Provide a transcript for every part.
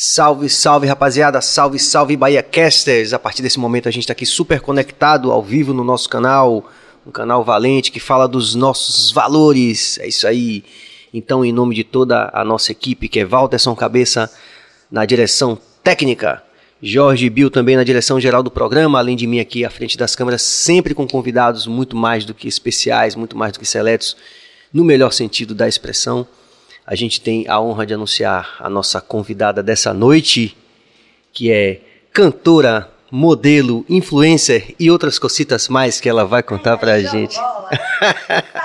Salve, salve rapaziada, salve, salve Bahia Casters. A partir desse momento a gente está aqui super conectado ao vivo no nosso canal, um canal valente que fala dos nossos valores. É isso aí. Então, em nome de toda a nossa equipe, que é Walterson Cabeça na direção técnica, Jorge Bill também na direção geral do programa, além de mim aqui à frente das câmeras, sempre com convidados muito mais do que especiais, muito mais do que seletos, no melhor sentido da expressão. A gente tem a honra de anunciar a nossa convidada dessa noite, que é cantora, modelo, influencer e outras cositas mais que ela vai contar pra a gente.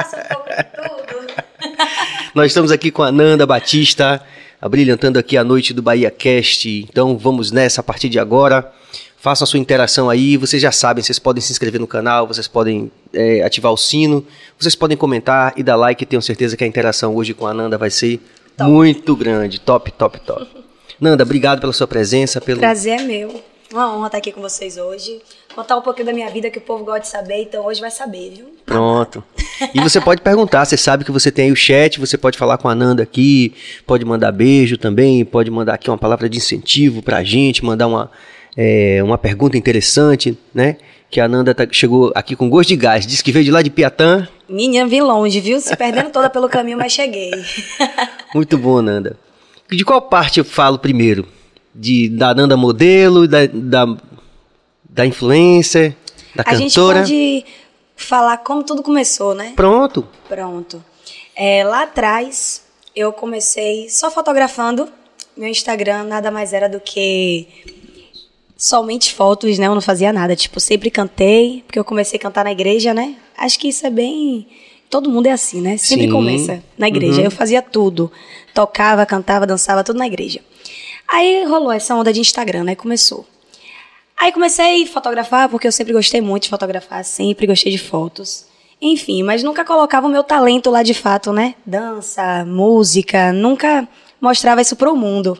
Nós estamos aqui com a Nanda Batista, abrilhantando aqui a noite do Bahia Cast. Então vamos nessa a partir de agora. Façam a sua interação aí. Vocês já sabem, vocês podem se inscrever no canal, vocês podem é, ativar o sino, vocês podem comentar e dar like. Tenho certeza que a interação hoje com a Nanda vai ser top. muito grande. Top, top, top. Nanda, obrigado pela sua presença. Pelo... Prazer é meu. Uma honra estar aqui com vocês hoje. Contar um pouquinho da minha vida que o povo gosta de saber, então hoje vai saber, viu? Pronto. E você pode perguntar, você sabe que você tem aí o chat, você pode falar com a Nanda aqui, pode mandar beijo também, pode mandar aqui uma palavra de incentivo pra gente, mandar uma, é, uma pergunta interessante, né? Que a Nanda tá, chegou aqui com gosto de gás, disse que veio de lá de Piatã. Minha, vim longe, viu? Se perdendo toda pelo caminho, mas cheguei. Muito bom, Nanda. De qual parte eu falo primeiro? de, da Nanda modelo, da, da, da influencer, da a cantora. A gente pode falar como tudo começou, né? Pronto. Pronto. É, lá atrás, eu comecei só fotografando. Meu Instagram nada mais era do que somente fotos, né? Eu não fazia nada. Tipo, sempre cantei, porque eu comecei a cantar na igreja, né? Acho que isso é bem. Todo mundo é assim, né? Sempre Sim. começa na igreja. Uhum. Eu fazia tudo. Tocava, cantava, dançava, tudo na igreja. Aí rolou essa onda de Instagram, né? Começou. Aí comecei a fotografar, porque eu sempre gostei muito de fotografar, sempre gostei de fotos. Enfim, mas nunca colocava o meu talento lá de fato, né? Dança, música, nunca mostrava isso pro mundo.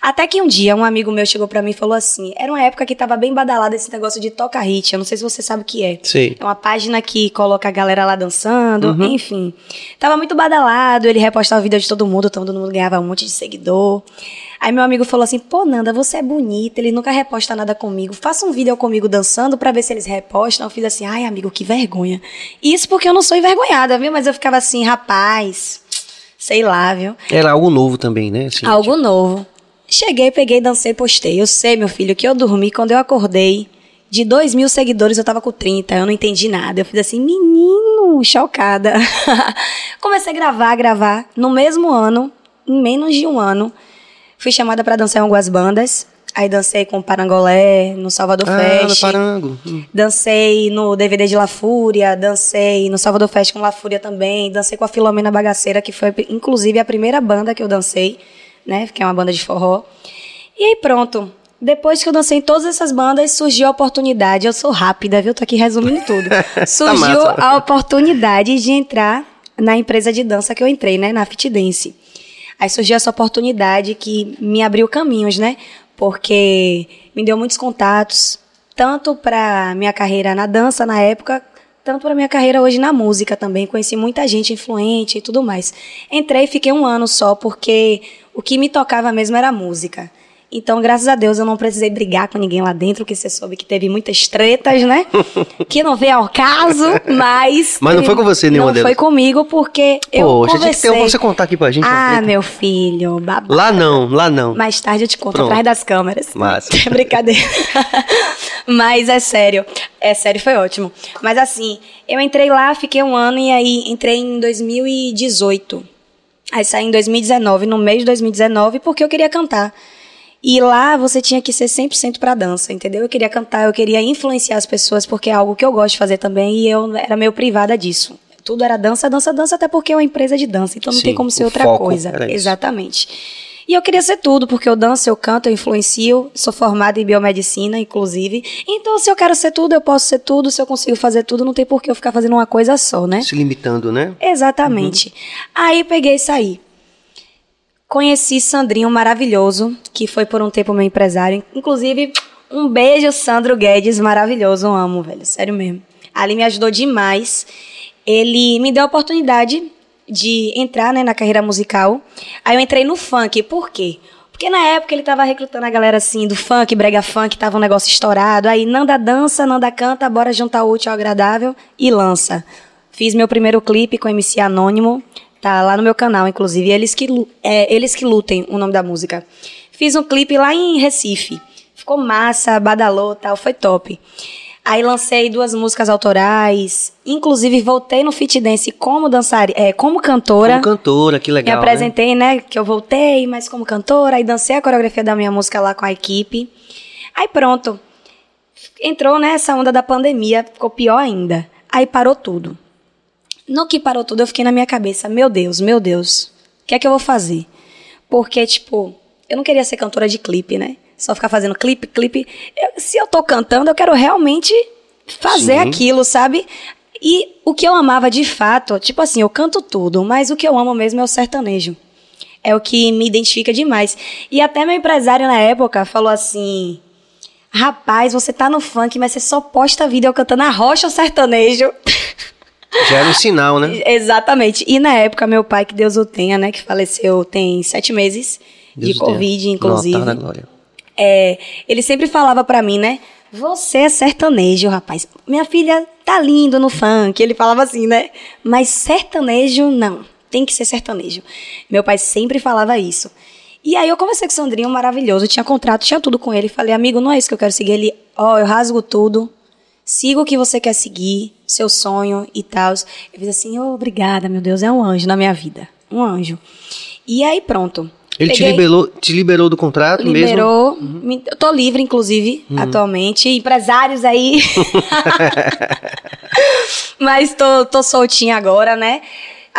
Até que um dia um amigo meu chegou para mim e falou assim: era uma época que tava bem badalada esse negócio de toca hit. Eu não sei se você sabe o que é. Sim. É uma página que coloca a galera lá dançando, uhum. enfim. Tava muito badalado, ele repostava o vídeo de todo mundo, todo mundo ganhava um monte de seguidor. Aí meu amigo falou assim: pô, Nanda, você é bonita, ele nunca reposta nada comigo. Faça um vídeo comigo dançando para ver se eles repostam. Eu fiz assim: ai, amigo, que vergonha. Isso porque eu não sou envergonhada, viu? Mas eu ficava assim, rapaz, sei lá, viu? Era algo novo também, né? Assim, algo tipo... novo. Cheguei, peguei, dancei, postei. Eu sei, meu filho, que eu dormi quando eu acordei. De 2 mil seguidores, eu tava com 30. Eu não entendi nada. Eu fiz assim, menino, chocada. Comecei a gravar, gravar. No mesmo ano, em menos de um ano, Fui chamada para dançar em algumas bandas. Aí dancei com Parangolé, no Salvador ah, Fest. No Parango. Hum. Dancei no DVD de La Fúria, dancei no Salvador Fest com La Fúria também, dancei com a Filomena Bagaceira, que foi inclusive a primeira banda que eu dancei, né? Que é uma banda de forró. E aí pronto. Depois que eu dancei em todas essas bandas, surgiu a oportunidade. Eu sou rápida, viu? Tô aqui resumindo tudo. Tá surgiu tá a oportunidade de entrar na empresa de dança que eu entrei, né? Na Fit Dance. Aí surgiu essa oportunidade que me abriu caminhos, né? Porque me deu muitos contatos, tanto para minha carreira na dança na época, tanto para minha carreira hoje na música também. Conheci muita gente influente e tudo mais. Entrei e fiquei um ano só, porque o que me tocava mesmo era música. Então, graças a Deus, eu não precisei brigar com ninguém lá dentro, que você soube que teve muitas tretas, né? que não veio ao caso, mas. Mas não foi com você nenhuma não delas? Não foi comigo, porque eu. Poxa, conversei... tinha que ter um você contar aqui pra gente. Ah, meu filho, babado. Lá não, lá não. Mais tarde eu te conto, Pronto. atrás das câmeras. Massa. É brincadeira. mas é sério. É sério, foi ótimo. Mas assim, eu entrei lá, fiquei um ano e aí entrei em 2018. Aí saí em 2019, no mês de 2019, porque eu queria cantar. E lá você tinha que ser 100% para dança, entendeu? Eu queria cantar, eu queria influenciar as pessoas, porque é algo que eu gosto de fazer também e eu era meio privada disso. Tudo era dança, dança, dança, até porque é uma empresa de dança, então não Sim, tem como ser outra coisa. Exatamente. E eu queria ser tudo, porque eu danço, eu canto, eu influencio, sou formada em biomedicina, inclusive. Então, se eu quero ser tudo, eu posso ser tudo. Se eu consigo fazer tudo, não tem por que eu ficar fazendo uma coisa só, né? Se limitando, né? Exatamente. Uhum. Aí peguei e saí. Conheci Sandrinho maravilhoso, que foi por um tempo meu empresário. Inclusive, um beijo, Sandro Guedes, maravilhoso, eu amo, velho, sério mesmo. Ali me ajudou demais. Ele me deu a oportunidade de entrar né, na carreira musical. Aí eu entrei no funk, por quê? Porque na época ele tava recrutando a galera assim do funk, brega funk, tava um negócio estourado. Aí Nanda dança, Nanda canta, bora juntar o útil ao agradável e lança. Fiz meu primeiro clipe com MC Anônimo, tá lá no meu canal, inclusive. Eles que, é, eles que lutem, o nome da música. Fiz um clipe lá em Recife. Ficou massa, badalou tal, foi top. Aí lancei duas músicas autorais. Inclusive, voltei no Fit Dance como dançarina, é, como cantora. Como cantora, que legal. Me apresentei, né? né? Que eu voltei, mas como cantora. Aí dancei a coreografia da minha música lá com a equipe. Aí pronto. Entrou nessa onda da pandemia, ficou pior ainda. Aí parou tudo. No que parou tudo, eu fiquei na minha cabeça: meu Deus, meu Deus, o que é que eu vou fazer? Porque, tipo, eu não queria ser cantora de clipe, né? Só ficar fazendo clipe, clipe. Eu, se eu tô cantando, eu quero realmente fazer Sim. aquilo, sabe? E o que eu amava de fato, tipo assim, eu canto tudo, mas o que eu amo mesmo é o sertanejo. É o que me identifica demais. E até meu empresário na época falou assim: Rapaz, você tá no funk, mas você só posta vídeo cantando a rocha ou sertanejo. Já era um sinal, né? Exatamente. E na época, meu pai, que Deus o tenha, né? Que faleceu tem sete meses Deus de Covid, inclusive. Nossa, tá na glória é, ele sempre falava para mim, né? Você é sertanejo, rapaz. Minha filha tá lindo no funk. Ele falava assim, né? Mas sertanejo, não. Tem que ser sertanejo. Meu pai sempre falava isso. E aí eu conversei com o Sandrinho, maravilhoso. Tinha contrato, tinha tudo com ele. Falei, amigo, não é isso que eu quero seguir. Ele, ó, oh, eu rasgo tudo. Siga o que você quer seguir, seu sonho e tal. Eu fiz assim, oh, obrigada, meu Deus, é um anjo na minha vida. Um anjo. E aí pronto. Ele Peguei, te, liberou, te liberou do contrato liberou, mesmo? Liberou. Eu tô livre, inclusive, uhum. atualmente. Empresários aí. Mas tô, tô soltinha agora, né?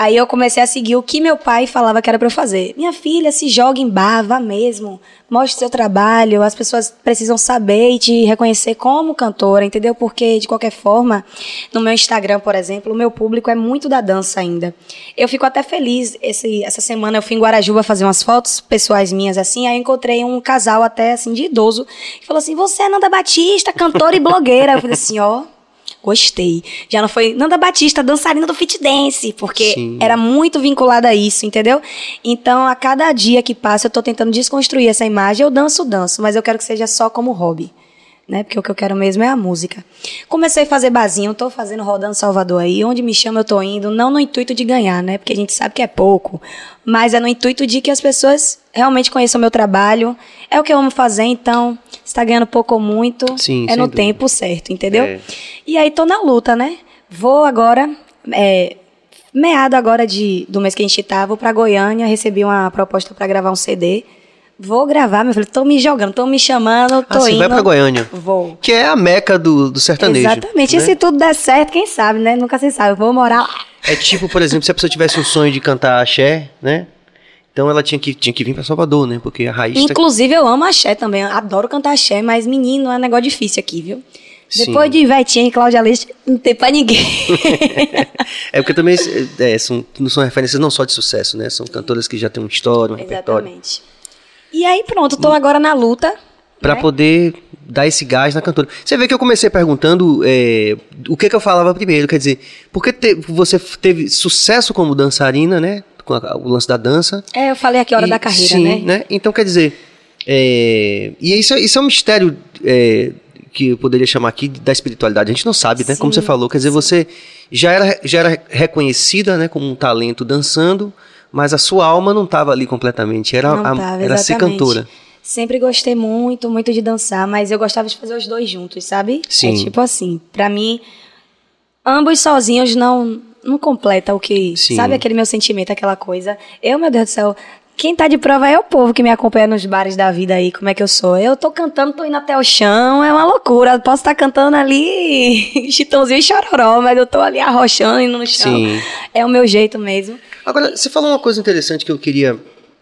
Aí eu comecei a seguir o que meu pai falava que era para eu fazer. Minha filha, se joga em bar, vá mesmo. Mostre seu trabalho, as pessoas precisam saber e te reconhecer como cantora, entendeu? Porque, de qualquer forma, no meu Instagram, por exemplo, o meu público é muito da dança ainda. Eu fico até feliz. Esse, essa semana eu fui em Guarajuba fazer umas fotos pessoais minhas, assim, aí eu encontrei um casal até, assim, de idoso, que falou assim, você é Nanda Batista, cantora e blogueira. Eu falei assim, ó... Oh, gostei. Já não foi Nanda Batista, dançarina do fit dance, porque Sim. era muito vinculada a isso, entendeu? Então, a cada dia que passa, eu tô tentando desconstruir essa imagem. Eu danço, danço, mas eu quero que seja só como hobby né? Porque o que eu quero mesmo é a música. Comecei a fazer barzinho, tô fazendo rodando Salvador aí, onde me chama eu tô indo, não no intuito de ganhar, né? Porque a gente sabe que é pouco, mas é no intuito de que as pessoas realmente conheçam o meu trabalho. É o que eu amo fazer, então, se tá ganhando pouco ou muito, Sim, é no dúvida. tempo certo, entendeu? É. E aí tô na luta, né? Vou agora, é, meado agora de, do mês que a gente tá, vou pra Goiânia, recebi uma proposta para gravar um CD Vou gravar, meu filho. Tô me jogando, tô me chamando, tô ah, indo. vai pra Goiânia. Vou. Que é a meca do, do sertanejo. Exatamente. Né? E se tudo der certo, quem sabe, né? Nunca se sabe. Eu vou morar lá. É tipo, por exemplo, se a pessoa tivesse um sonho de cantar axé, né? Então ela tinha que, tinha que vir para Salvador, né? Porque a raiz. Tá Inclusive, tá... eu amo axé também. Adoro cantar axé, mas menino, é um negócio difícil aqui, viu? Depois Sim. de Vetinha e Cláudia Leite, não tem pra ninguém. é porque também é, são, não são referências não só de sucesso, né? São cantoras que já têm uma história, um Exatamente. repertório. E aí pronto, tô agora na luta. Para né? poder dar esse gás na cantora. Você vê que eu comecei perguntando é, o que, que eu falava primeiro, quer dizer, porque te, você teve sucesso como dançarina, né? Com a, o lance da dança. É, eu falei aqui a hora e, da carreira, sim, né? né? Então, quer dizer, é, e isso, isso é um mistério é, que eu poderia chamar aqui da espiritualidade. A gente não sabe, né? Sim, como você falou, quer dizer, você já era, já era reconhecida né, como um talento dançando, mas a sua alma não estava ali completamente, era, não tava, era ser cantora. Sempre gostei muito, muito de dançar, mas eu gostava de fazer os dois juntos, sabe? Sim. É tipo assim, para mim, ambos sozinhos não não completa o que, Sim. sabe aquele meu sentimento, aquela coisa. Eu, meu Deus do céu, quem tá de prova é o povo que me acompanha nos bares da vida aí, como é que eu sou. Eu tô cantando, tô indo até o chão, é uma loucura. Posso estar tá cantando ali chitãozinho e chororó, mas eu tô ali arrochando, indo no chão. Sim. É o meu jeito mesmo. Agora, você falou uma coisa interessante que eu queria.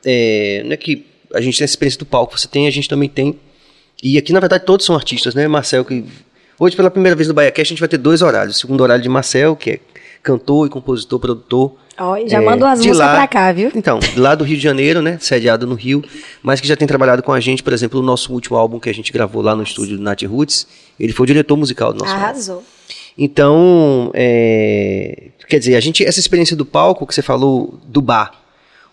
É, não é que a gente tem essa experiência do palco, você tem, a gente também tem. E aqui, na verdade, todos são artistas, né? Marcel, que. Hoje, pela primeira vez no BaiaCast, a gente vai ter dois horários. O segundo horário de Marcel, que é cantor e compositor, produtor. Oh, já é, mandou as músicas lá, pra cá, viu? Então, lá do Rio de Janeiro, né? Sediado no Rio, mas que já tem trabalhado com a gente, por exemplo, o nosso último álbum que a gente gravou lá no estúdio do Nath Roots, ele foi o diretor musical do nosso Arrasou. Álbum. Então, é, quer dizer, a gente, essa experiência do palco que você falou do bar,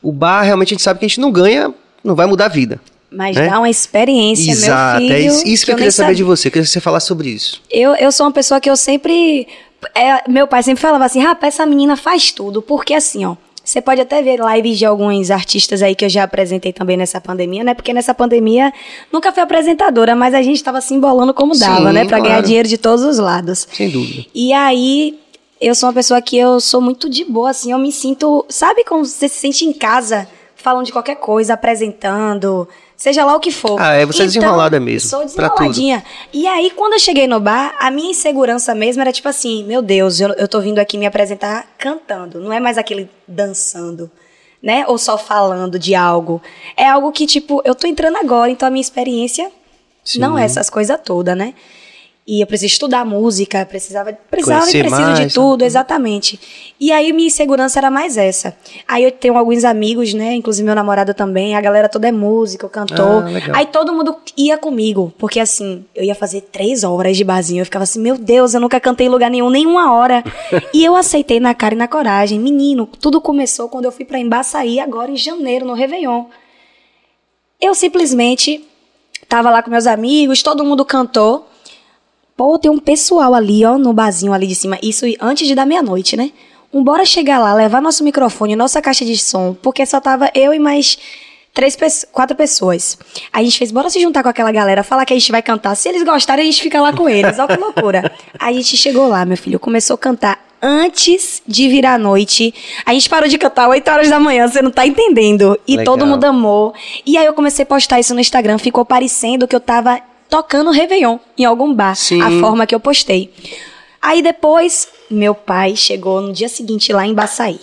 o bar realmente a gente sabe que a gente não ganha, não vai mudar a vida. Mas né? dá uma experiência, Exato, meu filho. é isso, isso que, eu nem queria saber sabia. de você. Eu queria que você falasse sobre isso. Eu, eu sou uma pessoa que eu sempre. É, meu pai sempre falava assim: rapaz, essa menina faz tudo. Porque assim, ó. Você pode até ver lives de alguns artistas aí que eu já apresentei também nessa pandemia, né? Porque nessa pandemia nunca fui apresentadora, mas a gente tava se embolando como Sim, dava, né? Pra ganhar claro. dinheiro de todos os lados. Sem dúvida. E aí, eu sou uma pessoa que eu sou muito de boa, assim, eu me sinto. Sabe como você se sente em casa, falando de qualquer coisa, apresentando, seja lá o que for. Ah, é, você é desenrolada mesmo, Sou desenroladinha. E aí, quando eu cheguei no bar, a minha insegurança mesmo era tipo assim: meu Deus, eu, eu tô vindo aqui me apresentar cantando, não é mais aquele dançando. Né? Ou só falando de algo. É algo que, tipo, eu tô entrando agora, então a minha experiência Sim. não é essas coisas todas, né? E eu preciso estudar música, precisava, precisava e preciso mais, de né? tudo, exatamente. E aí minha insegurança era mais essa. Aí eu tenho alguns amigos, né? Inclusive meu namorado também, a galera toda é músico, cantor. Ah, aí todo mundo ia comigo, porque assim, eu ia fazer três horas de barzinho. Eu ficava assim, meu Deus, eu nunca cantei em lugar nenhum, nenhuma hora. e eu aceitei na cara e na coragem. Menino, tudo começou quando eu fui pra Embaçaí, agora em janeiro, no Réveillon. Eu simplesmente tava lá com meus amigos, todo mundo cantou. Pô, tem um pessoal ali, ó, no barzinho ali de cima. Isso antes de dar meia-noite, né? Um bora chegar lá, levar nosso microfone, nossa caixa de som, porque só tava eu e mais três, quatro pessoas. Aí a gente fez, bora se juntar com aquela galera, falar que a gente vai cantar. Se eles gostarem, a gente fica lá com eles. Olha que loucura. Aí a gente chegou lá, meu filho, começou a cantar antes de virar a noite. A gente parou de cantar 8 horas da manhã, você não tá entendendo. E Legal. todo mundo amou. E aí eu comecei a postar isso no Instagram, ficou parecendo que eu tava tocando Réveillon em algum bar. Sim. A forma que eu postei. Aí depois, meu pai chegou no dia seguinte lá em Baçaí.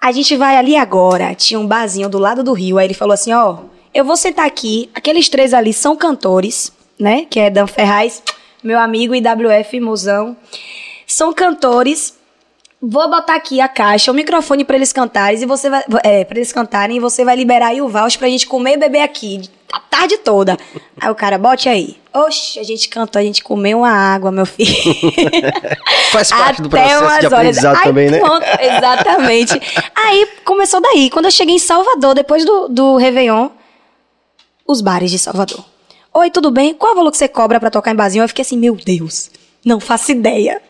A gente vai ali agora. Tinha um barzinho do lado do rio. Aí ele falou assim: Ó, eu vou sentar aqui. Aqueles três ali são cantores, né? Que é Dan Ferraz, meu amigo IWF Mozão. São cantores. Vou botar aqui a caixa, o microfone pra eles cantarem e você vai, é, para eles cantarem e você vai liberar aí o voucher pra gente comer e beber aqui a tarde toda. Aí o cara, bote aí. Oxe, a gente cantou, a gente comeu uma água, meu filho. Faz parte do Até processo umas de aprendizado também, né? pronto, exatamente. Aí começou daí. Quando eu cheguei em Salvador, depois do, do Réveillon, os bares de Salvador. Oi, tudo bem? Qual é o valor que você cobra pra tocar em barzinho? Eu fiquei assim, meu Deus, não faço ideia.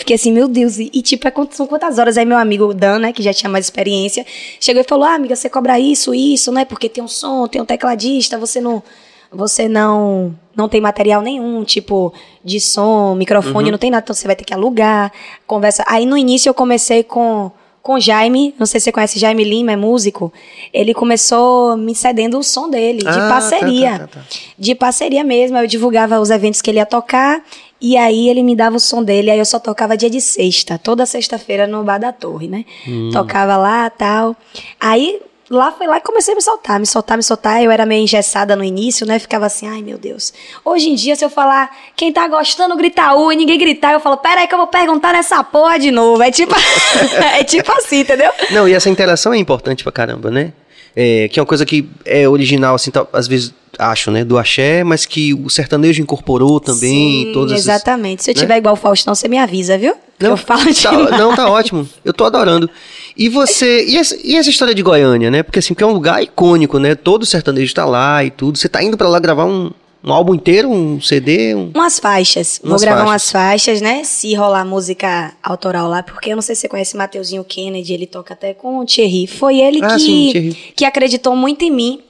Fiquei assim, meu Deus, e, e, tipo, é são quantas horas? Aí meu amigo Dan, né, que já tinha mais experiência, chegou e falou, ah, amiga, você cobra isso, isso, né, porque tem um som, tem um tecladista, você não, você não, não tem material nenhum, tipo, de som, microfone, não tem nada, então você vai ter que alugar, conversa. Aí no início eu comecei com, com o Jaime, não sei se você conhece Jaime Lima, é músico, ele começou me cedendo o som dele, de Ah, tá, parceria tá, tá, tá. de parceria mesmo. Eu divulgava os eventos que ele ia tocar e aí ele me dava o som dele. Aí eu só tocava dia de sexta, toda sexta-feira no Bar da Torre, né? Hum. Tocava lá tal. Aí lá foi lá que comecei a me soltar, me soltar, me soltar. Eu era meio engessada no início, né? Ficava assim, ai meu Deus. Hoje em dia, se eu falar quem tá gostando, grita U e ninguém gritar, eu falo, peraí que eu vou perguntar nessa porra de novo. É tipo, é tipo assim, entendeu? Não, e essa interação é importante pra caramba, né? É, que é uma coisa que é original, assim, tal- às vezes acho, né? Do axé, mas que o sertanejo incorporou também. Sim, todas essas- exatamente. Se eu né? tiver igual o Faustão, você me avisa, viu? Que Não, eu falo tá, não, tá ótimo. Eu tô adorando. E você. E essa, e essa história de Goiânia, né? Porque assim, porque é um lugar icônico, né? Todo sertanejo tá lá e tudo. Você tá indo pra lá gravar um, um álbum inteiro, um CD, um. Umas faixas. Vou Umas gravar faixas. umas faixas, né? Se rolar música autoral lá, porque eu não sei se você conhece Mateuzinho Kennedy, ele toca até com o Thierry. Foi ele Ah, que, sim, Thierry. que acreditou muito em mim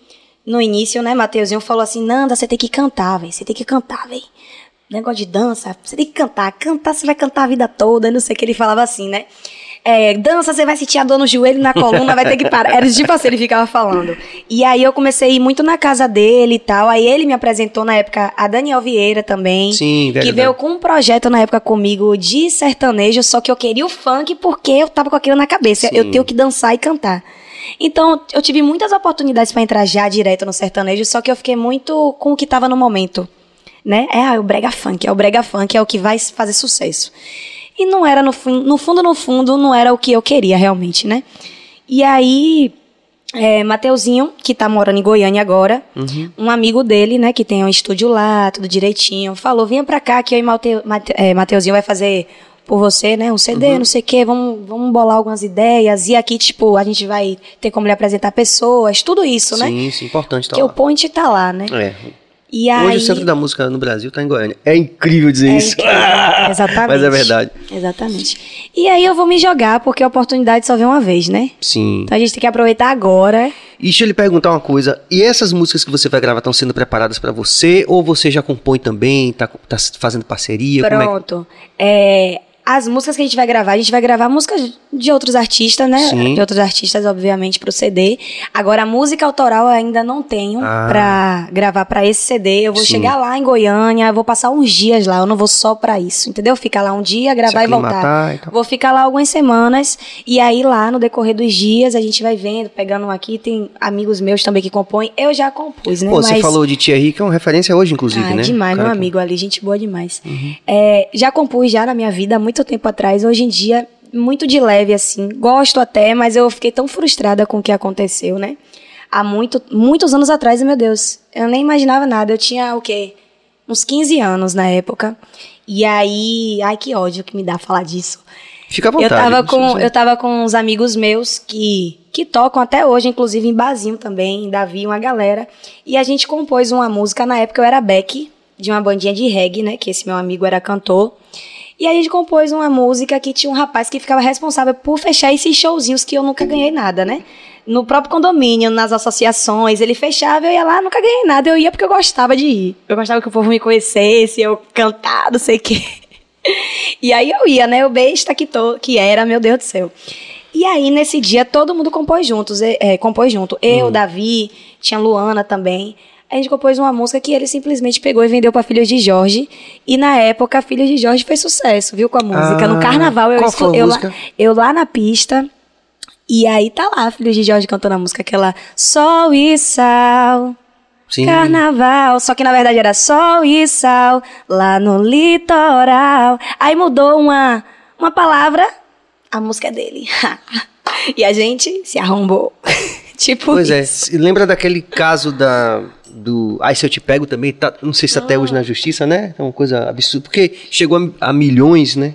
no início, né? Mateuzinho falou assim: Nanda, você tem que cantar, velho. Você tem que cantar, velho. Negócio de dança, você tem que cantar. Cantar, você vai cantar a vida toda. Não sei o que ele falava assim, né? É, dança, você vai sentir a dor no joelho, na coluna, vai ter que parar. Era tipo assim, ele ficava falando. E aí eu comecei a ir muito na casa dele e tal. Aí ele me apresentou na época a Daniel Vieira também. Sim, Que verdade. veio com um projeto na época comigo de sertanejo, só que eu queria o funk porque eu tava com aquilo na cabeça. Sim. Eu tenho que dançar e cantar. Então, eu tive muitas oportunidades pra entrar já direto no sertanejo, só que eu fiquei muito com o que tava no momento. Né? É ah, o brega funk, é o brega funk, é o que vai fazer sucesso. E não era, no, fun- no fundo, no fundo, não era o que eu queria realmente, né? E aí, é, Mateuzinho, que tá morando em Goiânia agora, um amigo dele, né, que tem um estúdio lá, tudo direitinho, falou, venha pra cá que eu e Mate, Mate, é, Mateuzinho vai fazer por você, né? Um CD, Uhum. não sei o quê, vamos, vamos bolar algumas ideias. E aqui, tipo, a gente vai ter como lhe apresentar pessoas, tudo isso, né? Sim, sim, importante tá Porque o lá. point tá lá, né? É. E aí... Hoje o centro da música no Brasil tá em Goiânia. É incrível dizer É isso. incrível. Exatamente. Mas é verdade. Exatamente. E aí eu vou me jogar, porque a oportunidade só vem uma vez, né? Sim. Então a gente tem que aproveitar agora. E deixa eu lhe perguntar uma coisa. E essas músicas que você vai gravar estão sendo preparadas pra você? Ou você já compõe também? Tá, tá fazendo parceria? Como é Pronto. É, as músicas que a gente vai gravar, a gente vai gravar músicas de outros artistas, né? Sim. De outros artistas, obviamente, pro CD. Agora, a música autoral eu ainda não tenho Ah. pra gravar pra esse CD. Eu vou Sim. chegar lá em Goiânia, vou passar uns dias lá. Eu não vou só pra isso, entendeu? Ficar lá um dia, gravar e voltar. e tal. Vou ficar lá algumas semanas. E aí, lá, no decorrer dos dias, a gente vai vendo, pegando um aqui. Tem amigos meus também que compõem. Eu já compus, né? Pô, você Mas- falou de Thierry, que é uma referência hoje, inclusive, ah, né? demais, meu que- amigo ali, gente boa demais. É, já compus já na minha vida há muito tempo atrás. Hoje em dia, muito de leve, assim. Gosto até, mas eu fiquei tão frustrada com o que aconteceu, né? Há muito, muitos anos atrás, meu Deus, eu nem imaginava nada. Eu tinha o quê? Uns 15 anos na época. E aí, ai que ódio que me dá falar disso. Fica à Eu vontade. tava, não com, eu tava com uns amigos meus que, que tocam até hoje, inclusive em Bazinho também, Davi, uma galera. E a gente compôs uma música, na época eu era Beck, de uma bandinha de reggae, né? Que esse meu amigo era cantor. E a gente compôs uma música que tinha um rapaz que ficava responsável por fechar esses showzinhos que eu nunca ganhei nada, né? No próprio condomínio, nas associações, ele fechava, eu ia lá, nunca ganhei nada. Eu ia porque eu gostava de ir. Eu gostava que o povo me conhecesse, eu cantar, não sei o quê. E aí eu ia, né? O besta que, to, que era, meu Deus do céu. E aí, nesse dia, todo mundo compôs juntos, é, compôs junto. Eu, Davi, tinha Luana também. A gente compôs uma música que ele simplesmente pegou e vendeu pra Filhos de Jorge. E na época, Filhos de Jorge fez sucesso, viu, com a música. Ah, no carnaval, eu, escu- eu, lá, eu lá na pista. E aí tá lá, Filhos de Jorge cantando a música, aquela Sol e Sal. Sim. Carnaval, só que na verdade era sol e sal lá no litoral. Aí mudou uma, uma palavra, a música é dele. e a gente se arrombou. tipo Pois é. isso. Se Lembra daquele caso da. Do. Ai, se eu te pego também, tá, não sei se até hoje na justiça, né? É uma coisa absurda. Porque chegou a, a milhões, né?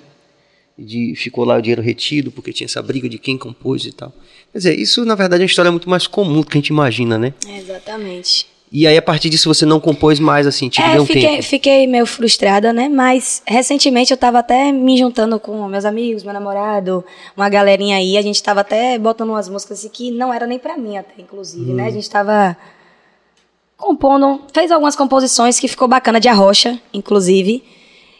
De, ficou lá o dinheiro retido, porque tinha essa briga de quem compôs e tal. Quer dizer, isso na verdade é uma história muito mais comum do que a gente imagina, né? Exatamente. E aí a partir disso você não compôs mais, assim, tipo, É, deu um fiquei, tempo. fiquei meio frustrada, né? Mas recentemente eu tava até me juntando com meus amigos, meu namorado, uma galerinha aí. A gente tava até botando umas músicas assim que não era nem pra mim, até, inclusive, Hum. né? A gente tava compondo, fez algumas composições que ficou bacana de arrocha, inclusive.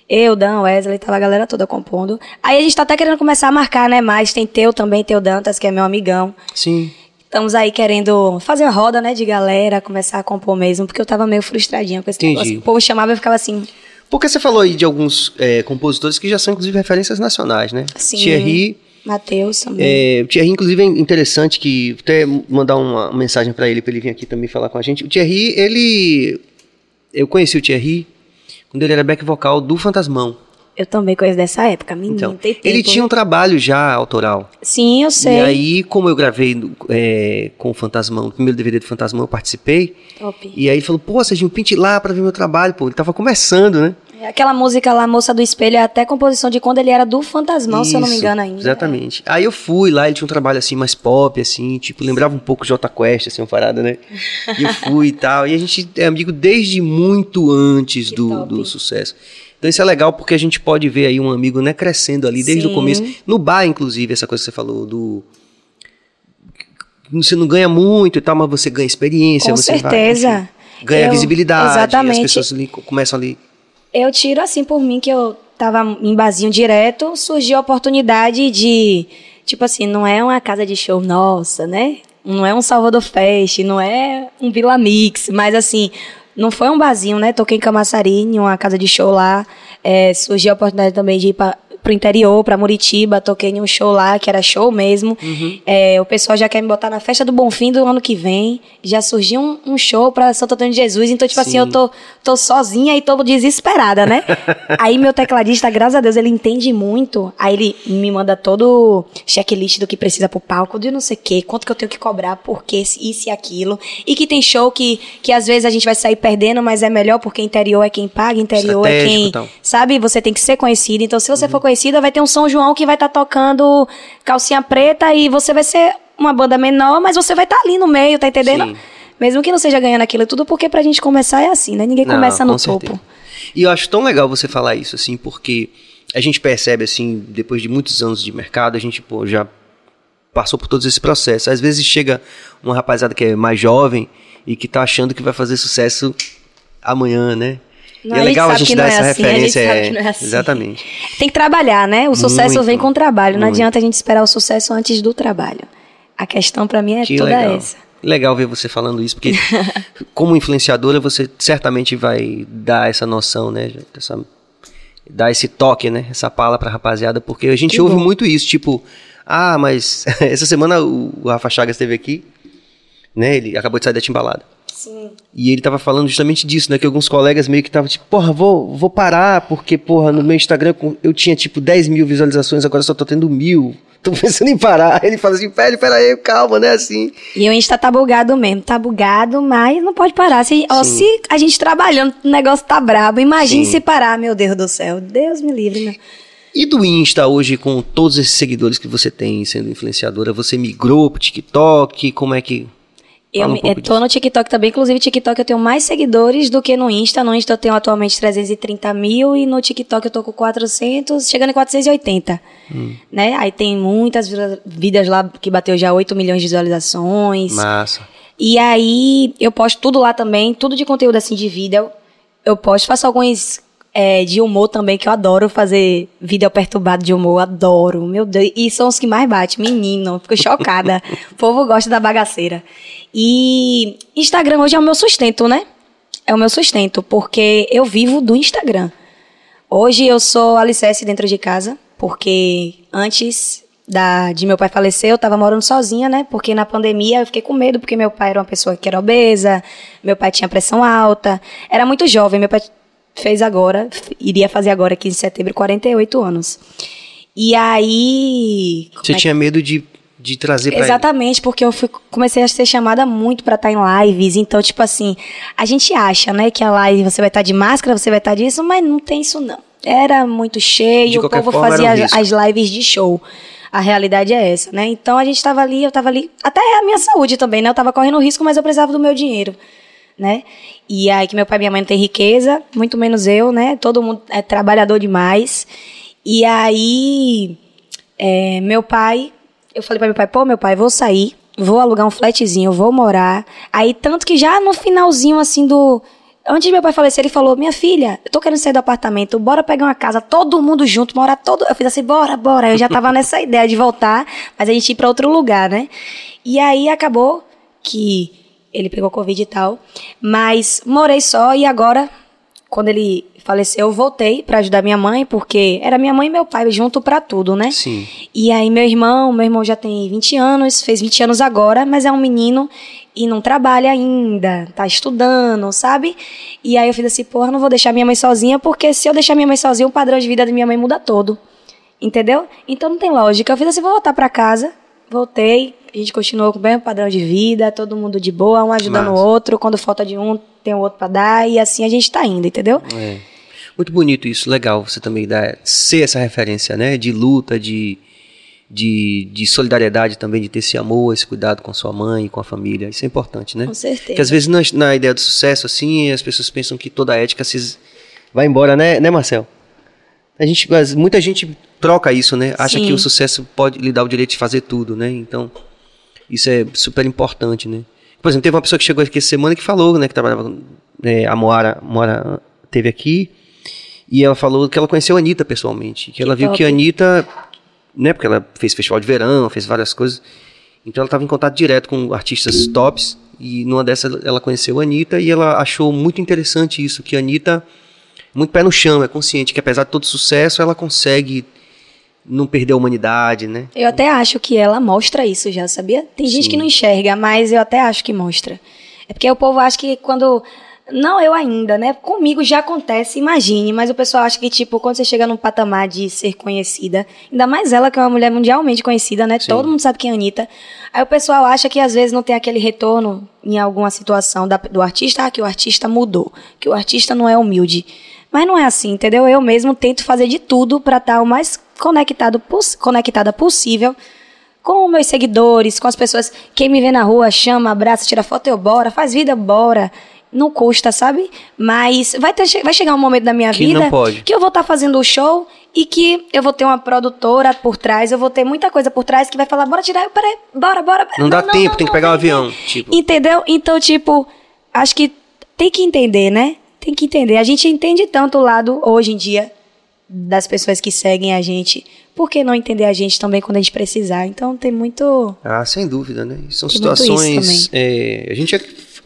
Eu, Dan, Wesley, tava a galera toda compondo. Aí a gente tá até querendo começar a marcar, né? Mais tem Teu também, Teu Dantas, que é meu amigão. Sim. Estamos aí querendo fazer a roda, né, de galera, começar a compor mesmo, porque eu tava meio frustradinha com esse Entendi. negócio. O povo chamava e eu ficava assim, Porque você falou aí de alguns é, compositores que já são, inclusive, referências nacionais, né? Sim. Thierry. Matheus também. É, o Thierry, inclusive, é interessante que até mandar uma mensagem pra ele, pra ele vir aqui também falar com a gente. O Thierry, ele. Eu conheci o Thierry quando ele era back vocal do Fantasmão. Eu também conheço dessa época, menino. Então, tem tempo, ele tinha um né? trabalho já autoral. Sim, eu sei. E aí, como eu gravei é, com o Fantasmão, o primeiro DVD do Fantasmão, eu participei. Top. E aí ele falou, pô, Serginho, pinte lá pra ver meu trabalho. Pô, ele tava começando, né? Aquela música lá, Moça do Espelho, é até composição de quando ele era do Fantasmão, se eu não me Isso, engano ainda. Exatamente. Aí eu fui lá, ele tinha um trabalho assim, mais pop, assim, tipo, lembrava um pouco Jota Quest, assim, uma parada, né? E eu fui e tal. E a gente é amigo desde muito antes Que do, top. do sucesso. Então isso é legal porque a gente pode ver aí um amigo, né, crescendo ali desde o Sim. começo. No bar, inclusive, essa coisa que você falou do. Você não ganha muito e tal, mas você ganha experiência. Com você vai, certeza. enfim, ganha Eu- visibilidade. exatamente. As pessoas ali começam ali. Eu tiro assim por mim que eu tava em barzinho direto, surgiu a oportunidade de, tipo assim, não é uma casa de show nossa, né? Não é um Salvador Fest, não é um Vila Mix, mas assim, não foi um barzinho, né? Toquei em Camaçari, em uma casa de show lá. É, surgiu a oportunidade também de ir pra, pro interior, pra Muritiba, toquei em um show lá, que era show mesmo. É, o pessoal já quer me botar na festa do Bonfim do ano que vem. Já surgiu um, um show pra Santo Antônio de Jesus. Então, tipo assim, Sim. eu tô, tô sozinha e tô desesperada, né? Aí meu tecladista, graças a Deus, ele entende muito. Aí ele me manda todo o checklist do que precisa pro palco, de não sei o quê, quanto que eu tenho que cobrar, por quê, isso e aquilo. E que tem show que, que às vezes a gente vai sair perdendo, mas é melhor porque interior é quem paga, interior é quem. tal. Sabe? Você tem que ser conhecido. Então, se você for conhecido, conhecida, vai ter um São João que vai estar tá tocando calcinha preta e você vai ser uma banda menor, mas você vai estar tá ali no meio, tá entendendo? Sim. Mesmo que não seja ganhando aquilo tudo, porque pra gente começar é assim, né? Ninguém não, começa no topo. Certeza. E eu acho tão legal você falar isso, assim, porque a gente percebe, assim, depois de muitos anos de mercado, a gente, pô, já passou por todos esse processo. Às vezes chega uma rapaziada que é mais jovem e que tá achando que vai fazer sucesso amanhã, né? Não, e é legal a gente dar é essa assim, referência. É, é assim. Exatamente. Tem que trabalhar, né? O sucesso muito, vem com o trabalho. Não muito. adianta a gente esperar o sucesso antes do trabalho. A questão para mim é que toda legal. essa. Legal ver você falando isso, porque como influenciadora você certamente vai dar essa noção, né? Essa, dar esse toque, né? Essa palavra pra rapaziada, porque a gente que ouve bom. muito isso, tipo, ah, mas essa semana o, o Rafa Chagas esteve aqui, né? Ele acabou de sair da timbalada. Sim. E ele tava falando justamente disso, né? Que alguns colegas meio que estavam tipo, porra, vou, vou parar, porque, porra, no meu Instagram eu tinha tipo 10 mil visualizações, agora só tô tendo mil. Tô pensando em parar. Ele fala assim, pera, pera aí, calma, né? Assim. E o Insta tá bugado mesmo, tá bugado, mas não pode parar. Se, ó, se a gente trabalhando, o negócio tá brabo, imagine Sim. se parar, meu Deus do céu. Deus me livre, né? E do Insta hoje, com todos esses seguidores que você tem sendo influenciadora, você migrou pro TikTok? Como é que. Eu um tô no TikTok também, inclusive TikTok eu tenho mais seguidores do que no Insta. No Insta eu tenho atualmente 330 mil e no TikTok eu tô com 400, chegando em 480. Hum. Né? Aí tem muitas vidas lá que bateu já 8 milhões de visualizações. Massa. E aí eu posto tudo lá também, tudo de conteúdo assim de vida. Eu, eu posto, faço alguns é, de humor também, que eu adoro fazer vídeo perturbado de humor, adoro, meu Deus. E são os que mais bate, menino, fico chocada. o povo gosta da bagaceira. E Instagram hoje é o meu sustento, né? É o meu sustento, porque eu vivo do Instagram. Hoje eu sou alicerce dentro de casa, porque antes da, de meu pai falecer, eu estava morando sozinha, né? Porque na pandemia eu fiquei com medo, porque meu pai era uma pessoa que era obesa, meu pai tinha pressão alta, era muito jovem, meu pai fez agora, iria fazer agora, 15 de setembro, 48 anos. E aí. Você é tinha que... medo de, de trazer pra Exatamente, ele. porque eu fui, comecei a ser chamada muito para estar em lives. Então, tipo assim, a gente acha, né, que a live você vai estar de máscara, você vai estar disso, mas não tem isso não. Era muito cheio, o povo forma, fazia um as, as lives de show. A realidade é essa, né? Então a gente estava ali, eu estava ali, até a minha saúde também, né? Eu estava correndo risco, mas eu precisava do meu dinheiro né? E aí que meu pai e minha mãe não têm riqueza, muito menos eu, né? Todo mundo é trabalhador demais. E aí, é, meu pai, eu falei para meu pai, pô, meu pai, vou sair, vou alugar um flatzinho, vou morar. Aí, tanto que já no finalzinho, assim, do... Antes de meu pai falecer, ele falou, minha filha, eu tô querendo sair do apartamento, bora pegar uma casa, todo mundo junto, morar todo... Eu fiz assim, bora, bora. Eu já tava nessa ideia de voltar, mas a gente ir pra outro lugar, né? E aí, acabou que ele pegou Covid e tal. Mas morei só e agora, quando ele faleceu, eu voltei para ajudar minha mãe, porque era minha mãe e meu pai junto para tudo, né? Sim. E aí meu irmão, meu irmão já tem 20 anos, fez 20 anos agora, mas é um menino e não trabalha ainda, tá estudando, sabe? E aí eu fiz assim, porra, não vou deixar minha mãe sozinha, porque se eu deixar minha mãe sozinha, o padrão de vida da minha mãe muda todo. Entendeu? Então não tem lógica. Eu fiz assim, vou voltar para casa, voltei, a gente continuou com o mesmo padrão de vida, todo mundo de boa, um ajudando o outro. Quando falta de um, tem o outro para dar, e assim a gente tá indo, entendeu? É. Muito bonito isso, legal você também dar, ser essa referência, né? De luta, de, de, de solidariedade também, de ter esse amor, esse cuidado com sua mãe, com a família. Isso é importante, né? Com certeza. Porque às vezes na, na ideia do sucesso, assim, as pessoas pensam que toda a ética se vai embora, né, né Marcel? A gente, muita gente troca isso, né? Acha Sim. que o sucesso pode lhe dar o direito de fazer tudo, né? Então, isso é super importante, né? Por exemplo, teve uma pessoa que chegou aqui essa semana que falou, né? Que trabalhava, é, a Moara, Moara teve aqui, e ela falou que ela conheceu a Anitta pessoalmente. Que, que ela viu top. que a Anitta, né? Porque ela fez festival de verão, fez várias coisas. Então ela estava em contato direto com artistas tops, e numa dessas ela conheceu a Anitta, e ela achou muito interessante isso, que a Anitta muito pé no chão, é consciente que apesar de todo sucesso, ela consegue não perder a humanidade, né? Eu até acho que ela mostra isso já, sabia? Tem gente Sim. que não enxerga, mas eu até acho que mostra. É porque o povo acha que quando não eu ainda, né? Comigo já acontece, imagine, mas o pessoal acha que, tipo, quando você chega num patamar de ser conhecida, ainda mais ela que é uma mulher mundialmente conhecida, né? Sim. Todo mundo sabe quem é a Anitta. Aí o pessoal acha que às vezes não tem aquele retorno em alguma situação da, do artista, ah, que o artista mudou, que o artista não é humilde. Mas não é assim, entendeu? Eu mesmo tento fazer de tudo para estar o mais conectado, conectada possível com meus seguidores, com as pessoas. Quem me vê na rua, chama, abraça, tira foto, eu bora, faz vida, bora. Não custa, sabe? Mas vai, ter, vai chegar um momento da minha Que vida não que eu vou estar fazendo o show e que eu vou ter uma produtora por trás, eu vou ter muita coisa por trás que vai falar, bora tirar, peraí, bora, bora. Não dá tempo, tem que pegar um avião, tipo. Entendeu? Então, tipo, acho que tem que entender, né? Tem que entender. A gente entende tanto o lado, hoje em dia, das pessoas que seguem a gente. Por que não entender a gente também quando a gente precisar? Então, tem muito... Ah, sem dúvida, né? São Tem situações. é, a gente já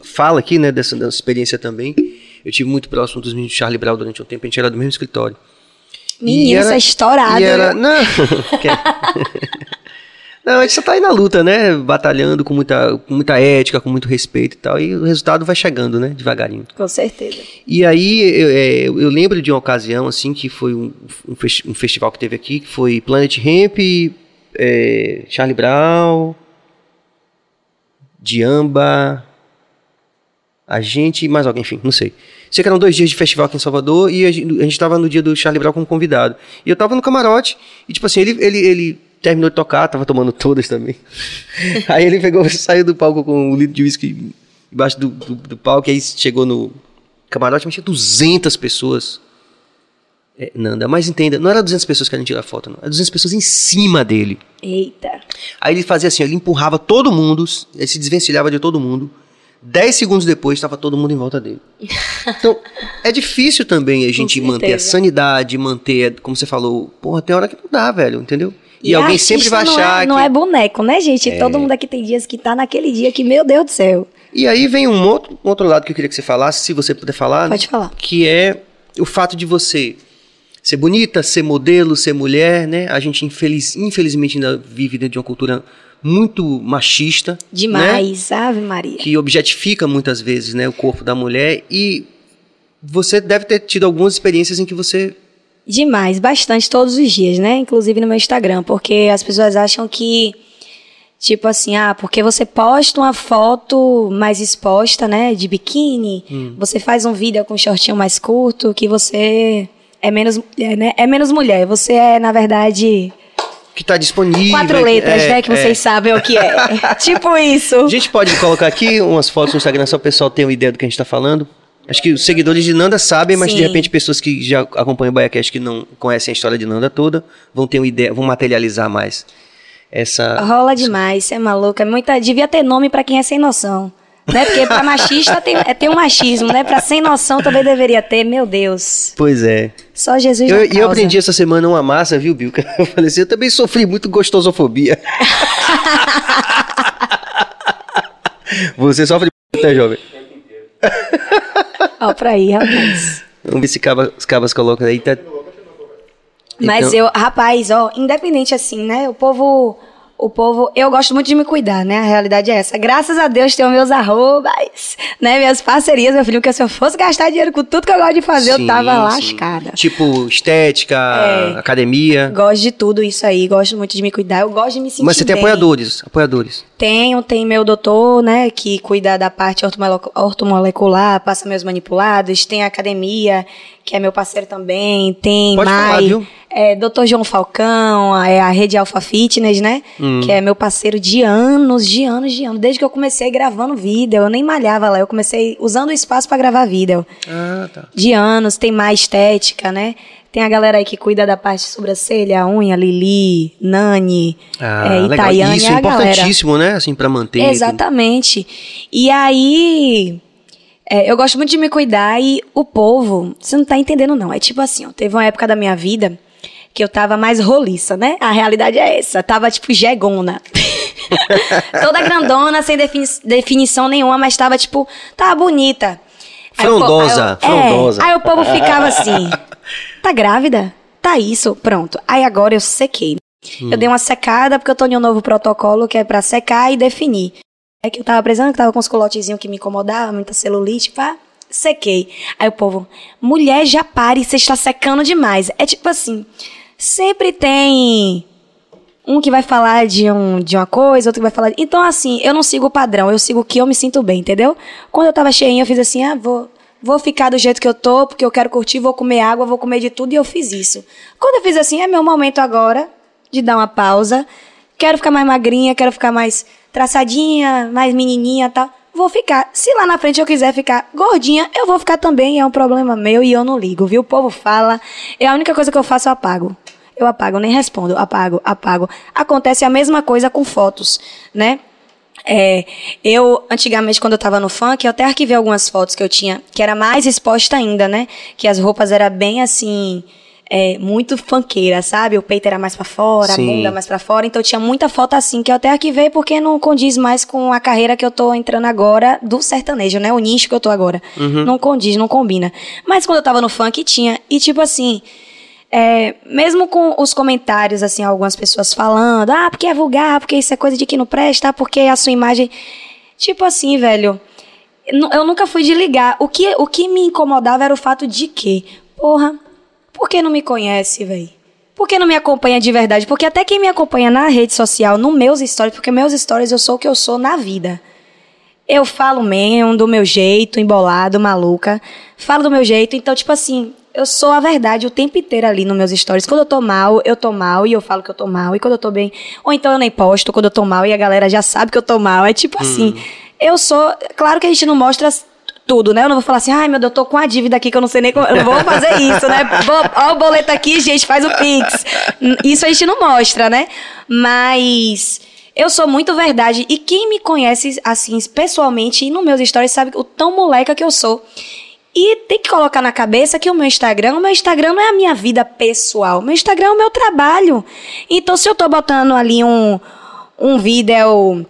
fala aqui, né, dessa, dessa experiência também. Eu tive muito próximo dos meninos de Charlie Brown durante um tempo, a gente era do mesmo escritório. Menino, era- isso é estourado. E era, não, não, a gente só tá aí na luta, né? Batalhando com muita, com muita ética, com muito respeito e tal. E o resultado vai chegando, né? Devagarinho. Com certeza. E aí eu, é, eu lembro de uma ocasião, assim, que foi um, um, um festival que teve aqui, que foi Planet Ramp, é, Charlie Brown, Diamba, a gente e mais alguém, enfim, não sei. Sei que eram dois dias de festival aqui em Salvador e a gente, a gente tava no dia do Charlie Brown como convidado. E eu tava no camarote e, tipo assim, ele, ele, ele terminou de tocar, tava tomando todas também. aí ele pegou, saiu do palco com um litro de uísque embaixo do, do, do palco e aí chegou no camarote, mas tinha 200 pessoas. É, Nanda, mas entenda, não era 200 pessoas que querem tirar foto, não. Era 200 pessoas em cima dele. Eita. Aí ele fazia assim, ele empurrava todo mundo, ele se desvencilhava de todo mundo. Dez segundos depois estava todo mundo em volta dele. Então, é difícil também a gente manter a sanidade, manter, como você falou, porra, tem hora que não dá, velho, entendeu? E, alguém artista sempre vai não achar é, Não que... é boneco, né, gente? Todo mundo aqui tem dias que tá naquele dia que, meu Deus do céu. E aí vem um outro, um outro lado que eu queria que você falasse, se você puder falar. Pode falar. Que é o fato de você ser bonita, ser modelo, ser mulher, né? A gente, infeliz, infelizmente, ainda vive dentro de uma cultura muito machista. Né? Demais, Ave Maria. Que objetifica muitas vezes né, o corpo da mulher. E você deve ter tido algumas experiências em que você. Demais, bastante todos os dias, né? Inclusive no meu Instagram, porque as pessoas acham que tipo assim, ah, porque você posta uma foto mais exposta, né, de biquíni, Hum. você faz um vídeo com um shortinho mais curto, que você é menos mulher, né? É menos mulher, você é na verdade Que tá disponível. quatro letras, é, né, que é. vocês sabem o que é. tipo isso. A gente pode colocar aqui umas fotos no Instagram só o pessoal ter uma ideia do que a gente tá falando. Acho que os seguidores de Nanda sabem, mas de Sim. repente pessoas que já acompanham o BaiaCast que não conhecem a história de Nanda toda vão ter uma ideia, vão materializar mais essa. Rola demais, você é maluca. Muita, devia ter nome pra quem é sem noção. Né? Porque pra machista tem, é, tem um machismo, né? Pra sem noção também deveria ter, meu Deus. Pois é. Só Jesus Eu, e eu causa. aprendi essa semana uma massa, viu, Bilka? Eu falei assim, eu também sofri muito gostosofobia. Você sofre muito, né, jovem? Ó, pra aí, rapaz. Vamos ver se caba- os cabas colocam aí. Tá... Mas Então- eu, rapaz, ó, independente assim, né? O povo, o povo, eu gosto muito de me cuidar, né? A realidade é essa. Graças a Deus tenho meus arrobas, né? Minhas parcerias, meu filho, porque se eu fosse gastar dinheiro com tudo que eu gosto de fazer, Sim, eu tava sim. lascada. Tipo, estética, É. academia. Gosto de tudo isso aí, gosto muito de me cuidar, eu gosto de me sentir Mas você tem bem. apoiadores, apoiadores. Tenho, tem meu doutor, né, que cuida da parte ortomole- ortomolecular, passa meus manipulados, tem a academia, que é meu parceiro também, tem Pode falar, Mai, viu? é, doutor João Falcão, é a rede Alpha Fitness, né, Hum. que é meu parceiro de anos, de anos, de anos, desde que eu comecei gravando vídeo, eu nem malhava lá, eu comecei usando o espaço pra gravar vídeo, Ah, tá. de anos, tem mais estética, né, tem a galera aí que cuida da parte de sobrancelha, unha, Lili, Nani, Ah, é. Itaiane, Isso é é a galera. importantíssimo, né? Assim, pra manter. tudo. Exatamente. E aí, é, eu gosto muito de me cuidar e o povo, você não tá entendendo não. É tipo assim, ó, teve uma época da minha vida que eu tava mais roliça, né? A realidade é essa. Tava tipo jegona. Toda grandona, sem defini- definição nenhuma, mas tava tipo, tava bonita. Frondosa, aí eu- é, frondosa. aí o povo ficava assim, tá grávida? Tá isso, pronto. Aí agora eu sequei. Eu dei uma secada porque eu tô em um novo protocolo que é pra secar e definir. É que eu tava precisando, que tava com os colotezinhos que me incomodavam, muita celulite, pá, sequei. Aí o povo, mulher, já pare, você está secando demais. É tipo assim, sempre tem um que vai falar de, um, de uma coisa, outro que vai falar... Então, assim, eu não sigo o padrão, eu sigo o que eu me sinto bem, entendeu? Quando eu tava cheinha, eu fiz assim, ah, vou Vou ficar do jeito que eu tô, porque eu quero curtir, vou comer água, vou comer de tudo, e eu fiz isso. Quando eu fiz assim, é meu momento agora de dar uma pausa. Quero ficar mais magrinha, quero ficar mais traçadinha, mais menininha tal. Vou ficar. Se lá na frente eu quiser ficar gordinha, eu vou ficar também. É um problema meu e eu não ligo, viu? O povo fala. É a única coisa que eu faço, eu apago. Eu apago, nem respondo. Apago, apago. Acontece a mesma coisa com fotos, né? É, eu, antigamente, quando eu tava no funk, eu até arquivei algumas fotos que eu tinha, que era mais exposta ainda, né? Que as roupas eram bem assim, é, muito funkeira, sabe? O peito era mais para fora, Sim. a bunda mais para fora. Então tinha muita foto assim que eu até arquivei porque não condiz mais com a carreira que eu tô entrando agora do sertanejo, né? O nicho que eu tô agora. Uhum. Não condiz, não combina. Mas quando eu tava no funk tinha. E tipo assim. É, mesmo com os comentários, assim, algumas pessoas falando, ah, porque é vulgar, porque isso é coisa de que não presta, porque a sua imagem. Tipo assim, velho. Eu nunca fui de ligar. O que, o que me incomodava era o fato de que, porra, por que não me conhece, velho? Por que não me acompanha de verdade? Porque até quem me acompanha na rede social, nos meus stories, porque meus stories eu sou o que eu sou na vida. Eu falo mesmo, do meu jeito, embolado, maluca. Falo do meu jeito, então, tipo assim, eu sou a verdade o tempo inteiro ali nos meus stories. Quando eu tô mal, eu tô mal e eu falo que eu tô mal. E quando eu tô bem, ou então eu nem posto quando eu tô mal e a galera já sabe que eu tô mal. É tipo hum. assim. Eu sou. Claro que a gente não mostra tudo, né? Eu não vou falar assim, ai meu Deus, eu tô com a dívida aqui que eu não sei nem como. Eu não vou fazer isso, né? Ó, o boleto aqui, gente, faz o Pix. Isso a gente não mostra, né? Mas. Eu sou muito verdade. E quem me conhece, assim, pessoalmente e nos meus stories sabe o tão moleca que eu sou. E tem que colocar na cabeça que o meu Instagram, o meu Instagram não é a minha vida pessoal. O meu Instagram é o meu trabalho. Então, se eu tô botando ali um, um vídeo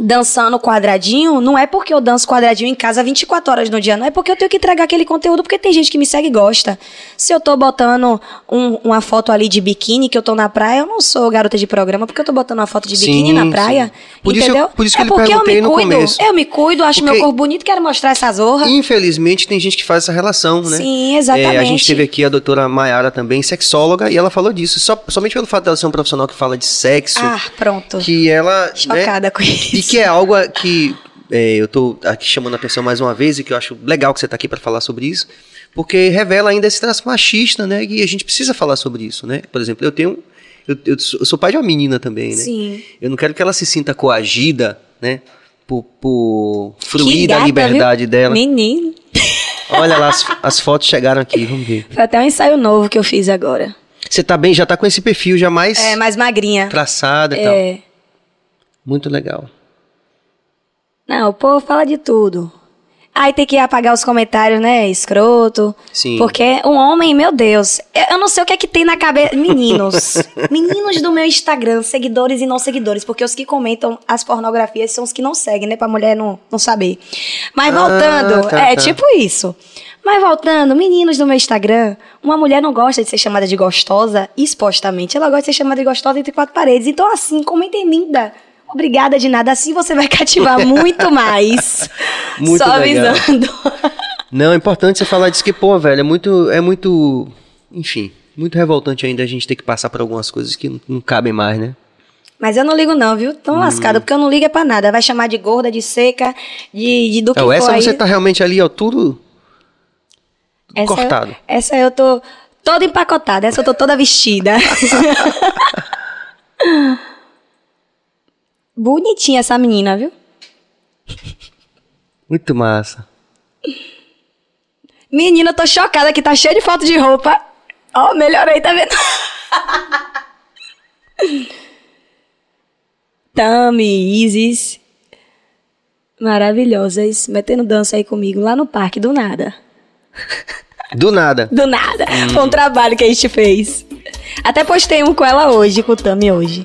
dançando quadradinho, não é porque eu danço quadradinho em casa 24 horas no dia, não é porque eu tenho que entregar aquele conteúdo, porque tem gente que me segue e gosta. Se eu tô botando um, uma foto ali de biquíni, que eu tô na praia, eu não sou garota de programa, porque eu tô botando uma foto de biquíni sim, na praia, por entendeu? Isso por isso que é porque eu me cuido, eu me cuido, acho porque, meu corpo bonito, quero mostrar essa zorra. Infelizmente, tem gente que faz essa relação, né? Sim, exatamente. É, a gente teve aqui a doutora Mayara também, sexóloga, e ela falou disso, só, somente pelo fato dela ser um profissional que fala de sexo. Ah, pronto. Que ela... Né, Chocada né, com isso. Que é algo que é, eu estou aqui chamando a atenção mais uma vez e que eu acho legal que você está aqui para falar sobre isso, porque revela ainda esse traço machista, né? E a gente precisa falar sobre isso, né? Por exemplo, eu tenho. Eu, eu, sou pai de uma menina também, né? Sim. Eu não quero que ela se sinta coagida, né? Por, por fruir da liberdade viu? dela. Menino. Olha lá, as, as fotos chegaram aqui, vamos ver. Foi até um ensaio novo que eu fiz agora. Você tá bem, já tá com esse perfil já mais. É, mais magrinha. Traçada e é. tal. Muito legal. Não, o povo fala de tudo. Aí tem que apagar os comentários, né? Escroto. Sim. Porque um homem, meu Deus, eu não sei o que é que tem na cabeça. Meninos. meninos do meu Instagram, seguidores e não seguidores. Porque os que comentam as pornografias são os que não seguem, né? Pra mulher não, não saber. Mas ah, voltando, ah, tá, é tá. tipo isso. Mas voltando, meninos do meu Instagram, uma mulher não gosta de ser chamada de gostosa expostamente. Ela gosta de ser chamada de gostosa entre quatro paredes. Então, assim, comentem linda. Obrigada de nada, assim você vai cativar muito mais. muito Só legal. avisando. Não, é importante você falar disso que, pô, velho, é muito. É muito. Enfim, muito revoltante ainda a gente ter que passar por algumas coisas que não, não cabem mais, né? Mas eu não ligo não, viu? Tão hum. lascado, porque eu não ligo é pra nada. Vai chamar de gorda, de seca, de, de do que é, for Essa aí. você tá realmente ali, ó, tudo, tudo essa cortado. Eu, essa eu tô toda empacotada, essa eu tô toda vestida. Bonitinha essa menina, viu? Muito massa. Menina, eu tô chocada que tá cheia de foto de roupa. Ó, oh, melhorei, tá vendo? Tami, Isis. Maravilhosas. Metendo dança aí comigo lá no parque, do nada. Do nada. Do nada. Hum. Foi um trabalho que a gente fez. Até postei um com ela hoje, com o Tami hoje.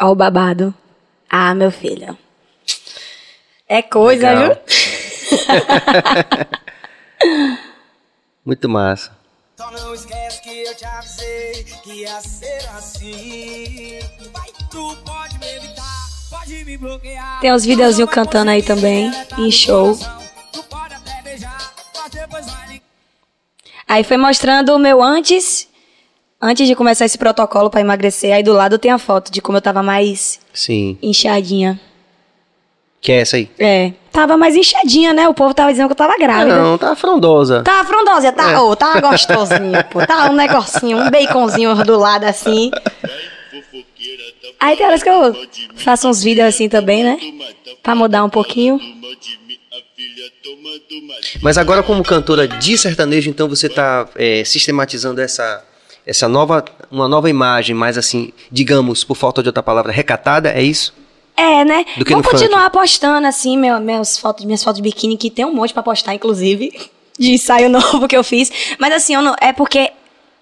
Ó o babado. Ah, meu filho. É coisa, Legal. viu? Muito massa. Só não esquece que eu te avisei que ia ser assim. Vai, tu pode me evitar, pode me bloquear. Tem uns videozinhos cantando aí também, em show. Aí foi mostrando o meu antes Antes de começar esse protocolo pra emagrecer, aí do lado tem a foto de como eu tava mais Sim. inchadinha. Que é essa aí? É. Tava mais inchadinha, né? O povo tava dizendo que eu tava grávida. Não, tá frondosa. Tava frondosa, tá, É. ô, tava gostosinho, pô. Tava um negocinho, um baconzinho do lado assim. Aí tem horas que eu faço uns vídeos assim também, né? Pra mudar um pouquinho. Mas agora, como cantora de sertanejo, então você tá é, sistematizando essa, essa nova, uma nova imagem, mais assim, digamos, por falta de outra palavra, recatada, é isso? É, né? Do que Vou no funk. continuar postando, assim, meu, meus fotos, minhas fotos de biquíni, que tem um monte pra postar, inclusive, de ensaio novo que eu fiz. Mas assim, eu não, é porque.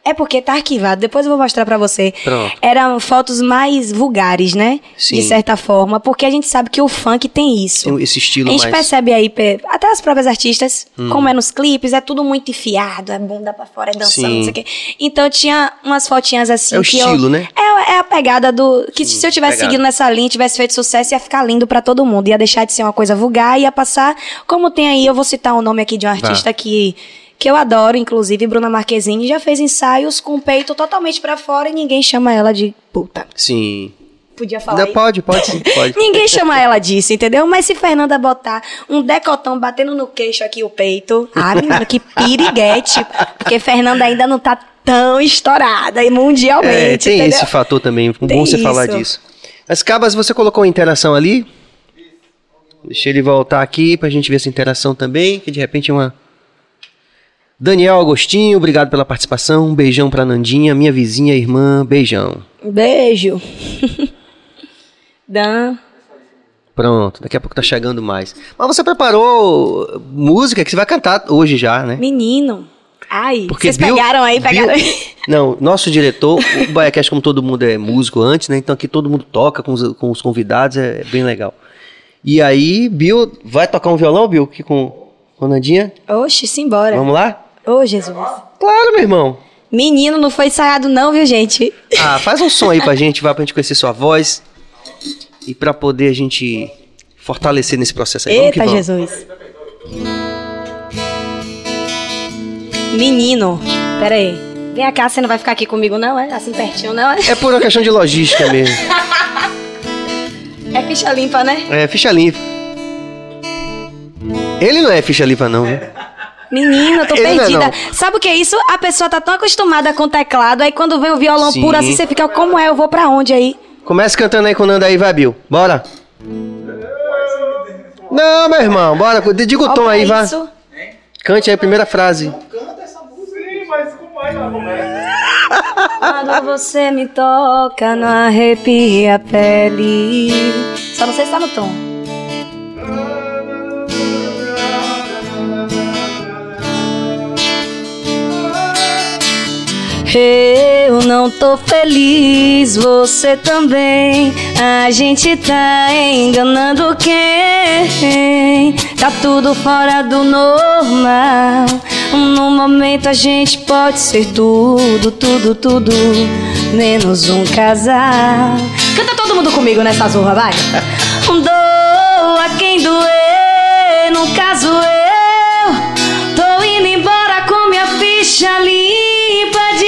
É porque tá arquivado, depois eu vou mostrar pra você. Pronto. Eram fotos mais vulgares, né? Sim. De certa forma, porque a gente sabe que o funk tem isso. Tem esse estilo A gente mais... percebe aí, até as próprias artistas, Hum. como é nos clipes, é tudo muito enfiado, é bunda pra fora, é dançando, Sim. não sei o quê. Então tinha umas fotinhas assim. É o que estilo, eu, né? É, é a pegada do. Que se eu tivesse pegada. seguido nessa linha, tivesse feito sucesso, ia ficar lindo pra todo mundo. Ia deixar de ser uma coisa vulgar, ia passar. Como tem aí, eu vou citar o nome aqui de um artista que. Que eu adoro, inclusive, Bruna Marquezine já fez ensaios com o peito totalmente pra fora e ninguém chama ela de puta. Sim. Podia falar Não, pode, pode sim, pode. Ninguém chama ela disso, entendeu? Mas se Fernanda botar um decotão batendo no queixo aqui o peito, ah, menina, que piriguete. Porque Fernanda ainda não tá tão estourada e mundialmente, É, tem entendeu? esse fator também, bom Tem você falar isso. disso. Mas, Cabas, você colocou uma interação ali? Deixa ele voltar aqui pra gente ver essa interação também, que de repente é uma... Daniel Agostinho, obrigado pela participação. Um beijão pra Nandinha, minha vizinha, irmã. Beijão. Beijo. Dan. Pronto, daqui a pouco tá chegando mais. Mas você preparou música que você vai cantar hoje já, né? Menino. Ai, Porque vocês Bill- pegaram aí, pegaram Bill- aí. Não, nosso diretor, o Baiacast, como todo mundo é músico antes, né? Então aqui todo mundo toca com os, com os convidados, é bem legal. E aí, Bill, vai tocar um violão, Bill, aqui com, com a Nandinha? Oxe, simbora. Vamos lá? Ô, Jesus. Claro, meu irmão. Menino, não foi ensaiado não, viu, gente? Ah, faz um som aí pra gente, vai pra gente conhecer sua voz. E pra poder a gente fortalecer nesse processo aí. Vamos Eita, vamos. Jesus. Menino, pera aí. Vem cá, você não vai ficar aqui comigo não, é? Assim pertinho, não, é? É por uma questão de logística mesmo. É ficha limpa, né? É, ficha limpa. Ele não é ficha limpa, não, viu? Menina, eu tô não é, perdida. não. Sabe o que é isso? A pessoa tá tão acostumada com teclado, aí quando vem o violão Sim. puro assim, você fica, como é? Eu vou pra onde aí? Começa cantando aí com o Nanda aí, vai, Bill. Bora. Não, meu irmão, bora. Diga o tom aí, vai. isso. Cante aí a primeira frase. Quando você me toca, não arrepia a pele. Só não sei se tá no tom. Eu não tô feliz, você também. A gente tá enganando quem? Tá tudo fora do normal. No momento a gente pode ser tudo, tudo, tudo, menos um casal. Canta todo mundo comigo nessa zorra, vai. Doa quem doer, no caso eu. Tô indo embora com minha ficha limpa de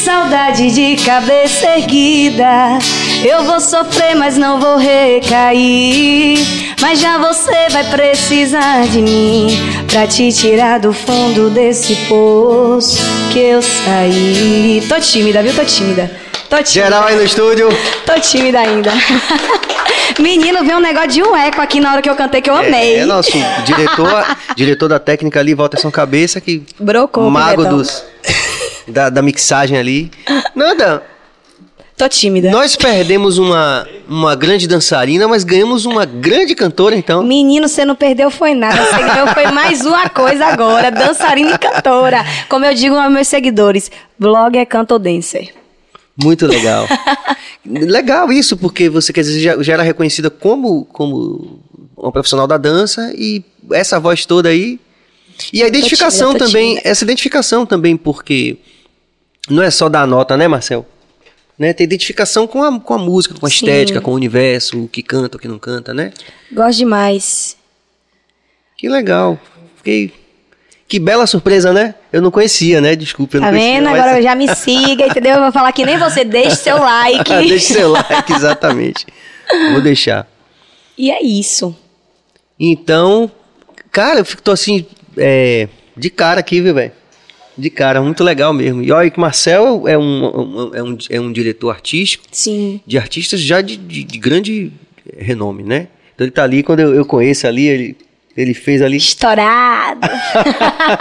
saudade de cabeça erguida. Eu vou sofrer, mas não vou recair. Mas já você vai precisar de mim pra te tirar do fundo desse poço que eu saí. Tô tímida, viu? Tô tímida. Tô tímida. Geral aí no estúdio. Tô tímida ainda. Menino, veio um negócio de um eco aqui na hora que eu cantei que eu amei. É, é nosso diretor, diretor da técnica ali, Walterson Cabeça, que Brocou, mago dos da, da mixagem ali. Nanda, Tô tímida. nós perdemos uma, uma grande dançarina, mas ganhamos uma grande cantora, então. Menino, você não perdeu foi nada. Você ganhou foi mais uma coisa agora. Dançarina e cantora. Como eu digo aos meus seguidores, blogger canto dancer. Muito legal. legal isso, porque você quer dizer, já, já era reconhecida como, como uma profissional da dança e essa voz toda aí. E a identificação tímida, também, tímida. essa identificação também, porque não é só dar nota, né, Marcel? Né? Tem identificação com a, com a música, com a Sim. estética, com o universo, o que canta, o que não canta, né? Gosto demais. Que legal. Fiquei. Que bela surpresa, né? Eu não conhecia, né? Desculpa, eu Tá não conhecia. vendo? mas- Agora já me siga, entendeu? Eu vou falar que nem você, deixe seu like. Deixa seu like, exatamente. Vou deixar. E é isso. Então, cara, eu fico tô assim, é, de cara aqui, viu, velho? De cara, muito legal mesmo. E olha que Marcel é um, é um, é um diretor artístico, Sim. de artistas já de, de- de grande renome, né? Então ele tá ali, quando eu, eu conheço ali, ele, ele fez ali. Estourado.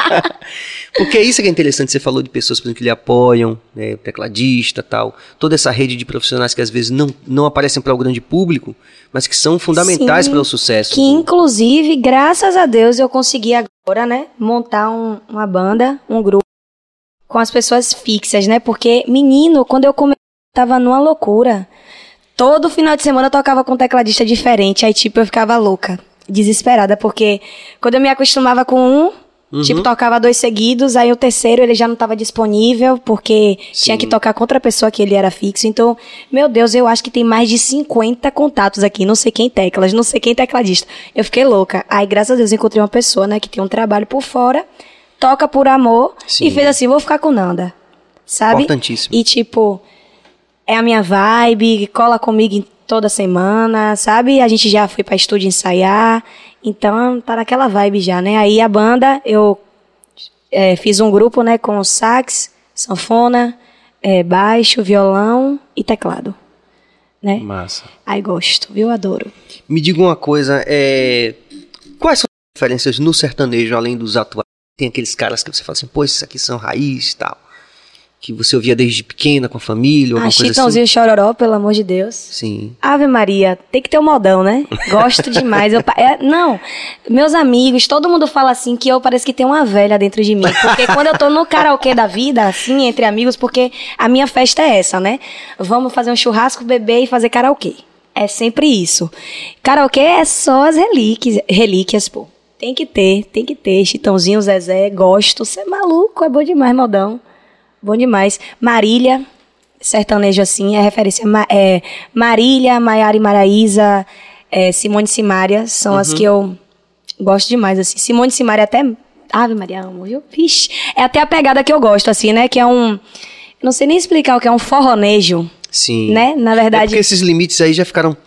Porque é isso que é interessante, você falou de pessoas por exemplo, que lhe apoiam, né, tecladista tal, toda essa rede de profissionais que às vezes não, não aparecem para o grande público, mas que são fundamentais para o sucesso. Que inclusive, graças a Deus, eu consegui agora, né, montar um- uma banda, um grupo com as pessoas fixas, né? Porque menino, quando eu comecei, tava numa loucura. Todo final de semana eu tocava com um tecladista diferente, aí tipo eu ficava louca, desesperada, porque quando eu me acostumava com um, Uhum. tipo tocava dois seguidos, aí o terceiro ele já não estava disponível, porque tinha que tocar com outra pessoa que ele era fixo. Então, meu Deus, eu acho que tem mais de 50 contatos aqui, não sei quem teclas, não sei quem tecladista. Eu fiquei louca. Aí, graças a Deus, eu encontrei uma pessoa, né, que tem um trabalho por fora, toca por amor Sim. e fez assim, vou ficar com Nanda. Sabe? Importantíssimo. E tipo, é a minha vibe, cola comigo toda semana, sabe? A gente já foi pra estúdio ensaiar, então tá naquela vibe já, né? Aí a banda, eu é, fiz um grupo, né, com sax, sanfona, é, baixo, violão e teclado, né? Massa. Aí gosto, viu? Adoro. Me diga uma coisa, é, quais são as diferenças no sertanejo, além dos atuais? Tem aqueles caras que você fala assim, pô, esses aqui são raiz e tal. Que você ouvia desde pequena com a família, ou Ah, alguma coisa Chitãozinho e Chororó, pelo amor de Deus. assim? Sim. Ave Maria, tem que ter um modão, né? Gosto demais. Eu é, não, meus amigos, todo mundo fala assim que eu parece que tem uma velha dentro de mim. Porque quando eu tô no karaokê da vida, assim, entre amigos, porque a minha festa é essa, né? Vamos fazer um churrasco, beber e fazer karaokê. É sempre isso. Karaokê é só as relíquias, relíquias, pô. Tem que ter, tem que ter. Chitãozinho, Zezé, gosto. Você é maluco, é bom demais, modão. Bom demais. Marília, sertanejo assim, é referência. É, Marília, Maiara e Maraísa, é, Simone e Simária, são as que eu gosto demais, assim. Simone e Simária até... Ave Maria, amo, viu? Vixe, é até a pegada que eu gosto, assim, né? Que é um... Não sei nem explicar o que é um forronejo, Sim. né? Na É verdade, porque esses limites aí já ficaram.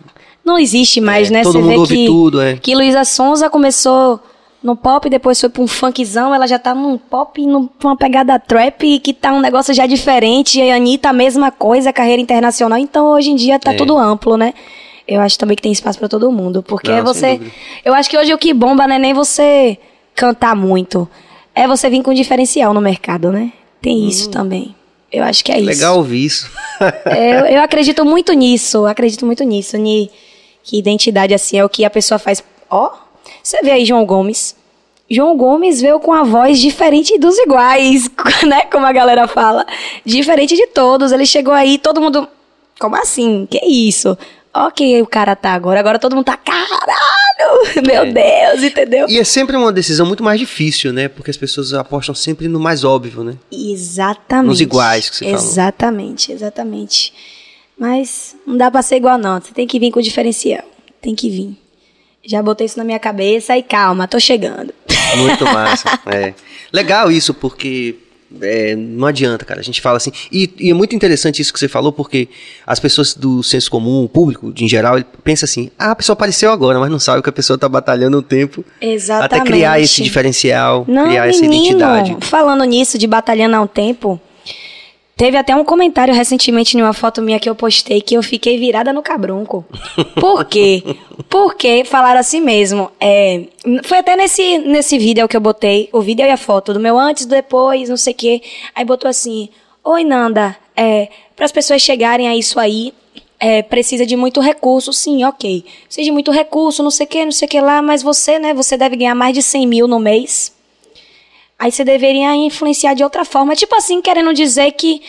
Não existe mais, É, né? todo Você mundo vê ouve que, tudo, é. que Luísa Sonza começou no pop, depois foi pra um funkzão, ela já tá num pop, num, pra uma pegada trap, que tá um negócio já diferente, e a Anitta a mesma coisa, carreira internacional, então hoje em dia tá É. tudo amplo, né? Eu acho também que tem espaço pra todo mundo, porque Não, sem você... Eu acho que hoje o que bomba não é nem você cantar muito, é você vir com diferencial no mercado, né? Tem isso também. Eu acho que é isso. Hum. Legal ouvir isso. É, eu, eu acredito muito nisso, acredito muito nisso, ni, que identidade assim é o que a pessoa faz. Ó, você vê aí João Gomes. João Gomes veio com a voz diferente dos iguais, né? Como a galera fala. Diferente de todos. Ele chegou aí, todo mundo. Como assim? Que isso? Ó, que o cara tá agora. Agora todo mundo tá. Caralho! Meu É. Deus, entendeu? E é sempre uma decisão muito mais difícil, né? Porque as pessoas apostam sempre no mais óbvio, né? Exatamente. Nos iguais que você falou. Exatamente, exatamente. Mas não dá pra ser igual, não. Você tem que vir com diferencial. Tem que vir. Já botei isso na minha cabeça e calma, tô chegando. Muito massa. é. Legal isso, porque é, não adianta, cara. A gente fala assim. E, e é muito interessante isso que você falou, porque as pessoas do senso comum, o público em geral, ele pensa assim: ah, a pessoa apareceu agora, mas não sabe que a pessoa tá batalhando um tempo Exatamente. até criar esse diferencial, Não, criar essa menino, identidade. Falando nisso, de batalhando há um tempo, teve até um comentário recentemente em uma foto minha que eu postei que eu fiquei virada no cabrunco. Por quê? Porque falaram assim mesmo. é, foi até nesse, nesse vídeo que eu botei, o vídeo e a foto do meu antes, depois, não sei o quê. Aí botou assim: Oi, Nanda, é, para as pessoas chegarem a isso aí, é, precisa de muito recurso, sim, ok. Precisa de muito recurso, não sei o que, não sei o que lá, mas você, né, você deve ganhar mais de 100 mil no mês. Aí você deveria influenciar de outra forma. Tipo assim, querendo dizer que.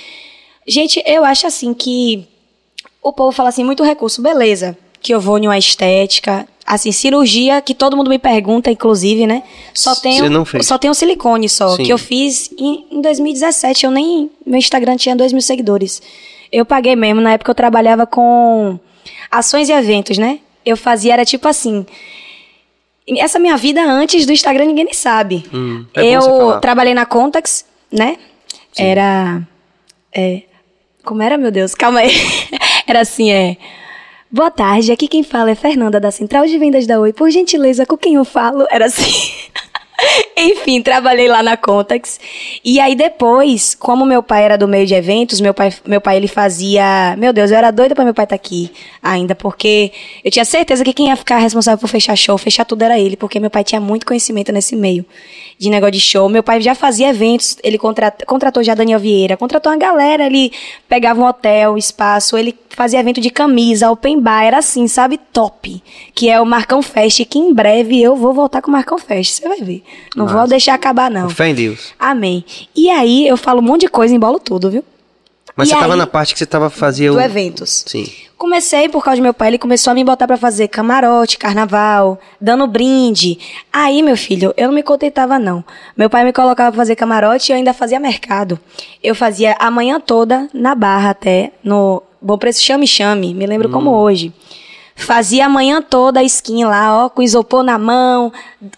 Gente, eu acho assim que. O povo fala assim, muito recurso, beleza. Que eu vou em uma estética. Assim, cirurgia, que todo mundo me pergunta, inclusive, né? Só Você tenho. não fez? Só tenho silicone só. Sim. Que eu fiz em, em 2017. Eu nem. Meu Instagram tinha 2 mil seguidores. Eu paguei mesmo. Na época eu trabalhava com ações e eventos, né? Eu fazia, era tipo assim Essa minha vida antes do Instagram ninguém nem sabe. Hum, é eu trabalhei na Contax, né? Era. É, como era, meu Deus? Calma aí. era assim, é. Boa tarde, aqui quem fala é Fernanda da Central de Vendas da Oi. Por gentileza, com quem eu falo? Era assim. Enfim, trabalhei lá na Contax. E aí depois, como meu pai era do meio de eventos, meu pai, meu pai ele fazia, meu Deus, eu era doida para meu pai estar aqui ainda, porque eu tinha certeza que quem ia ficar responsável por fechar show, fechar tudo era ele, porque meu pai tinha muito conhecimento nesse meio de negócio de show. Meu pai já fazia eventos, ele contrat, contratou já Daniel Vieira, contratou uma galera, ele pegava um hotel, espaço, ele fazia evento de camisa, open bar, era assim, sabe? Top. Que é o Marcão Fest, que em breve eu vou voltar com o Marcão Fest, você vai ver. Não vou Massa. deixar acabar, não. Fé em Deus. Amém. E aí eu falo um monte de coisa, embolo tudo, viu? Mas E você tava aí- na parte que você tava fazendo. Do eventos. Sim. Comecei por causa do meu pai, ele começou a me botar pra fazer camarote, carnaval, dando brinde. Aí, meu filho, eu não me contentava não. Meu pai me colocava pra fazer camarote e eu ainda fazia mercado. Eu fazia a manhã toda na barra até, no Bom Preço Chame Chame, me lembro como hoje. Fazia a manhã toda a skin lá, ó, com isopor na mão,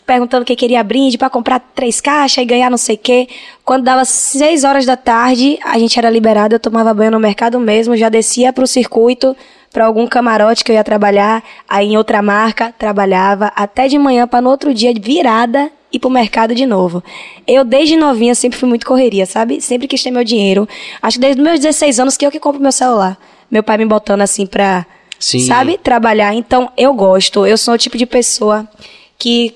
perguntando quem queria brinde pra comprar três caixas e ganhar não sei o quê. Quando dava seis horas da tarde, a gente era liberado, eu tomava banho no mercado mesmo, já descia pro circuito, pra algum camarote que eu ia trabalhar, aí em outra marca, trabalhava até de manhã pra no outro dia virada ir pro mercado de novo. Eu, desde novinha, sempre fui muito correria, sabe? Sempre quis ter meu dinheiro. Acho que desde meus 16 anos que eu que compro meu celular. Meu pai me botando assim pra Sim. sabe? Trabalhar. Então, eu gosto. Eu sou o tipo de pessoa que.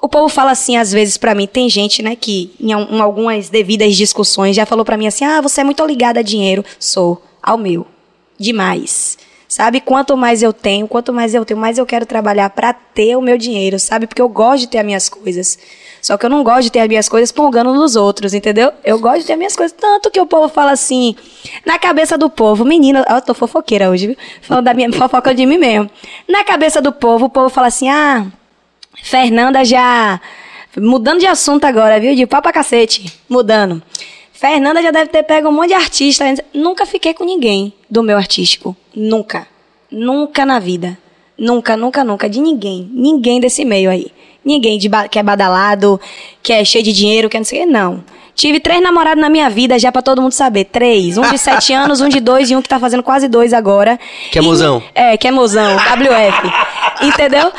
O povo fala assim, às vezes, pra mim. Tem gente, né, que em, al- em algumas devidas discussões já falou pra mim assim: ah, você é muito ligada a dinheiro. Sou. Ao meu. Demais. Sabe? Quanto mais eu tenho, quanto mais eu tenho, mais eu quero trabalhar pra ter o meu dinheiro, sabe? Porque eu gosto de ter as minhas coisas. Só que eu não gosto de ter as minhas coisas pongando nos outros, entendeu? Eu gosto de ter as minhas coisas. Tanto que o povo fala assim, na cabeça do povo, menina, eu tô fofoqueira hoje, viu? Falando da minha fofoca de mim mesmo. Na cabeça do povo, o povo fala assim, ah, Fernanda já. Mudando de assunto agora, viu? De pau pra cacete. Mudando. Fernanda já deve ter pego um monte de artista. Nunca fiquei com ninguém do meu artístico. Nunca. Nunca na vida. Nunca, nunca, nunca. De ninguém. Ninguém desse meio aí. Ninguém de que é badalado, que é cheio de dinheiro, que é não sei o quê. Não. Tive três namorados na minha vida, já pra todo mundo saber. Três. Um de sete anos, um de dois e um que tá fazendo quase dois agora. Que é E- mozão. é, que é mozão, WF. Entendeu?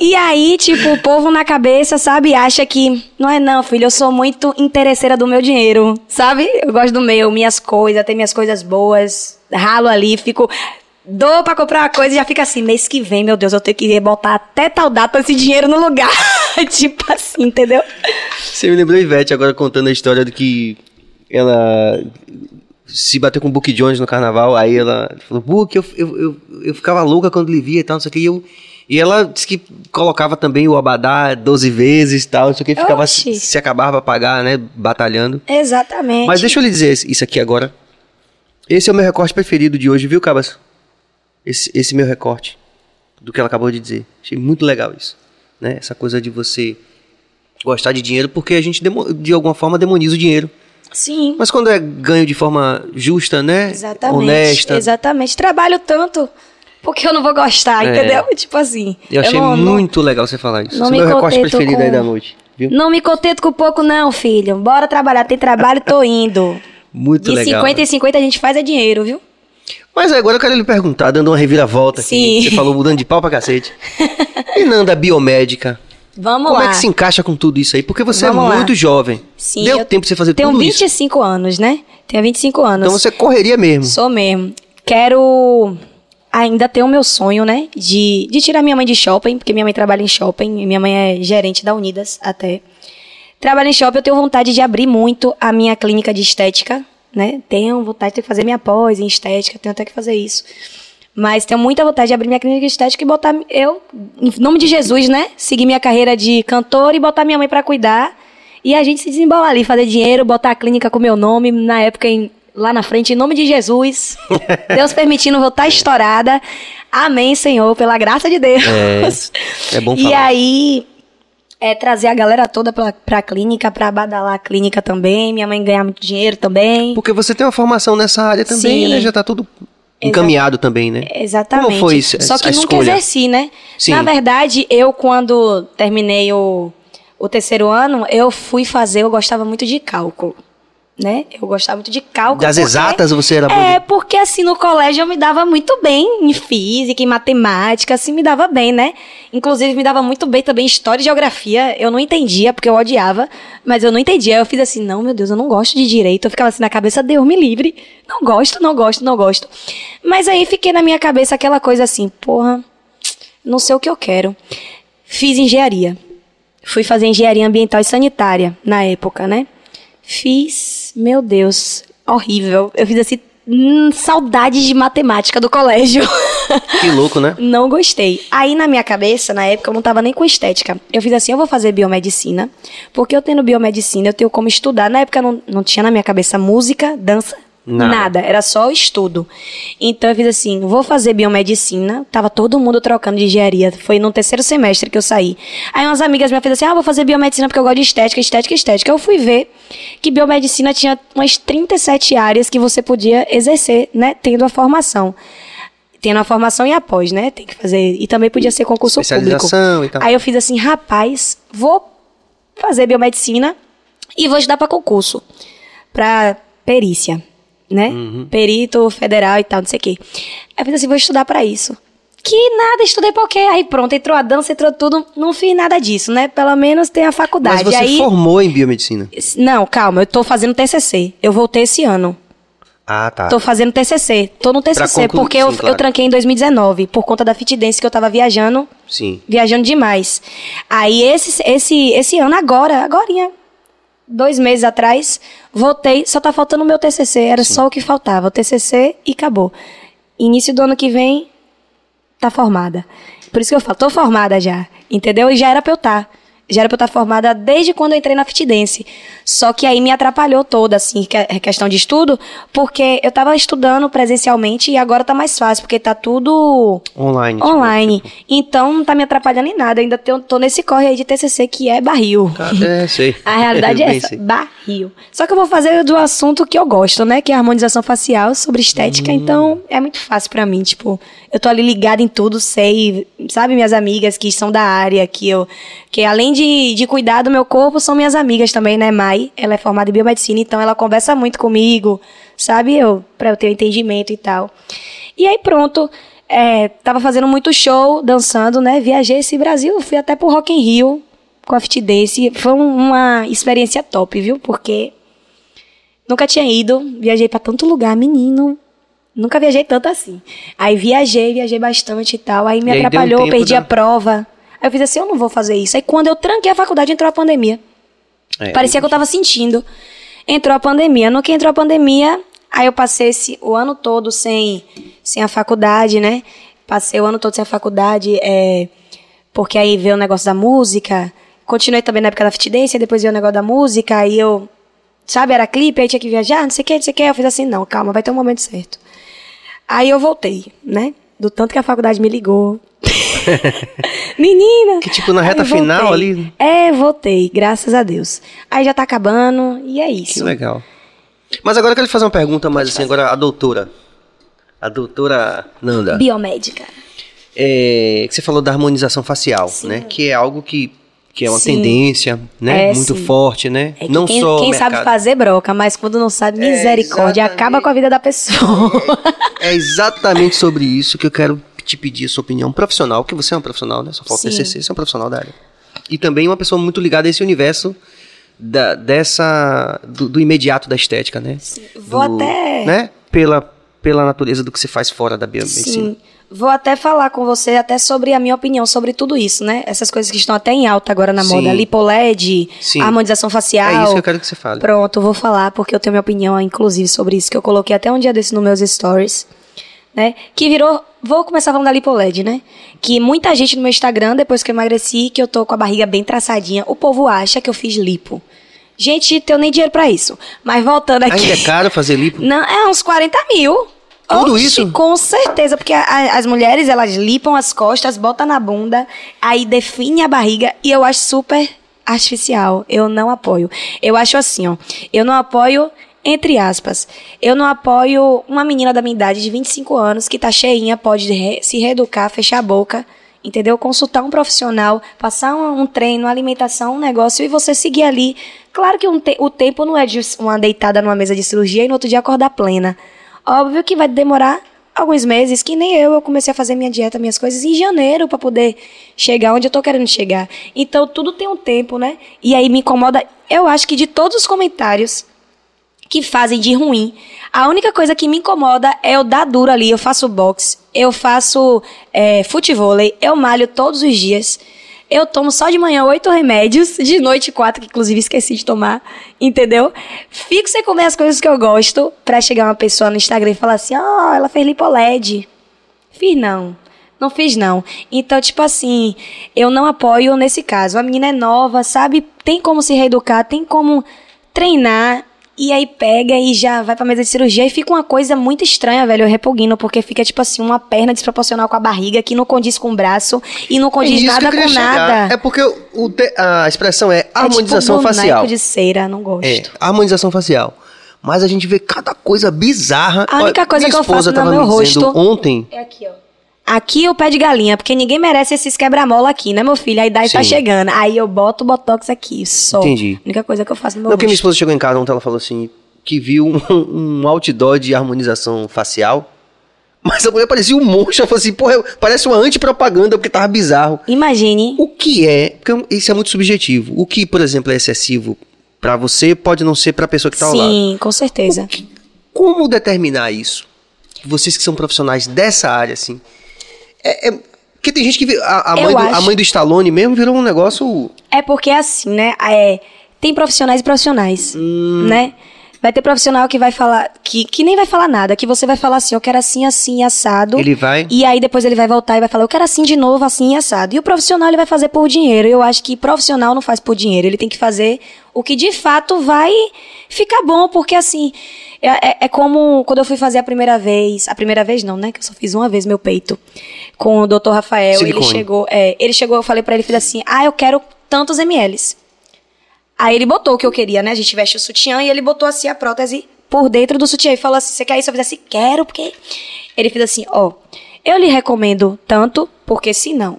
E aí, tipo, o povo na cabeça, sabe, acha que não é não, filho, eu sou muito interesseira do meu dinheiro, sabe? Eu gosto do meu, minhas coisas, ter minhas coisas boas, ralo ali, fico dou pra comprar uma coisa e já fica assim, mês que vem, meu Deus, eu tenho que botar até tal data esse dinheiro no lugar. tipo assim, entendeu? Você me lembrou Ivete agora contando a história do que ela se bateu com o Book Jones no carnaval, aí ela falou, Book, eu, eu, eu, eu ficava louca quando ele via e tal, não sei o que, e eu... E ela disse que colocava também o abadá 12 vezes e tal, não sei o que, ficava, Oxi. se, se acabava pra pagar, né, batalhando. Exatamente. Mas deixa eu lhe dizer isso aqui agora. Esse é o meu recorte preferido de hoje, viu, Cabas? Esse, esse meu recorte do que ela acabou de dizer. Achei muito legal isso. Né? Essa coisa de você gostar de dinheiro, porque a gente, de alguma forma, demoniza o dinheiro. Sim. Mas quando é ganho de forma justa, né? Exatamente. Honesta. Exatamente. Trabalho tanto porque eu não vou gostar, É. entendeu? Tipo assim. Eu achei não- não- muito legal você falar isso. não Esse é meu recorte preferido aí com- da noite. Viu? Não me contento com pouco, não, filho. Bora trabalhar. Tem trabalho, tô indo. Muito De legal. 50 em 50 a gente faz é dinheiro, viu? Mas agora eu quero lhe perguntar, dando uma reviravolta Sim. aqui. Você falou mudando de pau pra cacete. E Nanda biomédica? Vamos Como lá. é que se encaixa com tudo isso aí? Porque você Vamos é lá. muito jovem. Sim, Deu eu tempo pra você fazer Tenho tudo isso. 25 anos, né? Tenho 25 anos. Então você correria mesmo. Sou mesmo. Quero ainda ter o meu sonho, né? De, de tirar minha mãe de shopping, porque minha mãe trabalha em shopping. e Minha mãe é gerente da Unidas até. Trabalho em shopping, eu tenho vontade de abrir muito a minha clínica de estética, né? Tenho vontade de fazer minha pós em estética, tenho até que fazer isso. Mas tenho muita vontade de abrir minha clínica de estética e botar eu, em nome de Jesus, né? Seguir minha carreira de cantora e botar minha mãe pra cuidar. E a gente se desembolar ali, fazer dinheiro, botar a clínica com meu nome, na época em- lá na frente, em nome de Jesus. Deus permitindo, vou estar estourada. Amém, Senhor, pela graça de Deus. É, é bom E falar. aí, é trazer a galera toda pra, pra clínica, pra badalar a clínica também. Minha mãe ganhar muito dinheiro também. Porque você tem uma formação nessa área também, Sim. né? Já tá tudo encaminhado também, né? Exatamente. Como foi isso, Só que nunca escolha? exerci, né? Sim. Na verdade, eu quando terminei o, o terceiro ano, eu fui fazer, eu gostava muito de cálculo, né? Eu gostava muito de cálculo. Das porque- exatas você era É, porque assim, no colégio eu me dava muito bem em física, em matemática, assim, me dava bem, né? Inclusive, me dava muito bem também em história e geografia. Eu não entendia, porque eu odiava, mas eu não entendia. Eu fiz assim, não, meu Deus, eu não gosto de direito. Eu ficava assim na cabeça, Deus me livre. Não gosto, não gosto, não gosto. Mas aí fiquei na minha cabeça aquela coisa assim, porra, não sei o que eu quero. Fiz engenharia. Fui fazer engenharia ambiental e sanitária na época, né? Fiz, meu Deus, horrível. Eu fiz assim, hum, saudades de matemática do colégio. Que louco, né? Não gostei. Aí na minha cabeça, na época, eu não tava nem com estética. Eu fiz assim, eu vou fazer biomedicina, porque eu tendo biomedicina, eu tenho como estudar. Na época não, não tinha na minha cabeça música, dança, Nada. nada. Era só estudo. Então eu fiz assim, vou fazer biomedicina. Tava todo mundo trocando de engenharia. Foi no terceiro semestre que eu saí. Aí umas amigas minhas fizeram assim, ah, vou fazer biomedicina porque eu gosto de estética, estética, estética. Eu fui ver que biomedicina tinha umas 37 áreas que você podia exercer, né, tendo a formação tendo a formação e após, né? Tem que fazer. E também podia ser concurso público. E tal. Aí eu fiz assim, rapaz, vou fazer biomedicina e vou estudar para concurso. Pra perícia, né? Uhum. Perito federal e tal, não sei o quê. Aí eu fiz assim, vou estudar para isso. Que nada, estudei pra quê? Aí pronto, entrou a dança, entrou tudo. Não fiz nada disso, né? Pelo menos tem a faculdade. Mas você Aí, formou em biomedicina. Não, calma, eu tô fazendo TCC. Eu voltei esse ano. Ah, tá. Tô fazendo TCC. Tô no TCC, concluir, porque eu, sim, claro. eu tranquei em 2019, por conta da fit dance que eu tava viajando, Sim. viajando demais. Aí esse, esse, esse ano, agora, agorinha, dois meses atrás, voltei, só tá faltando o meu TCC, era só o que faltava, o TCC e acabou. Início do ano que vem, tá formada. Por isso que eu falo, tô formada já, entendeu? E já era pra eu estar. Já era pra eu estar formada desde quando eu entrei na Fit Dance. Só que aí me atrapalhou toda, assim, que é questão de estudo, porque eu tava estudando presencialmente e agora tá mais fácil, porque tá tudo Online. tipo, online. tipo, Então não tá me atrapalhando em nada. Eu ainda tô, tô nesse corre aí de TCC que é barril. É, sei. A realidade é essa, sei. barril. Só que eu vou fazer do assunto que eu gosto, né? Que é a harmonização facial sobre estética. Hum. Então é muito fácil pra mim. Tipo, eu tô ali ligada em tudo, sei. Sabe, minhas amigas que são da área, que eu. Que além de, de cuidar do meu corpo, são minhas amigas também, né? Mai, ela é formada em biomedicina, então ela conversa muito comigo, sabe? Eu, pra eu ter um entendimento e tal. E aí pronto. É, tava fazendo muito show, dançando, né? Viajei esse Brasil, fui até pro Rock in Rio com a Fit Dance. Foi um- uma experiência top, viu? Porque nunca tinha ido, viajei pra tanto lugar, menino. Nunca viajei tanto assim. Aí viajei, viajei bastante e tal. Aí me aí um atrapalhou, tempo perdi da- a prova. Aí eu fiz assim, eu não vou fazer isso. Aí quando eu tranquei a faculdade, entrou a pandemia. É, Parecia que eu tava sentindo. Entrou a pandemia. No que entrou a pandemia, aí eu passei esse, o ano todo sem, sem a faculdade, né? Passei o ano todo sem a faculdade, é, porque aí veio o negócio da música. Continuei também na época da Fit Dance, depois veio o negócio da música, aí eu, sabe, era clipe, aí tinha que viajar, não sei o que, não sei o que. Eu fiz assim, não, calma, vai ter um momento certo. Aí eu voltei, né? Do tanto que a faculdade me ligou. Menina! Que tipo, na reta final ali. É, voltei, graças a Deus. Aí já tá acabando e é isso. Que legal. Mas agora eu quero lhe fazer uma pergunta mais assim, agora a doutora. A doutora Nanda. Biomédica. É, que você falou da harmonização facial, né? Que é algo que, que é uma Sim. tendência, né? É, Muito sim. forte, né? É que Não quem, só quem sabe fazer broca, mas quando não sabe, misericórdia, exatamente. acaba com a vida da pessoa. É exatamente sobre isso que eu quero te pedir a sua opinião profissional, que você é um profissional, né? Só falta Sim. TCC, você é um profissional da área. E também uma pessoa muito ligada a esse universo da, dessa do, do imediato da estética, né? Vou Do- até- né? Pela pela natureza do que se faz fora da biomedicina. Sim. Vou até falar com você até sobre a minha opinião sobre tudo isso, né? Essas coisas que estão até em alta agora na Sim. moda. Lipoled, Sim. harmonização facial. É isso que eu quero que você fale. Pronto, vou falar porque eu tenho minha opinião, inclusive, sobre isso, que eu coloquei até um dia desse nos meus stories, né? Que virou. Vou começar falando da Lipoled, né? Que muita gente no meu Instagram, depois que eu emagreci, que eu tô com a barriga bem traçadinha, o povo acha que eu fiz lipo. Gente, tenho nem dinheiro pra isso. Mas voltando aqui. Ainda é caro fazer lipo? Não, é uns 40 mil. Tudo Oxi, isso? Com certeza, porque a- a- as mulheres, elas lipam as costas, botam na bunda, aí define a barriga, e eu acho super artificial. Eu não apoio. Eu acho assim, ó, eu não apoio entre aspas, eu não apoio uma menina da minha idade de 25 anos que tá cheinha, pode re- se reeducar, fechar a boca, entendeu? Consultar um profissional, passar um, um treino, alimentação, um negócio e você seguir ali. Claro que um te- o tempo não é de uma deitada numa mesa de cirurgia e no outro dia acordar plena. Óbvio que vai demorar alguns meses, que nem eu, eu comecei a fazer minha dieta, minhas coisas em janeiro para poder chegar onde eu tô querendo chegar. Então tudo tem um tempo, né? E aí me incomoda, eu acho que de todos os comentários que fazem de ruim. A única coisa que me incomoda é eu dar duro ali. Eu faço boxe, eu faço é, futevôlei, eu malho todos os dias. Eu tomo só de manhã oito remédios, de noite quatro, que inclusive esqueci de tomar, entendeu? Fico sem comer as coisas que eu gosto, pra chegar uma pessoa no Instagram e falar assim, ó, ela fez lipoled. Fiz não. Não fiz não. Então, tipo assim, eu não apoio nesse caso. A menina é nova, sabe? Tem como se reeducar, tem como treinar. E aí pega e já vai pra mesa de cirurgia e fica uma coisa muito estranha, velho, eu repugno, porque fica tipo assim, uma perna desproporcional com a barriga, que não condiz com o braço e não condiz que nada com chegar. nada. É porque o- te- a expressão é É harmonização tipo boneco facial. de cera, não gosto. É, harmonização facial. Mas a gente vê cada coisa bizarra. A única coisa minha que eu faço no meu rosto- ontem. É aqui, ó. Aqui o pé de galinha, porque ninguém merece esses quebra-mola aqui, né, meu filho? A idade tá Sim. chegando. Aí eu boto o botox aqui, só. Entendi. A única coisa que eu faço no meu Não, porque minha esposa chegou em casa ontem, ela falou assim, que viu um, um outdoor de harmonização facial. Mas a mulher parecia um monstro. Ela falou assim, porra, parece uma antipropaganda, porque tava bizarro. Imagine. O que é, porque isso é muito subjetivo. O que, por exemplo, é excessivo pra você, pode não ser pra pessoa que tá ao lado. Sim, com certeza. Como determinar isso? Vocês que são profissionais dessa área, assim. É, é- porque tem gente que. A, a mãe do, a acho- mãe do Stallone mesmo virou um negócio. É porque assim, né? É, tem profissionais e profissionais, Hum. né? Vai ter profissional que vai falar, que, que nem vai falar nada, que você vai falar assim, eu quero assim, assim, assado. Ele vai. E aí depois ele vai voltar e vai falar, eu quero assim de novo, assim, assado. E o profissional ele vai fazer por dinheiro. Eu acho que profissional não faz por dinheiro. Ele tem que fazer o que de fato vai ficar bom, porque assim, é, é- é como quando eu fui fazer a primeira vez. A primeira vez não, né? Que eu só fiz uma vez meu peito. Com o Dr. Rafael. Silicone. Ele chegou, é, ele chegou, eu falei pra ele, fiz assim, ah, eu quero tantos mls. Aí ele botou o que eu queria, né? A gente veste o sutiã e ele botou assim a prótese por dentro do sutiã e falou assim: Você quer isso? Eu fiz assim: Quero, porque. Ele fez assim: Ó, eu lhe recomendo tanto, porque senão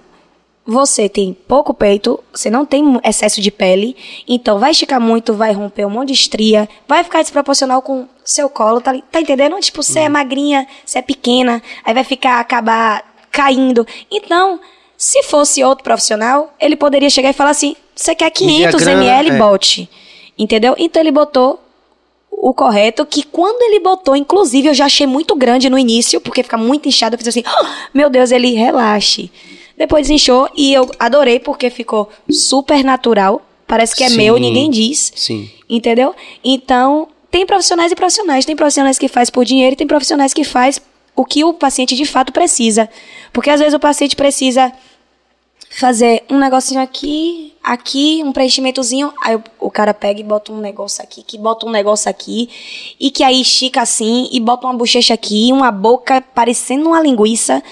você tem pouco peito, você não tem excesso de pele, então vai esticar muito, vai romper um monte de estria, vai ficar desproporcional com seu colo, tá, tá entendendo? Tipo, você é magrinha, você é pequena, aí vai ficar, acabar caindo. Então, se fosse outro profissional, ele poderia chegar e falar assim: você quer 500 grana, ml, é. bote. Entendeu? Então ele botou o correto, que quando ele botou, inclusive eu já achei muito grande no início, porque fica muito inchado, eu fiz assim, "Ah, meu Deus, ele relaxe. Depois desinchou e eu adorei porque ficou super natural, parece que é Sim. meu, ninguém diz, Sim. entendeu? Então, tem profissionais e profissionais, tem profissionais que faz por dinheiro e tem profissionais que faz o que o paciente de fato precisa. Porque às vezes o paciente precisa fazer um negocinho aqui, aqui, um preenchimentozinho, aí o, o cara pega e bota um negócio aqui, que bota um negócio aqui, e que aí estica assim, e bota uma bochecha aqui, uma boca parecendo uma linguiça.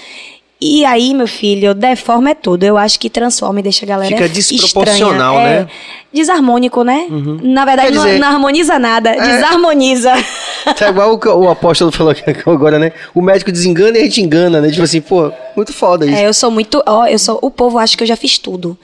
E aí, meu filho, deforma é tudo. Eu acho que transforma e deixa a galera Fica estranha. desproporcional, É, né? Uhum. Desarmônico, né? Na verdade, não, dizer- É. não harmoniza nada, desarmoniza. Tá igual o, que o apóstolo falou agora, né? O médico desengana e a gente engana, né? Tipo assim, pô, muito foda isso. É, eu sou muito. Ó, eu sou. O povo acha que eu já fiz tudo.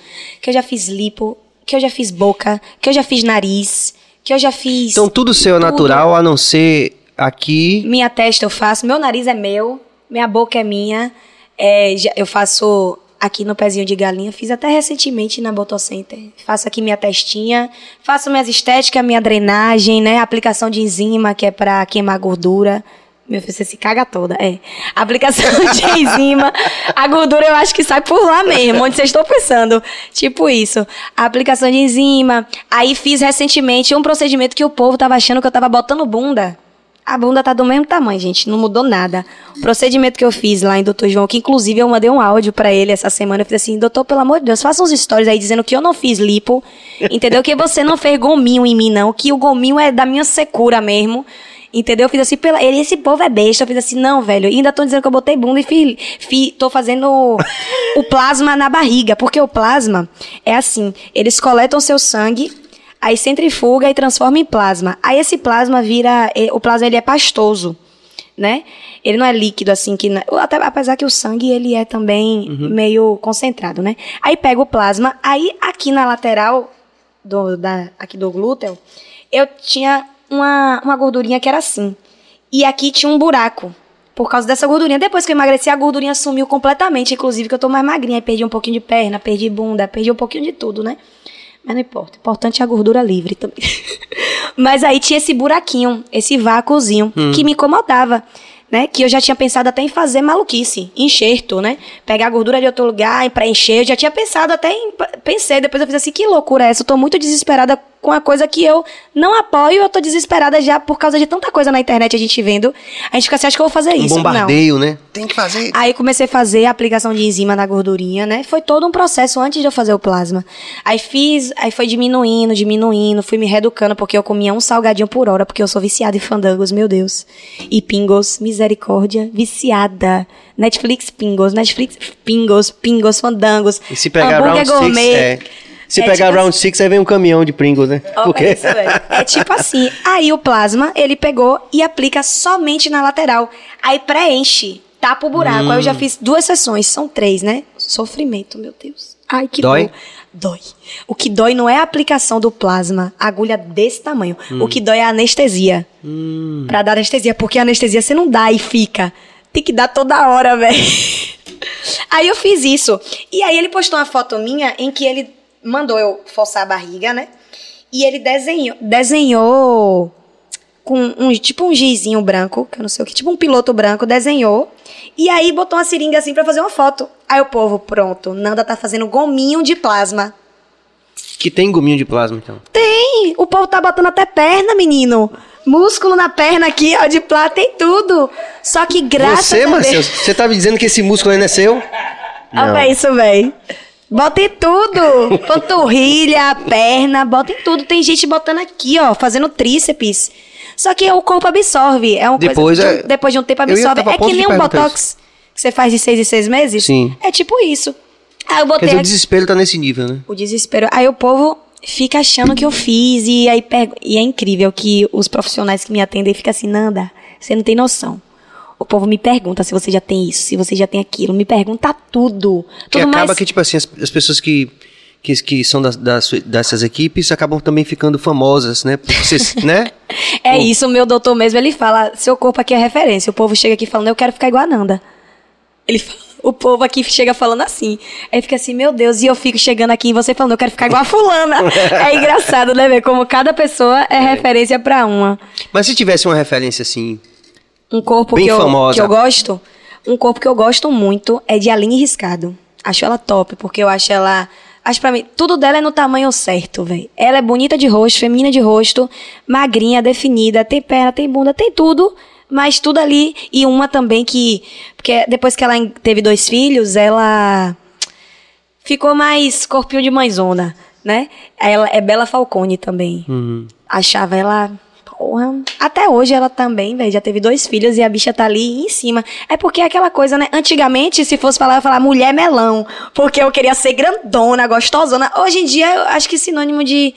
Que eu já fiz lipo, que eu já fiz boca, que eu já fiz nariz, que eu já fiz. Então tudo seu é natural, a não ser aqui. Minha testa eu faço, meu nariz é meu, minha boca é minha. É, já- eu faço aqui no pezinho de galinha, fiz até recentemente na Botocenter. Faço aqui minha testinha, faço minhas estéticas, minha drenagem, né? Aplicação de enzima, que é pra queimar gordura. Meu filho, você se caga toda. É. Aplicação de enzima. A gordura eu acho que sai por lá mesmo, onde vocês estão pensando. Tipo isso. Aplicação de enzima. Aí fiz recentemente um procedimento que o povo tava achando que eu tava botando bunda. A bunda tá do mesmo tamanho, gente, não mudou nada. O procedimento que eu fiz lá em Doutor João, que inclusive eu mandei um áudio pra ele essa semana, eu fiz assim, doutor, pelo amor de Deus, faça uns stories aí dizendo que eu não fiz lipo, entendeu? Que você não fez gominho em mim, não, que o gominho é da minha secura mesmo. Entendeu? Eu fiz assim, pela... ele, esse povo é besta. Eu fiz assim, não, velho. E ainda tô dizendo que eu botei bunda e fiz, tô fazendo o plasma na barriga. Porque o plasma é assim: eles coletam seu sangue, Aí centrifuga e transforma em plasma. Aí esse plasma vira, eh, o plasma ele é pastoso, né? Ele não é líquido assim que até apesar que o sangue ele é também meio concentrado, né? Aí pega o plasma, aí aqui na lateral do da aqui do glúteo, eu tinha uma uma gordurinha que era assim. E aqui tinha um buraco. Por causa dessa gordurinha. Depois que eu emagreci, a gordurinha sumiu completamente. Inclusive, que eu tô mais magrinha. Aí perdi um pouquinho de perna, perdi bunda, perdi um pouquinho de tudo, né? Mas não importa. O importante é a gordura livre também. Mas aí tinha esse buraquinho, esse vácuozinho, que me incomodava. Né? Que eu já tinha pensado até em fazer maluquice, enxerto, né? Pegar a gordura de outro lugar e preencher. Eu já tinha pensado até em. Pensei, depois eu fiz assim, que loucura é essa? Eu tô muito desesperada com a coisa que eu não apoio, eu tô desesperada já por causa de tanta coisa na internet a gente vendo. A gente fica assim, acho que eu vou fazer Um isso. Não. bombardeio, né? Tem que fazer. Aí comecei a fazer a aplicação de enzima na gordurinha, né? Foi todo um processo antes de eu fazer o plasma. Aí fiz, aí foi diminuindo, diminuindo, fui me reeducando, porque eu comia um salgadinho por hora, porque eu sou viciada em fandangos, meu Deus. E pingos, misericórdia, viciada. Netflix pingos, Netflix pingos, pingos, fandangos. E se pegar hambúrguer round six, gourmet. é. Se É pegar tipo round six, aí vem um caminhão de Pringles, né? Ó, Porque... é isso. É tipo assim. Aí o plasma, ele pegou e aplica somente na lateral. Aí preenche, tapa o buraco. Aí eu Hum. já fiz duas sessões, são três, né? Sofrimento, meu Deus. Ai, que Dói? dor. Dói. O que dói não é a aplicação do plasma, agulha desse tamanho. Hum. O que dói é a anestesia. Pra dar anestesia, porque a anestesia você não dá e fica. Tem que dar toda hora, velho. Aí eu fiz isso. E aí ele postou uma foto minha em que ele mandou eu forçar a barriga, né? E ele desenhou, desenhou com um tipo um gizinho branco, que eu não sei o que, tipo um piloto branco, desenhou. E aí botou uma seringa assim pra fazer uma foto. Aí o povo, pronto, Nanda tá fazendo gominho de plasma. Que tem gominho de plasma, então. Tem! O povo tá botando até perna, menino. Músculo na perna aqui, ó, de plata, tem tudo. Só que graças Você, a Deus... Marcelo, você tá me dizendo que esse músculo não é seu? Olha isso, véi. Bota em tudo. Panturrilha, perna, bota em tudo. Tem gente botando aqui, ó, fazendo tríceps. Só que o corpo absorve. É uma Depois coisa. é- de um- depois de um tempo absorve. É que nem um botox que você faz de seis em seis meses. Sim. É tipo isso. Aí eu botei dizer, o desespero tá nesse nível, né? o desespero. Aí o povo fica achando que eu fiz e aí pergu- e é incrível que os profissionais que me atendem ficam assim, Nanda, você não tem noção. O povo me pergunta se você já tem isso, se você já tem aquilo, me pergunta tudo. Que tudo acaba mais que, tipo assim, as, as pessoas que, que, que são das, das- dessas equipes acabam também ficando famosas, né? Vocês, né? É isso, o meu doutor mesmo, ele fala, seu corpo aqui é referência. O povo chega aqui falando, eu quero ficar igual a Nanda. Ele fala, o povo aqui chega falando assim. Aí fica assim, meu Deus, e eu fico chegando aqui e você falando, eu quero ficar igual a fulana. é engraçado, né, ver como cada pessoa é, referência pra uma. Mas se tivesse uma referência assim, Um corpo Bem que eu, famosa. que eu gosto, um corpo que eu gosto muito é de Aline Riscado. Acho ela top, porque eu acho ela. Acho pra mim, tudo dela é no tamanho certo, velho. Ela é bonita de rosto, feminina de rosto, magrinha, definida, tem perna, tem bunda, tem tudo, mas tudo ali. E uma também que. Porque depois que ela teve dois filhos, ela ficou mais corpinho de mãezona, né? Ela é Bela Falcone também. Achava ela. Porra. Até hoje ela também, velho, já teve dois filhos e a bicha tá ali em cima. É porque é aquela coisa, né? Antigamente, se fosse falar, eu ia falar mulher melão. Porque eu queria ser grandona, gostosona. Hoje em dia, eu acho que sinônimo de,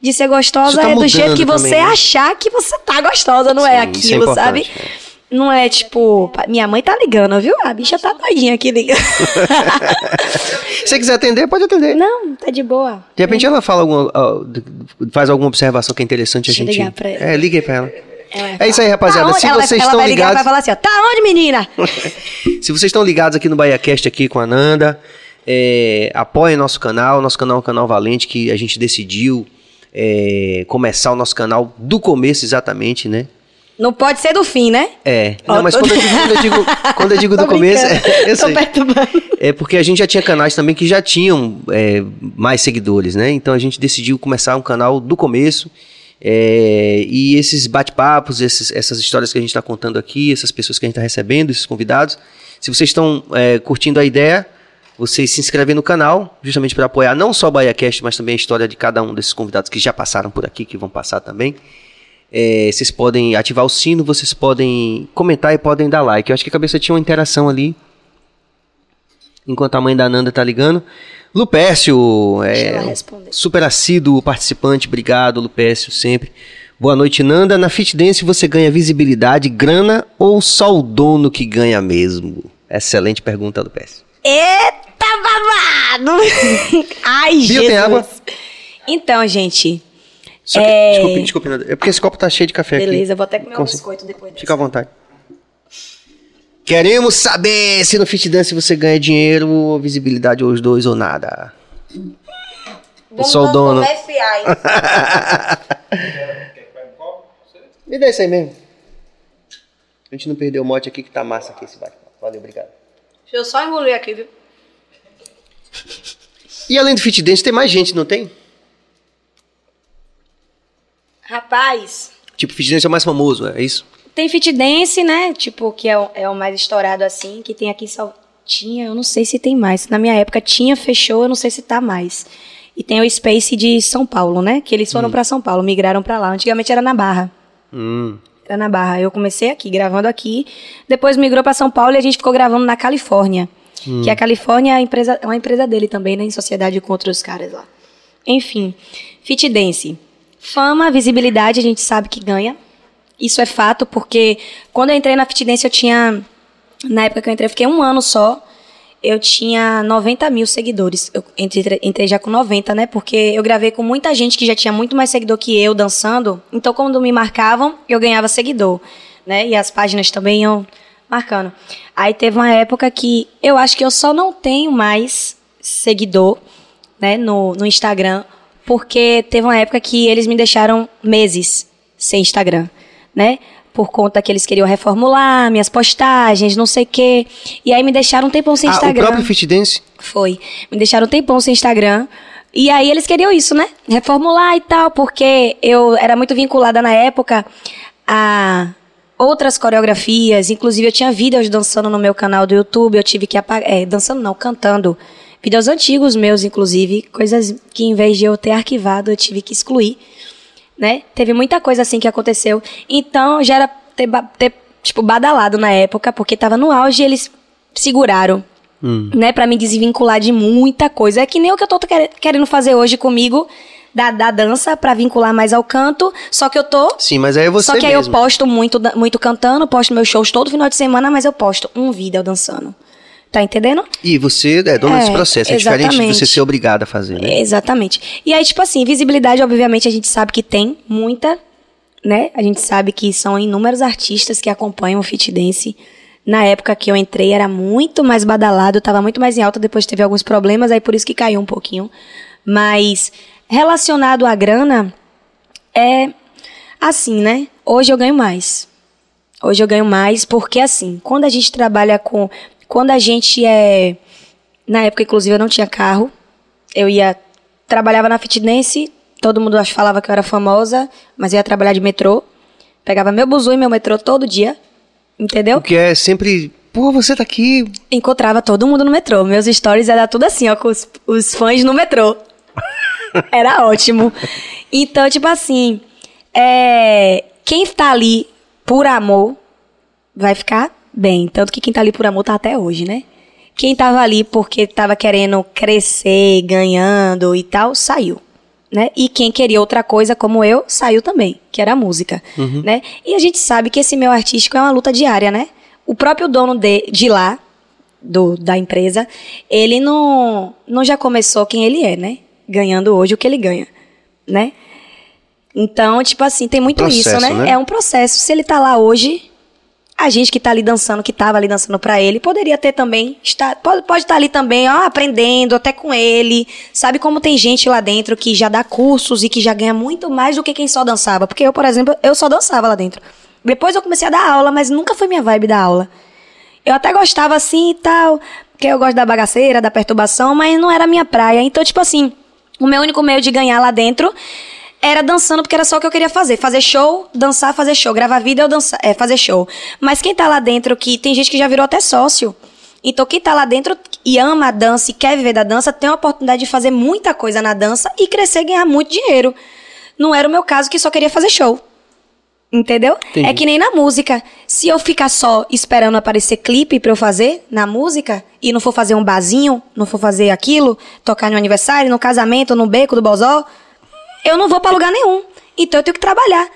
de ser gostosa tá é do jeito que você também, né? achar que você tá gostosa, não é Sim, é aquilo, sabe? importante, Não é tipo, minha mãe tá ligando, viu? A bicha tá doidinha aqui ligando. se você quiser atender, pode atender. não, tá de boa. De repente ela fala alguma, faz alguma observação que é interessante Deixa a gente. ligar pra ela. É, ligue aí pra ela. Vai É isso aí, falar, rapaziada. "Tá onde?" Se ela vai- vocês ela estão vai ligar, ligados- vai falar assim, ó, tá onde, menina? Se vocês estão ligados aqui no BahiaCast aqui com a Nanda, é, apoiem nosso canal. Nosso canal é um canal valente que a gente decidiu é, começar o nosso canal do começo exatamente, né? Não pode ser do fim, né? É, não, mas quando eu digo, quando eu digo, quando eu digo do começo, é, eu tô sei. É porque a gente já tinha canais também que já tinham é, mais seguidores, né? Então a gente decidiu começar um canal do começo. é, e esses bate-papos, essas histórias que a gente está contando aqui, essas pessoas que a gente está recebendo, esses convidados, se vocês estão é, curtindo a ideia, vocês se inscrevem no canal, justamente para apoiar não só o BahiaCast, mas também a história de cada um desses convidados que já passaram por aqui, que vão passar também. É, vocês podem ativar o sino, vocês podem comentar e podem dar like. Eu acho que a cabeça tinha uma interação ali. Enquanto a mãe da Nanda tá ligando. Ela é, super assíduo participante, obrigado, Lupércio, sempre. Boa noite, Nanda. Na Fit Dance você ganha visibilidade, grana ou só o dono que ganha mesmo? Excelente pergunta, Lupércio. Eita babado! Ai, Bia, Jesus. tem água? Então, gente, Só que, É. Desculpe, desculpe, Nanda. É porque esse copo tá cheio de café aqui. beleza, eu vou até comer um biscoito depois. Fica à vontade. Queremos saber se no Fit Dance você ganha dinheiro, ou visibilidade, ou os dois, ou nada. Vamos sou o dono. Me dá isso aí mesmo. A gente não perdeu o mote aqui que tá massa aqui esse bate Valeu, obrigado. Deixa eu só engolir aqui, viu? E além do Fit Dance, tem mais gente, não tem? Rapaz, Tipo, Fit Dance é o mais famoso, é isso? tem fit dance, né? Tipo, que é o, é o mais estourado assim, que tem aqui em Sal... Tinha, eu não sei se tem mais. Na minha época tinha, fechou, eu não sei se tá mais. E tem o Space de São Paulo, né? Que eles foram pra São Paulo, migraram pra lá. Antigamente era na Barra. Hum. Era na Barra. Eu comecei aqui, gravando aqui. Depois migrou pra São Paulo e a gente ficou gravando na Califórnia. Que a Califórnia é, a empresa, é uma empresa dele também, né? Em sociedade com outros caras lá. Enfim, Fit Dance. Fama, visibilidade, a gente sabe que ganha. Isso é fato, porque quando eu entrei na Fit Dance, eu tinha. Na época que eu entrei, eu fiquei um ano só. Eu tinha 90 mil seguidores. Eu entrei, entrei já com 90, né? Porque eu gravei com muita gente que já tinha muito mais seguidor que eu dançando. Então, quando me marcavam, eu ganhava seguidor, né? E as páginas também iam marcando. Aí teve uma época que eu acho que eu só não tenho mais seguidor, né? No, no Instagram. Porque teve uma época que eles me deixaram meses sem Instagram, né? Por conta que eles queriam reformular minhas postagens, não sei o quê. E aí me deixaram um tempão sem Ah, o Instagram. próprio Fit Dance? Foi. Me deixaram um tempão sem Instagram. E aí eles queriam isso, né? Reformular e tal, porque eu era muito vinculada na época a outras coreografias. Inclusive, eu tinha vídeos dançando no meu canal do YouTube. Eu tive que apagar. É, dançando não, cantando. Vídeos antigos meus, inclusive. Coisas que, em vez de eu ter arquivado, eu tive que excluir. Né? Teve muita coisa assim que aconteceu. Então, já era ter, ter tipo, badalado na época, porque tava no auge e eles seguraram né, para me desvincular de muita coisa. É que nem o que eu tô quer- querendo fazer hoje comigo da, da dança para vincular mais ao canto, só que eu tô Sim, mas aí é você só que aí mesmo. eu posto muito muito cantando, posto meus shows todo final de semana, mas eu posto um vídeo dançando. Tá entendendo? E você é dona É, desse processo. É diferente de exatamente. você ser obrigado a fazer, né? Exatamente. E aí, tipo assim, visibilidade, obviamente, a gente sabe que tem muita, né? A gente sabe que são inúmeros artistas que acompanham o Fit Dance. Na época que eu entrei, era muito mais badalado, tava muito mais em alta, depois teve alguns problemas, aí por isso que caiu um pouquinho. Mas, relacionado à grana, é assim, né? Hoje eu ganho mais. Hoje eu ganho mais porque, assim, quando a gente trabalha com. Quando a gente é. Na época, inclusive, eu não tinha carro. Eu ia. Trabalhava na fitness, todo mundo falava que eu era famosa, mas eu ia trabalhar de metrô. Pegava meu buzu e meu metrô todo dia. Entendeu? O que é sempre. Pô, você tá aqui. encontrava todo mundo no metrô. Meus stories era tudo assim, ó, com os, os fãs no metrô. Era ótimo. Então, tipo assim, é, quem tá ali por amor vai ficar bem. Tanto que quem tá ali por amor tá até hoje, né? Quem tava ali porque tava querendo crescer, ganhando e tal, saiu. Né? E quem queria outra coisa, como eu, saiu também, que era a música. Né? E a gente sabe que esse meu artístico é uma luta diária, né? O próprio dono de, de lá, do, da empresa, ele não, não já começou quem ele é, né? Ganhando hoje o que ele ganha, né? Então, tipo assim, tem muito Processo, isso, né? né? É um processo. Se ele tá lá hoje, a gente que tá ali dançando, que tava ali dançando pra ele, poderia ter também, estar, pode, pode estar ali também, ó, aprendendo até com ele. Sabe como tem gente lá dentro que já dá cursos e que já ganha muito mais do que quem só dançava? Porque eu, por exemplo, eu só dançava lá dentro. Depois eu comecei a dar aula, mas nunca foi minha vibe da aula. Eu até gostava assim e tal, porque eu gosto da bagaceira, da perturbação, mas não era minha praia. Então, tipo assim, o meu único meio de ganhar lá dentro era dançando, porque era só o que eu queria fazer. Fazer show, dançar, fazer show. Gravar vídeo, dançar, é, fazer show. Mas quem tá lá dentro, que tem gente que já virou até sócio. Então, quem tá lá dentro e ama a dança e quer viver da dança, tem a oportunidade de fazer muita coisa na dança e crescer e ganhar muito dinheiro. Não era o meu caso, que só queria fazer show. Entendeu? Entendi. É que nem na música. Se eu ficar só esperando aparecer clipe pra eu fazer na música e não for fazer um barzinho, não for fazer aquilo, tocar no aniversário, no casamento, no beco do bozó, eu não vou pra lugar nenhum. Então eu tenho que trabalhar.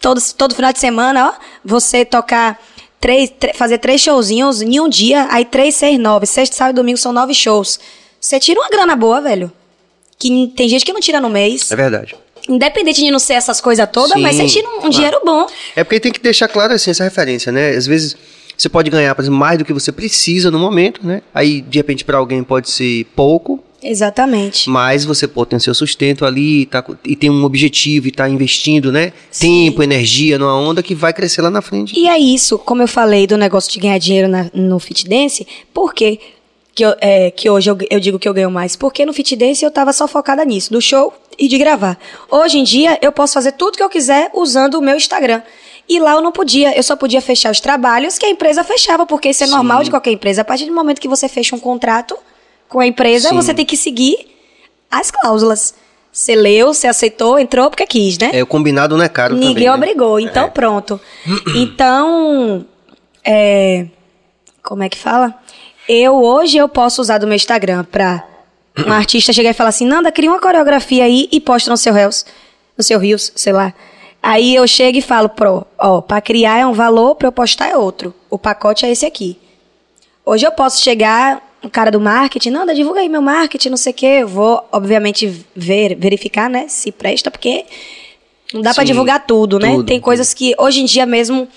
Todo, todo final de semana, ó, você tocar três, fazer três showzinhos em um dia, aí três, seis, nove. Sexta, sábado e domingo são nove shows. Você tira uma grana boa, velho. Que tem gente que não tira no mês. É verdade. Independente de não ser essas coisas todas, Sim, mas você tira um, um claro. dinheiro bom. É porque tem que deixar claro assim essa referência, né? Às vezes você pode ganhar, por exemplo, mais do que você precisa no momento, né? Aí, de repente, para alguém pode ser pouco, Exatamente. mas você tem o seu sustento ali tá, e tem um objetivo e tá investindo, né? Tempo, energia numa onda que vai crescer lá na frente. E é isso, como eu falei do negócio de ganhar dinheiro na- no fit dance, por quê que, eu- é, que hoje eu, eu digo que eu ganho mais? Porque no fit dance eu tava só focada nisso, do show e de gravar. Hoje em dia eu posso fazer tudo que eu quiser usando o meu Instagram. E lá eu não podia, eu só podia fechar os trabalhos que a empresa fechava, porque isso é Sim. normal de qualquer empresa. A partir do momento que você fecha um contrato com a empresa, Sim. você tem que seguir as cláusulas. Você leu, você aceitou, entrou porque quis, né? É, o combinado não é caro Ninguém também, né? obrigou, então É. pronto. Então, é, como é que fala? Eu hoje eu posso usar do meu Instagram pra um artista chegar e falar assim, Nanda, cria uma coreografia aí e posta no seu Reels, no seu Reels, sei lá. Aí eu chego e falo, pro, ó, pra criar é um valor, pra eu postar é outro. O pacote é esse aqui. Hoje eu posso chegar, o cara do marketing, Nanda, divulga aí meu marketing, não sei o quê. Eu vou, obviamente, ver, verificar, né, se presta, porque não dá pra Sim, divulgar tudo, né? tudo, Tem coisas que hoje em dia mesmo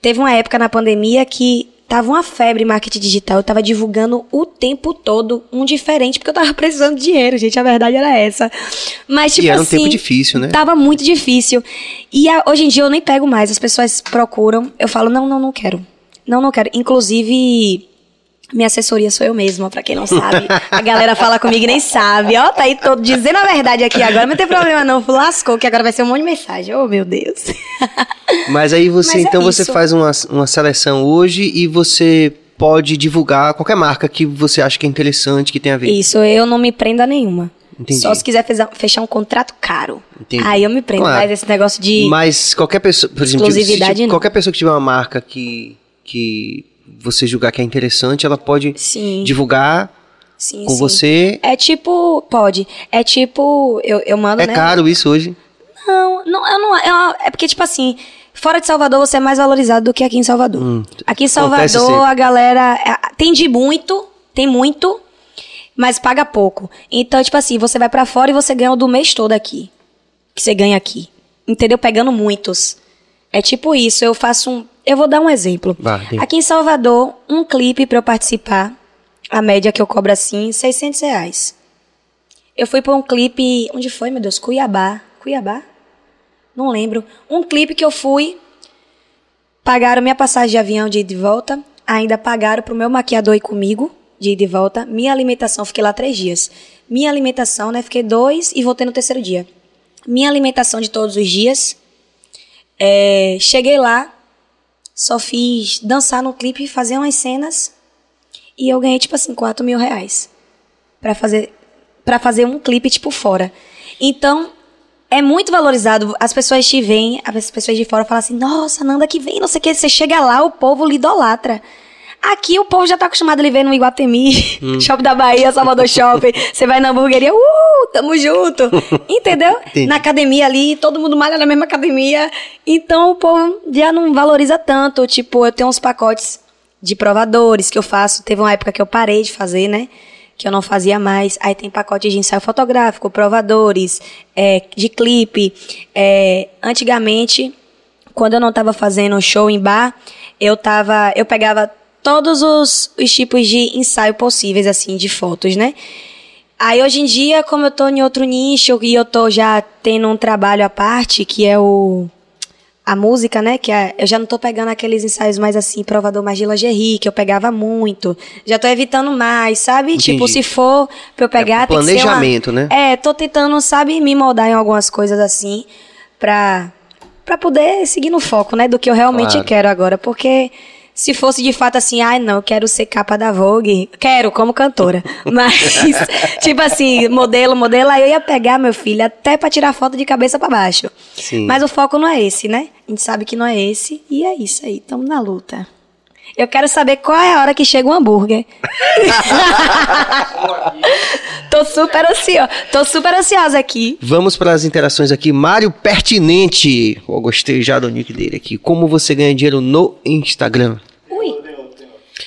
teve uma época na pandemia que tava uma febre em marketing digital, eu tava divulgando o tempo todo um diferente porque eu tava precisando de dinheiro, gente, a verdade era essa. Mas tipo E era um assim, tempo difícil, né? Tava muito difícil. E a- hoje em dia eu nem pego mais, as pessoas procuram, eu falo: "Não, não, não quero". Não, não quero. Inclusive minha assessoria sou eu mesma, pra quem não sabe. A galera fala comigo e nem sabe. Ó, tá aí todo dizendo a verdade aqui agora, não tem problema não. Lascou, que agora vai ser um monte de mensagem. Oh, meu Deus. Mas aí você, Mas é então, você isso. faz uma, uma seleção hoje e você pode divulgar qualquer marca que você acha que é interessante, que tem a ver. Isso, eu não me prendo a nenhuma. Entendi. Só se quiser fechar um contrato caro. Entendi. Aí eu me prendo. Claro. Mas esse negócio de. Mas qualquer pessoa, por exemplo, Exclusividade, não. qualquer pessoa que tiver uma marca que, que você julgar que é interessante, ela pode Sim. divulgar Sim, com sim. você. É tipo. Pode. É tipo. Eu, eu mando, É né? caro isso hoje. Não, não, eu não. eu- é porque, tipo assim, fora de Salvador você é mais valorizado do que aqui em Salvador. Hum, aqui em Salvador a galera é, tem de muito, tem muito, mas paga pouco. Então, tipo assim, você vai pra fora e você ganha o do mês todo aqui. Que você ganha aqui. Entendeu? Pegando muitos. É tipo isso, eu faço um. Eu vou dar um exemplo. Vai, aqui em Salvador, um clipe pra eu participar, a média que eu cobro assim, 600 reais. Eu fui pra um clipe. Onde foi, meu Deus? Cuiabá. Cuiabá? Não lembro. Um clipe que eu fui. Pagaram minha passagem de avião de ida e volta. Ainda pagaram pro meu maquiador ir comigo, de ida e volta. Minha alimentação, fiquei lá três dias. Minha alimentação, né? Fiquei dois e voltei no terceiro dia. Minha alimentação de todos os dias. É, cheguei lá, só fiz dançar no clipe, fazer umas cenas. E eu ganhei, tipo assim, 4 mil reais. Pra fazer, pra fazer um clipe, tipo, fora. Então, é muito valorizado. As pessoas te veem, as pessoas de fora falam assim, nossa, Nanda que vem, não sei o que. Você chega lá, o povo lhe idolatra. Aqui o povo já tá acostumado a lhe ver no Iguatemi, Shopping da Bahia, Salvador Shopping. Você vai na hamburgueria, uh, tamo junto. Entendeu? Entendi. Na academia ali, todo mundo malha na mesma academia. Então o povo já não valoriza tanto. Tipo, eu tenho uns pacotes de provadores que eu faço. Teve uma época que eu parei de fazer, né? Que eu não fazia mais. Aí tem pacote de ensaio fotográfico, provadores, é, de clipe. É, antigamente, quando eu não tava fazendo show em bar, eu tava. Eu pegava todos os, os tipos de ensaio possíveis, assim, de fotos, né? Aí hoje em dia, como eu tô em outro nicho e eu tô já tendo um trabalho à parte, que é o a música, né? Que é, eu já não tô pegando aqueles ensaios mais assim, provador mais de lingerie, que eu pegava muito. Já tô evitando mais, sabe? Entendi. Tipo, se for pra eu pegar, É tem que ser uma- planejamento, né? É, tô tentando, sabe, me moldar em algumas coisas assim, pra, pra poder seguir no foco, né? Do que eu realmente Claro. quero agora. Porque Se fosse de fato assim, ai não, eu quero ser capa da Vogue, quero como cantora. Mas, tipo assim, modelo, modelo, aí eu ia pegar meu filho até pra tirar foto de cabeça pra baixo. Sim. Mas o foco não é esse, né? A gente sabe que não é esse, e é isso aí, estamos na luta. Eu quero saber qual é a hora que chega o hambúrguer. tô super ansiosa, tô super ansiosa aqui. Vamos para as interações aqui. Mário Pertinente. Eu gostei já do nick dele aqui. Como você ganha dinheiro no Instagram? Ui.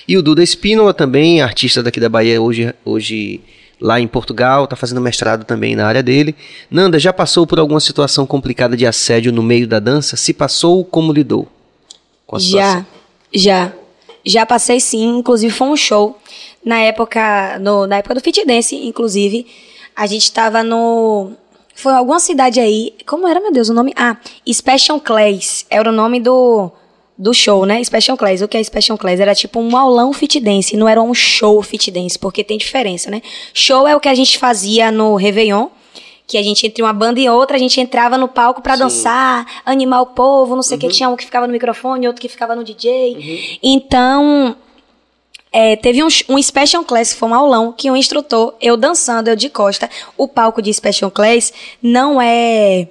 E o Duda Espínola também, artista daqui da Bahia, hoje, hoje lá em Portugal, tá fazendo mestrado também na área dele. Nanda, já passou por alguma situação complicada de assédio no meio da dança? Se passou, como lidou? Com a situação? Já, já. Já passei sim, inclusive foi um show. Na época, no, na época do Fit Dance, inclusive, a gente tava no. Foi alguma cidade aí. Como era, meu Deus, o nome? Ah, Special Clays. Era o nome do, do show, né? Special Clays. O que é Special Clays? Era tipo um aulão fit dance, não era um show fit dance, porque tem diferença, né? Show é o que a gente fazia no Réveillon, que a gente entre uma banda e outra, a gente entrava no palco pra dançar, animar o povo, não sei o que, tinha um que ficava no microfone, outro que ficava no DJ. Então, é, teve um, um Special Class, que foi um aulão, que um instrutor, eu dançando, eu de costa, o palco de Special Class não é,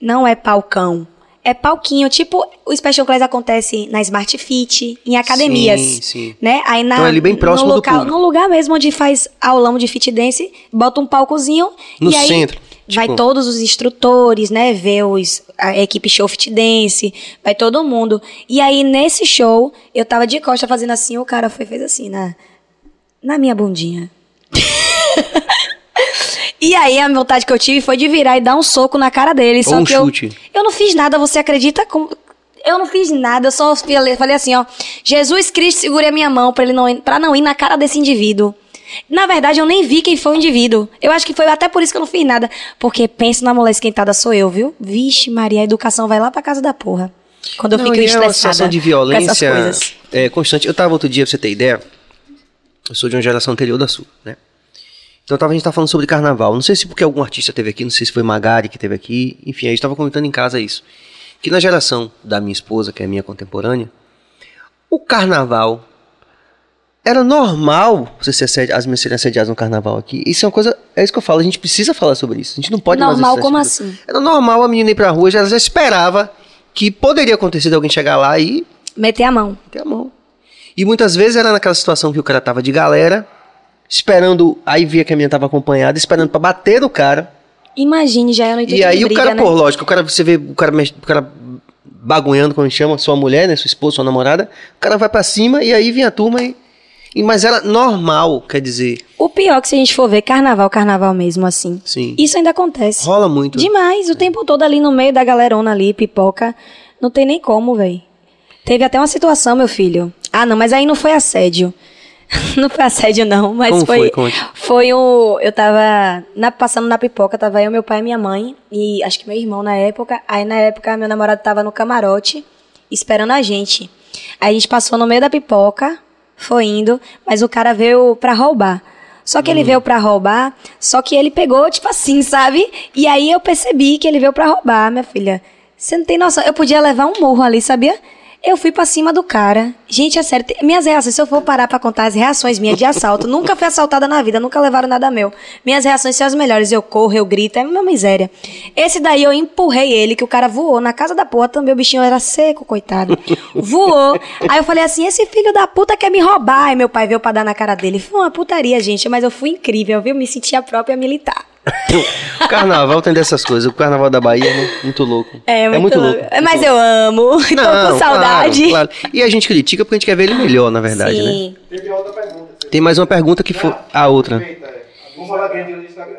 não é palcão. É palquinho, tipo, o Special Class acontece na Smart Fit, em academias, Sim, sim. né? Aí na, Então é ali bem próximo no do local, público. No lugar mesmo onde faz aulão de fit dance, bota um palcozinho No e aí centro, vai tipo- todos os instrutores, né, ver os, a equipe show fit dance, vai todo mundo. E aí nesse show, eu tava de costa fazendo assim, o cara foi fez assim na na minha bundinha. E aí a vontade que eu tive foi de virar e dar um soco na cara dele. Ou só um que eu, chute. eu não fiz nada, você acredita? Como- Eu não fiz nada, eu só falei, falei assim, ó. Jesus Cristo, segure a minha mão pra ele não ir, pra não ir na cara desse indivíduo. Na verdade, eu nem vi quem foi o indivíduo. Eu acho que foi até por isso que eu não fiz nada. Porque pensa na mulher esquentada sou eu, viu? Vixe, Maria, a educação vai lá pra casa da porra. Quando eu Não, fico e é uma estressada. situação de violência é, constante. Eu tava outro dia, pra você ter ideia, eu sou de uma geração anterior da sua, né? Então tava, a gente tava falando sobre carnaval. Não sei se porque algum artista teve aqui, não sei se foi Magari que teve aqui. Enfim, a gente tava comentando em casa isso. Que na geração da minha esposa, que é minha contemporânea, o carnaval era normal você ser assedi- as minhas serem assediadas no carnaval aqui. Isso é uma coisa, é isso que eu falo, a gente precisa falar sobre isso. A gente não pode mais Normal, como isso. assim? Era normal a menina ir pra rua, já- ela já esperava que poderia acontecer de alguém chegar lá e Meter a mão. ter a mão. E muitas vezes era naquela situação que o cara tava de galera, esperando, aí via que a menina tava acompanhada, esperando pra bater no cara. Imagine, já é no intuito E aí de o briga, cara, né? pô, lógico, o cara, você vê o cara, o cara bagunhando, como chama, sua mulher, né, sua esposa, sua namorada, o cara vai pra cima e aí vem a turma e... e- mas era normal, quer dizer, O pior é que se a gente for ver carnaval, carnaval mesmo, assim. sim, Isso ainda acontece. rola muito. Demais, o tempo todo ali no meio da galerona ali, pipoca. Não tem nem como, velho. Teve até uma situação, meu filho. Ah, não, mas aí não foi assédio. não foi assédio, não, mas Como foi? foi. Foi o. Eu tava na- passando na pipoca, tava eu, meu pai e minha mãe, e acho que meu irmão na época. Aí na época meu namorado tava no camarote, esperando a gente. Aí a gente passou no meio da pipoca, foi indo, mas o cara veio pra roubar. Só que ele Hum. veio pra roubar, só que ele pegou, tipo assim, sabe? E aí eu percebi que ele veio pra roubar, minha filha. Você não tem noção. Eu podia levar um murro ali, sabia? Eu fui pra cima do cara. Gente, é sério. Minhas reações, se eu for parar pra contar as reações minhas de assalto, nunca fui assaltada na vida, nunca levaram nada meu. Minhas reações são as melhores. Eu corro, eu grito, é uma miséria. Esse daí eu empurrei ele, que o cara voou na casa da porra também. O bichinho era seco, coitado. Voou. Aí eu falei assim: esse filho da puta quer me roubar. Aí meu pai veio pra dar na cara dele. Foi uma putaria, gente, mas eu fui incrível, viu? Me senti a própria militar. O carnaval tem dessas coisas, o carnaval da Bahia é muito louco. É muito, louco. Mas muito eu amo. Tô Não, com saudade. Claro, claro. E a gente critica porque a gente quer ver ele melhor, na verdade, né? Sim. Teve outra pergunta. Tem mais uma pergunta que foi a outra. É.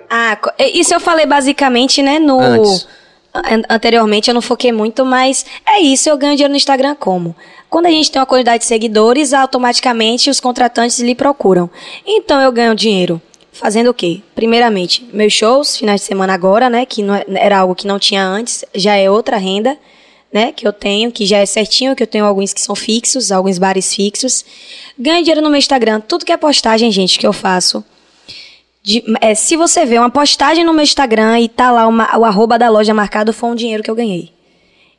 Ah, isso eu falei basicamente, né, no... Antes. an- Anteriormente eu não foquei muito, mas é isso, eu ganho dinheiro no Instagram como? Quando a gente tem uma quantidade de seguidores, automaticamente os contratantes lhe procuram. Então eu ganho dinheiro fazendo o quê? Primeiramente, meus shows, finais de semana agora, né, que não é- era algo que não tinha antes, já é outra renda, né, que eu tenho, que já é certinho, que eu tenho alguns que são fixos, alguns bares fixos. Ganho dinheiro no meu Instagram, tudo que é postagem, gente, que eu faço. De- é, se você vê uma postagem no meu Instagram e tá lá uma- o arroba da loja marcado, foi um dinheiro que eu ganhei.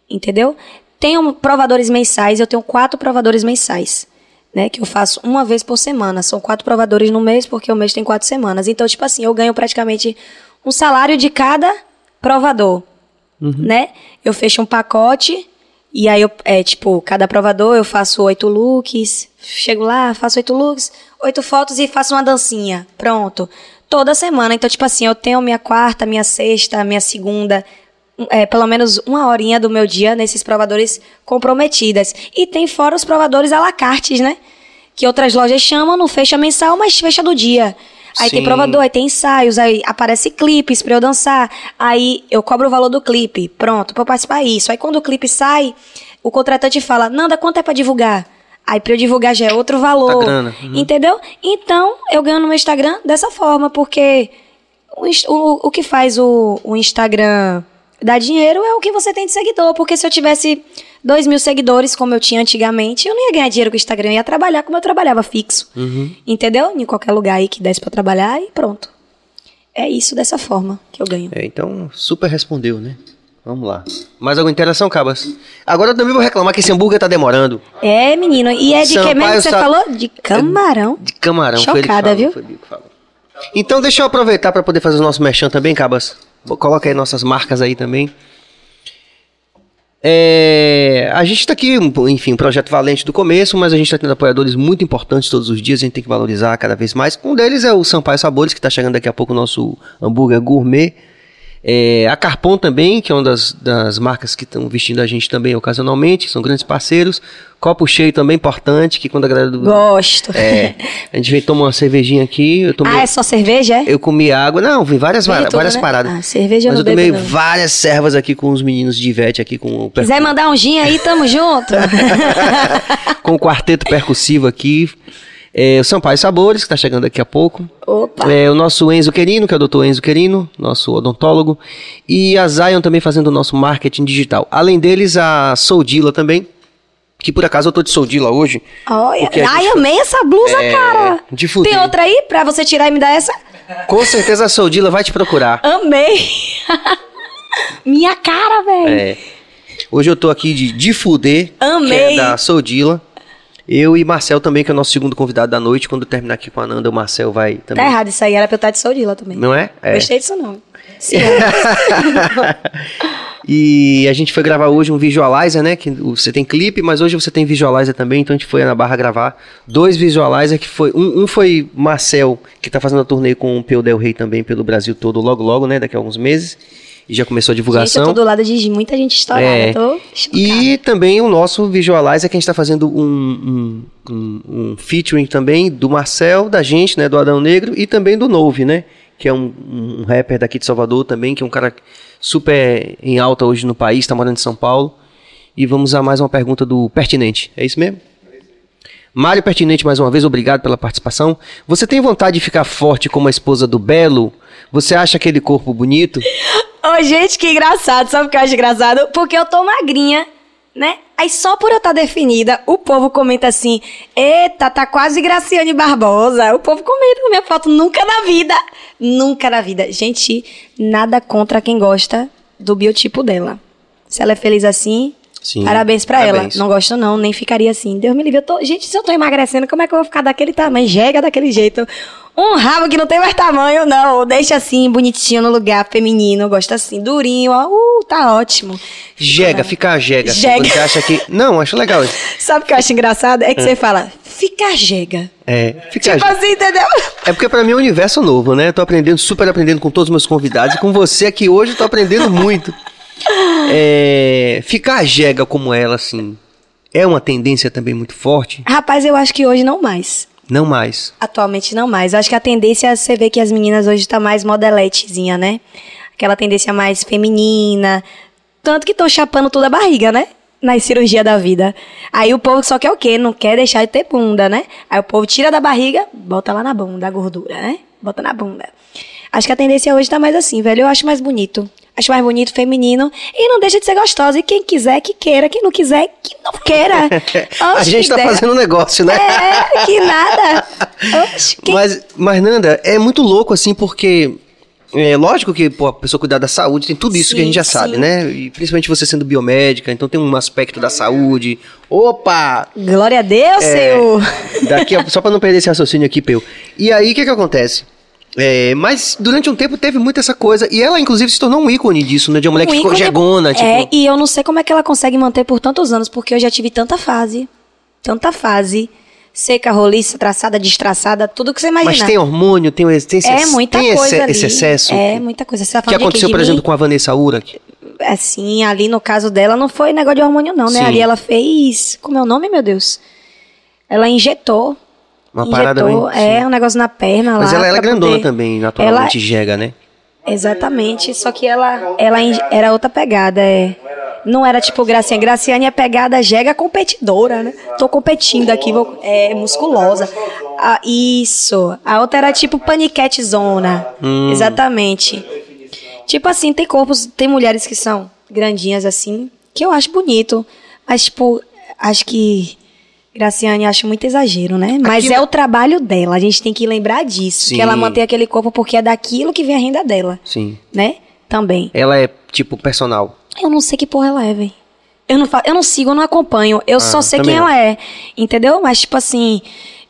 Entendeu? Tenho provadores mensais, eu tenho quatro provadores mensais. Né, que eu faço uma vez por semana. São quatro provadores no mês, porque o mês tem quatro semanas. Então, tipo assim, eu ganho praticamente um salário de cada provador. Né? Eu fecho um pacote e aí eu, é tipo, cada provador eu faço oito looks, chego lá, faço oito looks, oito fotos e faço uma dancinha. Pronto. Toda semana. Então, tipo assim, eu tenho minha quarta, minha sexta, minha segunda, é, pelo menos uma horinha do meu dia nesses provadores comprometidas. E tem fora os provadores à la carte, né? Que outras lojas chamam, não fecha mensal, mas fecha do dia. Aí tem Sim. provador, aí tem ensaios, aí aparece clipes pra eu dançar. Aí eu cobro o valor do clipe. Pronto, pra eu participar isso. Aí quando o clipe sai, o contratante fala: Nanda, quanto é pra divulgar? Aí pra eu divulgar já é outro valor. Grana. Uhum. Entendeu? Então, eu ganho no meu Instagram dessa forma, porque o, o, o que faz o, o Instagram dar dinheiro é o que você tem de seguidor. Porque se eu tivesse dois mil seguidores, como eu tinha antigamente, eu não ia ganhar dinheiro com o Instagram, eu ia trabalhar como eu trabalhava fixo. Entendeu? Em qualquer lugar aí que desse pra trabalhar e pronto. É isso dessa forma que eu ganho. É, então, super respondeu, né? Vamos lá. Mais alguma interação, Cabas? Agora eu também vou reclamar que esse hambúrguer tá demorando. É, menino. E é de que Sampaio mesmo que você Sa- falou? De camarão. De camarão, que Chocada, falou, viu? que. Então deixa eu aproveitar para poder fazer o nosso merchan também, Cabas. Coloca aí nossas marcas aí também. É, a gente está aqui, enfim, um projeto valente do começo, mas a gente está tendo apoiadores muito importantes todos os dias, a gente tem que valorizar cada vez mais. Um deles é o Sampaio Sabores, que está chegando daqui a pouco o nosso hambúrguer gourmet. É, a Carpon também, que é uma das, das marcas que estão vestindo a gente também ocasionalmente, são grandes parceiros. Copo cheio também importante, que quando a galera do. Gosto. É, a gente veio tomar uma cervejinha aqui, eu tomei. Ah, é só cerveja, é? Eu comi água, não, vi várias, Veio tudo, várias né? paradas. Ah, cerveja eu Mas eu tomei não. várias servas aqui com os meninos de Ivete aqui com o, Quiser mandar um gin aí, tamo junto. com o quarteto percussivo aqui. É, o Sampaio Sabores, que está chegando daqui a pouco. Opa. É, o nosso Enzo Querino, que é o doutor Enzo Querino, nosso odontólogo. E a Zion também fazendo o nosso marketing digital. Além deles, a Soldila também. Que por acaso eu tô de Soldila hoje. Olha, ai, gente- amei essa blusa, É, cara. de fuder. Tem outra aí pra você tirar e me dar essa? Com certeza a Soldila vai te procurar. Amei. Minha cara, velho. É. Hoje eu tô aqui de De Fuder, Amei. que é da Soldila. Eu e Marcel também, que é o nosso segundo convidado da noite. Quando terminar aqui com a Nanda, o Marcel vai também. Tá errado isso aí, era pra eu estar de Soldila também. Não é? É. Gostei disso não. Sim. E a gente foi gravar hoje um visualizer, né? Que você tem clipe, mas hoje você tem visualizer também, então a gente foi na Barra gravar dois visualizer que foi. Um, um foi Marcel, que tá fazendo a turnê com o Peu Del Rey também pelo Brasil todo, logo, logo, né? Daqui a alguns meses. E já começou a Gente, eu divulgação. tô do lado de muita gente estourada. É. Tô chocada. E também o nosso visualizer que a gente está fazendo um, um, um, um featuring também do Marcel, da gente, né, do Adão Negro, e também do Nove, né, que é um, um rapper daqui de Salvador também, que é um cara super em alta hoje no país, está morando em São Paulo. E vamos a mais uma pergunta do Pertinente, é isso mesmo? Mário Pertinente, mais uma vez, obrigado pela participação. Você tem vontade de ficar forte como a esposa do Belo? Você acha aquele corpo bonito? Ô, gente, que engraçado. Sabe o que eu acho engraçado? Porque eu tô magrinha, né? Aí só por eu estar definida, o povo comenta assim: Eita, tá quase Graciane Barbosa. O povo comenta na minha foto, nunca na vida. Nunca na vida. Gente, nada contra quem gosta do biotipo dela. Se ela é feliz assim, Sim, parabéns pra parabéns. ela. Não gosto não, nem ficaria assim. Deus me livre. Eu tô... Gente, se eu tô emagrecendo, como é que eu vou ficar daquele tamanho? Jega daquele jeito. Um rabo que não tem mais tamanho, não. Deixa assim, bonitinho no lugar, feminino. Gosto assim, durinho, ó. Uh, tá ótimo. Jega, fica jega. Jega. Você acha que. Não, acho legal isso. Sabe o que eu acho engraçado? É que você fala, fica jega. É, fica Tipo assim, entendeu? É porque pra mim é um universo novo, né? Eu tô aprendendo, super aprendendo com todos os meus convidados. E com você aqui hoje eu tô aprendendo muito. É, ficar jega como ela, assim, é uma tendência também muito forte? Rapaz, eu acho que hoje não mais. Não mais. Atualmente não mais. Eu acho que a tendência é você ver que as meninas hoje tá mais modeletezinha, né? Aquela tendência mais feminina. Tanto que estão chapando toda a barriga, né? Na cirurgia da vida. Aí o povo só quer o quê? Não quer deixar de ter bunda, né? Aí o povo tira da barriga, bota lá na bunda a gordura, né? Bota na bunda. Acho que a tendência hoje tá mais assim, velho. Eu acho mais bonito. Acho mais bonito, feminino. E não deixa de ser gostosa. E quem quiser, que queira. Quem não quiser, que não queira. a Oxe, gente que tá ideia. fazendo um negócio, né? É, que nada. Oxe, que Mas, mas, Nanda, é muito louco, assim, porque É lógico que pô, a pessoa cuidar da saúde tem tudo isso que a gente já Sim, sabe, sim. né? E principalmente você sendo biomédica, então tem um aspecto da saúde. Opa! Glória a Deus, É. Senhor. Daqui a- só pra não perder esse raciocínio aqui, Peu. E aí, o que que acontece? É, mas durante um tempo teve muito essa coisa. E ela, inclusive, se tornou um ícone disso, né? De uma mulher que Um ficou ícone- jegona, tipo. É, e eu não sei como é que ela consegue manter por tantos anos, porque eu já tive tanta fase. Tanta fase. Seca, roliça, traçada, destraçada, tudo que você imaginar. mas tem hormônio, tem, tem, esse, É muita tem coisa esse, ali. esse excesso. É, que, muita coisa. Você tá que aconteceu, por exemplo, mim? com a Vanessa Ura. que- Assim, ali no caso dela, não foi negócio de hormônio, não, né? Sim. Ali ela fez. Como é o nome, meu Deus? Ela injetou. Uma parada é, sim. um negócio na perna lá. Mas ela era pra grandona poder- também, naturalmente jega, né? Exatamente, só que ela, ela era outra pegada, é. Não era tipo Graciane. Graciane é pegada jega competidora, né? Tô competindo aqui, vou, é musculosa. Ah, isso. A outra era tipo paniquete zona. Hum. Exatamente. Tipo assim, tem corpos, tem mulheres que são grandinhas assim, que eu acho bonito. Mas, tipo, acho que Graciane acho muito exagero, né? Mas Aqui é o trabalho dela. A gente tem que lembrar disso. Sim. Que ela mantém aquele corpo porque é daquilo que vem a renda dela Sim. né? Também. Ela é, tipo, personal. Eu não sei que porra ela é, velho. Eu não, fa- eu não sigo, eu não acompanho. Eu só sei Ah, quem não. ela é. Entendeu? Mas, tipo assim,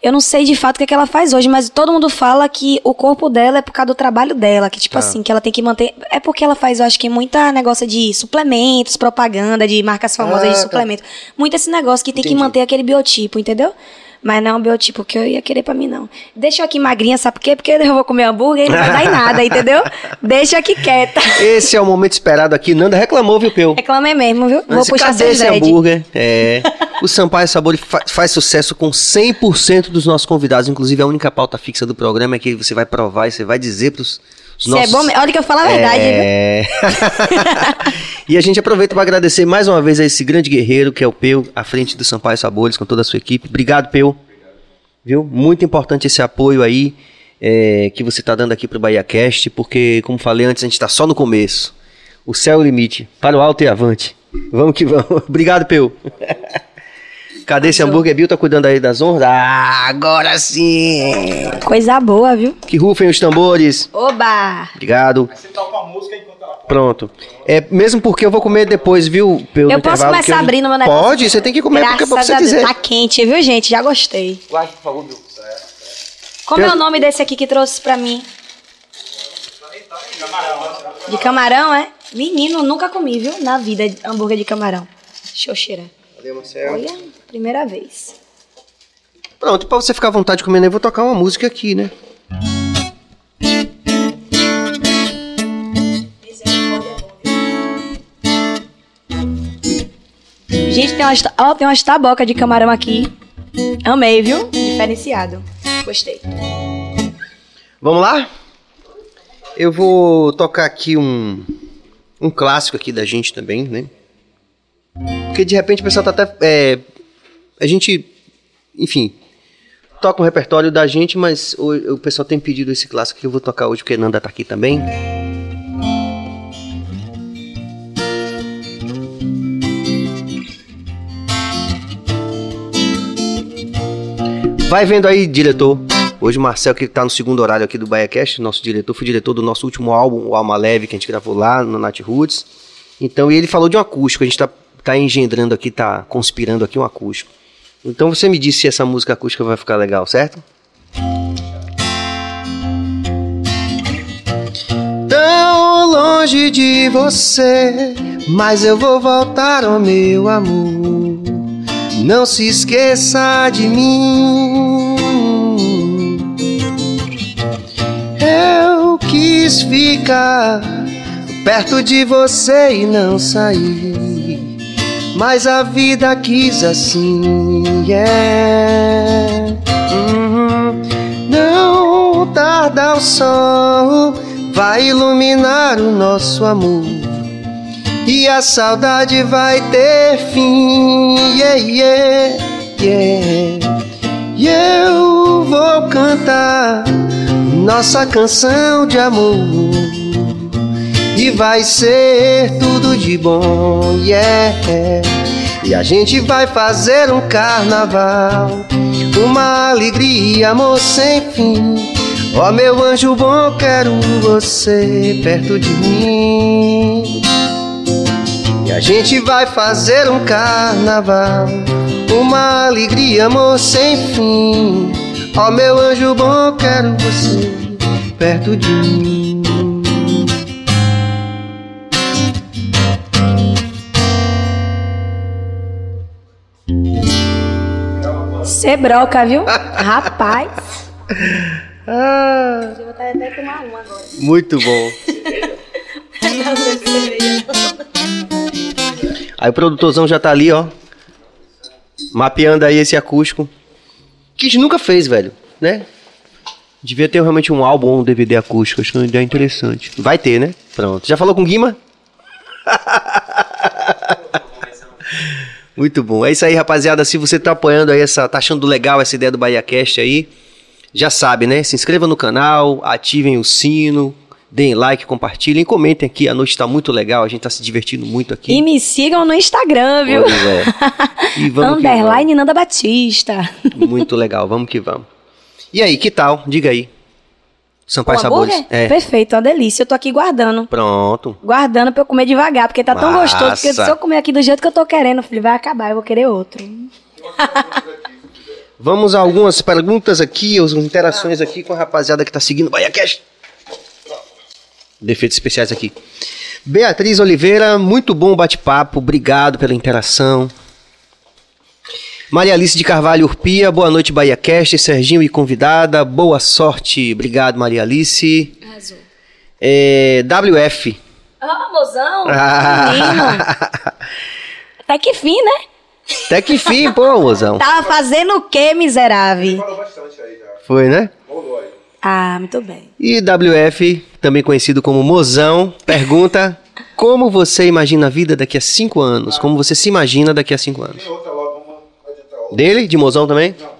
eu não sei de fato o que, é que ela faz hoje, mas todo mundo fala que o corpo dela é por causa do trabalho dela. Que, tipo Tá. assim, que ela tem que manter. É porque ela faz, eu acho que, muita negócio de suplementos, propaganda, de marcas famosas Ah, de tá. suplemento. Muito esse negócio que tem que Entendi. manter aquele biotipo, entendeu? Mas não é um biotipo que eu ia querer pra mim, não. Deixa eu aqui magrinha, sabe por quê? Porque eu vou comer hambúrguer e não vai dar em nada, entendeu? Deixa aqui quieta. Esse é o momento esperado aqui. Nanda reclamou, viu, Peu? Reclamei mesmo, viu? Vou Mas puxar cadê esse dread. hambúrguer? É. O Sampaio Sabor faz sucesso com 100% dos nossos convidados. Inclusive, a única pauta fixa do programa é que você vai provar e você vai dizer pros os Se nossos... é bom, olha que eu falo a verdade? É. e a gente aproveita para agradecer mais uma vez a esse grande guerreiro que é o Peu, à frente do Sampaio Sabores, com toda a sua equipe. Obrigado, Peu. Viu? Muito importante esse apoio aí é, que você está dando aqui pro Bahia Cast, porque, como falei antes, a gente está só no começo. O céu é o limite. Para o alto e avante. Vamos que vamos. Obrigado, Peu. Cadê esse hambúrguer? Bill tá cuidando aí das honras? Ah, agora sim! Coisa boa, viu? Que rufem os tambores. Oba! Obrigado. Você toca uma música enquanto ela Pronto. É, mesmo porque eu vou comer depois, viu? Pelo Eu posso começar eu- abrindo meu negócio? Pode, você tem que comer porque é pra você a Deus. quiser. Tá quente, viu, gente? Já gostei. Guarde, por favor, Bill. Como Eu- é o nome desse aqui que trouxe pra mim? De camarão, é? Menino, nunca comi, viu? Na vida, hambúrguer de camarão. Deixa eu cheirar. Marcelo? Olha, primeira vez. Pronto, pra você ficar à vontade comendo, eu vou tocar uma música aqui, né? Gente, tem umas, ó, tem umas tabocas de camarão aqui. Amei, viu? Diferenciado. Gostei. Vamos lá? Eu vou tocar aqui um, um clássico aqui da gente também, né? Porque de repente o pessoal tá até. é, a gente, enfim, toca um repertório da gente, mas o, o pessoal tem pedido esse clássico que eu vou tocar hoje, porque Nanda tá aqui também. Vai vendo aí, diretor. Hoje o Marcel, que tá no segundo horário aqui do BaiaCast, nosso diretor, foi diretor do nosso último álbum, o Alma Leve, que a gente gravou lá no Nat Roots. Então, e ele falou de um acústico, a gente tá, tá engendrando aqui, tá conspirando aqui um acústico. Então você me disse se essa música acústica vai ficar legal, certo? Tão longe de você, mas eu vou voltar, oh meu amor. Não se esqueça de mim. Eu quis ficar perto de você e não sair. Mas a vida quis assim, yeah. Uhum. Não tarda o sol, vai iluminar o nosso amor. E a saudade vai ter fim, yeah, yeah, yeah. E eu vou cantar nossa canção de amor. E vai ser tudo de bom, yeah. E a gente vai fazer um carnaval, uma alegria, amor sem fim. Ó meu anjo bom, quero você perto de mim. E a gente vai fazer um carnaval, uma alegria, amor sem fim. Ó meu anjo bom, quero você perto de mim. Você broca, viu? Rapaz. Ah, Eu vou até tomar uma agora. muito bom. Aí o produtorzão já tá ali, ó. Mapeando aí esse acústico. Que a gente nunca fez, velho, né? Devia ter realmente um álbum ou um DVD acústico. Acho que é uma ideia interessante. Vai ter, né? Pronto. Já falou com o Guima? Muito bom. É isso aí, rapaziada. Se você tá apoiando aí essa, tá achando legal essa ideia do Bahia Cast aí, já sabe, né? Se inscreva no canal, ativem o sino, deem like, compartilhem, comentem aqui. A noite tá muito legal, a gente tá se divertindo muito aqui. E me sigam no Instagram, viu? Pois é. E vamos Underline Nanda Batista. vamos. Muito legal, vamos que vamos. E aí, que tal? Diga aí. Sampaio Sabores. hambúrguer? É. Perfeito, uma delícia. Eu tô aqui guardando. Pronto. Guardando pra eu comer devagar, porque tá tão Massa. gostoso. Porque se eu comer aqui do jeito que eu tô querendo, filho, vai acabar, eu vou querer outro. Vamos a algumas perguntas aqui, as interações aqui com a rapaziada que tá seguindo Bahia Cash. Defeitos especiais aqui. Beatriz Oliveira, muito bom bate-papo, obrigado pela interação. Maria Alice de Carvalho Urpia, boa noite Bahia Cast, Serginho e convidada, boa sorte, obrigado Maria Alice. Arrasou. É, WF. Ah, mozão! Ah. Até que fim, né? Até que fim, pô, mozão. Tava fazendo o quê, miserável? Falou bastante aí já. Foi, né? Rolou aí. Ah, muito bem. E WF, também conhecido como Mozão, pergunta como você imagina a vida daqui a cinco anos? Como você se imagina daqui a cinco anos? Dele? De Mozão também? Não.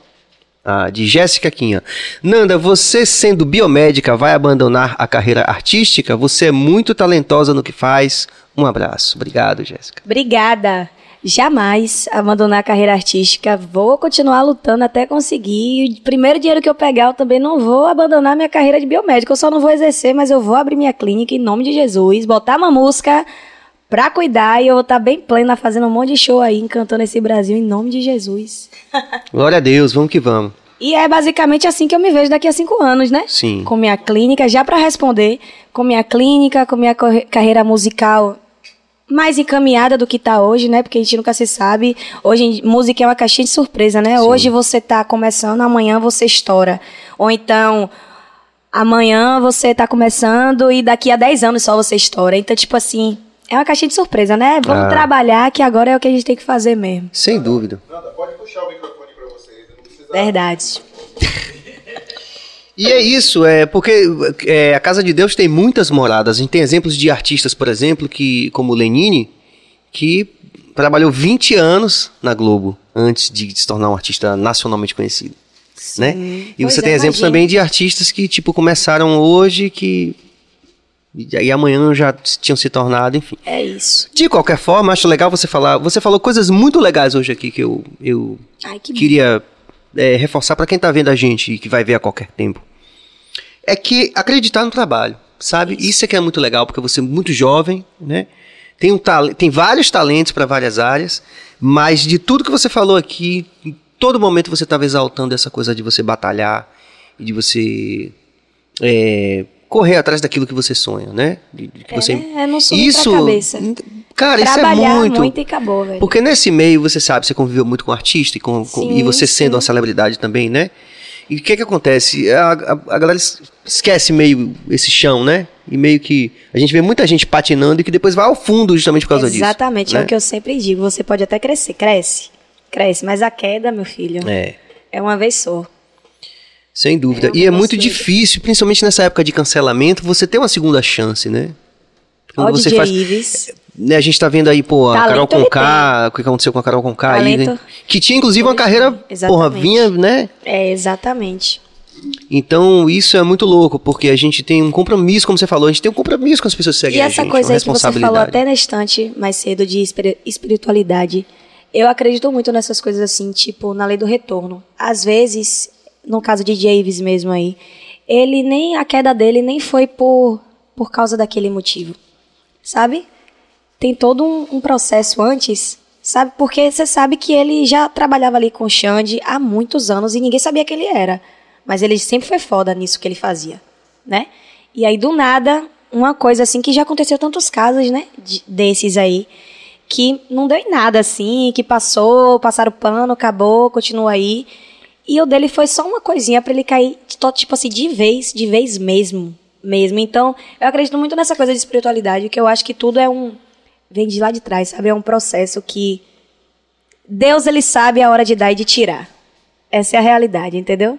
Ah, de Jéssica Quinha. Nanda, você sendo biomédica vai abandonar a carreira artística? Você é muito talentosa no que faz. Um abraço. Obrigado, Jéssica. Obrigada. Jamais abandonar a carreira artística. Vou continuar lutando até conseguir. O primeiro dinheiro que eu pegar, eu também não vou abandonar minha carreira de biomédico. Eu só não vou exercer, mas eu vou abrir minha clínica em nome de Jesus, botar uma música pra cuidar e eu vou estar bem plena fazendo um monte de show aí, encantando esse Brasil em nome de Jesus. Glória a Deus, vamos que vamos. E é basicamente assim que eu me vejo daqui a cinco anos, né? Sim. Com minha clínica, já pra responder, com minha clínica, com minha carreira musical mais encaminhada do que tá hoje, né? Porque a gente nunca se sabe. Hoje, música é uma caixinha de surpresa, né? Hoje você tá começando, amanhã você estoura. Ou então, amanhã você tá começando e daqui a 10 anos só você estoura. Então, tipo assim, é uma caixinha de surpresa, né? Vamos Ah. trabalhar que agora é o que a gente tem que fazer mesmo. Sem dúvida. Nada, pode puxar o microfone pra vocês. Precisa. Verdade. E é isso, é porque é, a Casa de Deus tem muitas moradas. A gente tem exemplos de artistas, por exemplo, que como Lenine, que trabalhou 20 anos na Globo antes de se tornar um artista nacionalmente conhecido, né? E Pois você é, tem exemplos imagina. também de artistas que tipo começaram hoje que e aí amanhã já tinham se tornado, enfim. É isso. De qualquer forma, acho legal você falar. Você falou coisas muito legais hoje aqui que eu, eu Ai, que queria é, reforçar para quem tá vendo a gente e que vai ver a qualquer tempo. É que acreditar no trabalho, sabe? Isso, é que é muito legal, porque você é muito jovem, né? Tem, um tem vários talentos para várias áreas, mas de tudo que você falou aqui, em todo momento você estava exaltando essa coisa de você batalhar e de você é, correr atrás daquilo que você sonha, né? De- de que É, você... né? É não subir pra cabeça. Cara, isso é Trabalhar muito. muito e acabou, velho. Porque nesse meio, você sabe, você conviveu muito com artista e, com, com- Sim, e você sendo sim. uma celebridade também, né? E o que que acontece? A, a- a galera es- esquece meio esse chão, né? E meio que a gente vê muita gente patinando e que depois vai ao fundo justamente por causa Exatamente, disso. é né? o que eu sempre digo. Você pode até crescer, cresce, cresce, mas a queda, meu filho, é, É, uma vez só. Sem dúvida. É e é muito difícil, principalmente nessa época de cancelamento, você ter uma segunda chance, né? Ó, Quando você DJ faz, Ives. né, a gente tá vendo aí, pô, a Talento Carol Conká, o que aconteceu com a Carol Conká aí, né? Que tinha inclusive uma carreira, tem, porra, exatamente. vinha, né? É, exatamente. Então, isso é muito louco, porque a gente tem um compromisso, como você falou, a gente tem um compromisso com as pessoas que seguem E a essa gente, coisa aí que você falou até na estante mais cedo de espiri- espiritualidade, eu acredito muito nessas coisas assim, tipo, na lei do retorno. Às vezes, no caso de Javes mesmo aí, ele nem a queda dele nem foi por por causa daquele motivo, sabe? Tem todo um, um processo antes, sabe? Porque você sabe que ele já trabalhava ali com o Xande há muitos anos e ninguém sabia que ele era, mas ele sempre foi foda nisso que ele fazia, né? E aí do nada uma coisa assim que já aconteceu tantos casos, né? de- desses aí que não deu em nada assim, que passou, passaram pano, acabou, continua aí. E o dele foi só uma coisinha pra ele cair, tipo assim, de vez, de vez mesmo, mesmo. Então, eu acredito muito nessa coisa de espiritualidade, que eu acho que tudo é um vem de lá de trás, sabe? É um processo que Deus ele sabe a hora de dar e de tirar. Essa é a realidade, entendeu?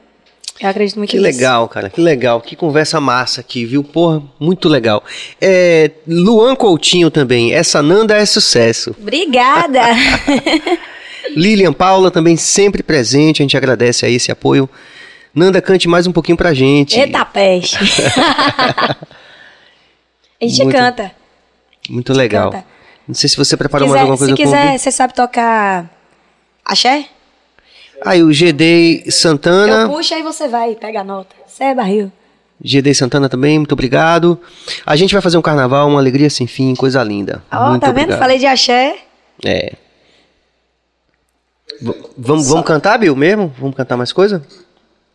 Eu acredito muito Que nisso. legal, cara, que legal. Que conversa massa aqui, viu? Porra, muito legal. É, Luan Coutinho também. Essa Nanda é sucesso. Obrigada. Lilian Paula também sempre presente. A gente agradece aí esse apoio. Nanda, cante mais um pouquinho pra gente. Eita peste. a gente Muito canta. Muito legal. canta. Não sei se você preparou Quiser- mais alguma coisa se quiser, você sabe tocar axé? Aí o GD Eu Santana. puxo aí você vai, pega a nota. Você é barril. GD Santana também, muito obrigado. A gente vai fazer um carnaval, uma alegria sem fim, coisa linda. Ó, muito tá vendo? obrigado. Falei de axé. É. Vamos, vamos cantar, Bill, mesmo? Vamos cantar mais coisa?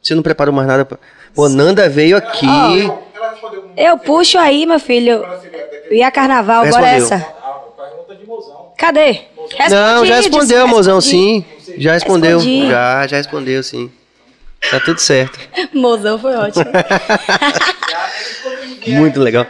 Você não preparou mais nada? Pra... Pô, Nanda veio aqui. Eu puxo aí, meu filho. E a carnaval, bora Respondeu. essa. Cadê? não, já Respondi, respondeu, mozão, respondi. sim. Já respondeu. Respondi. Já, já respondeu, sim. Tá tudo certo. Mozão foi ótimo. Muito legal.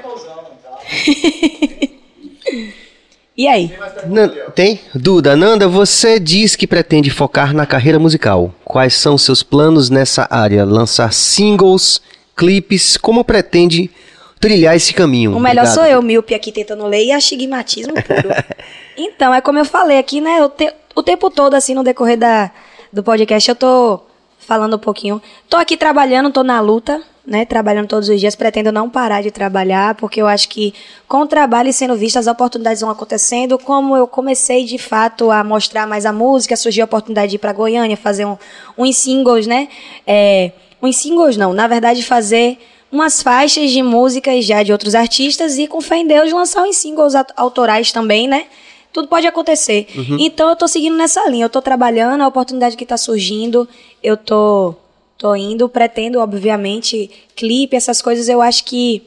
E aí? Nan- tem? Duda, Nanda, você diz que pretende focar na carreira musical. Quais são seus planos nessa área? Lançar singles, clipes? Como pretende trilhar esse caminho? O melhor Obrigado. sou eu, míope aqui tentando ler e astigmatismo puro. então, é como eu falei aqui, né? eu te- o tempo todo, assim, no decorrer da, do podcast, eu tô falando um pouquinho. Tô aqui trabalhando, tô na luta, né? Trabalhando todos os dias. Pretendo não parar de trabalhar, porque eu acho que com o trabalho e sendo visto, as oportunidades vão acontecendo. Como eu comecei, de fato, a mostrar mais a música, surgiu a oportunidade de ir pra Goiânia, fazer um, uns singles, né? É, uns singles não, na verdade, fazer umas faixas de músicas já de outros artistas e com fé em Deus lançar uns singles aut- autorais também, né? Tudo pode acontecer. Então eu tô seguindo nessa linha, eu tô trabalhando, a oportunidade que tá surgindo, eu tô tô indo, pretendo obviamente clipe, essas coisas, eu acho que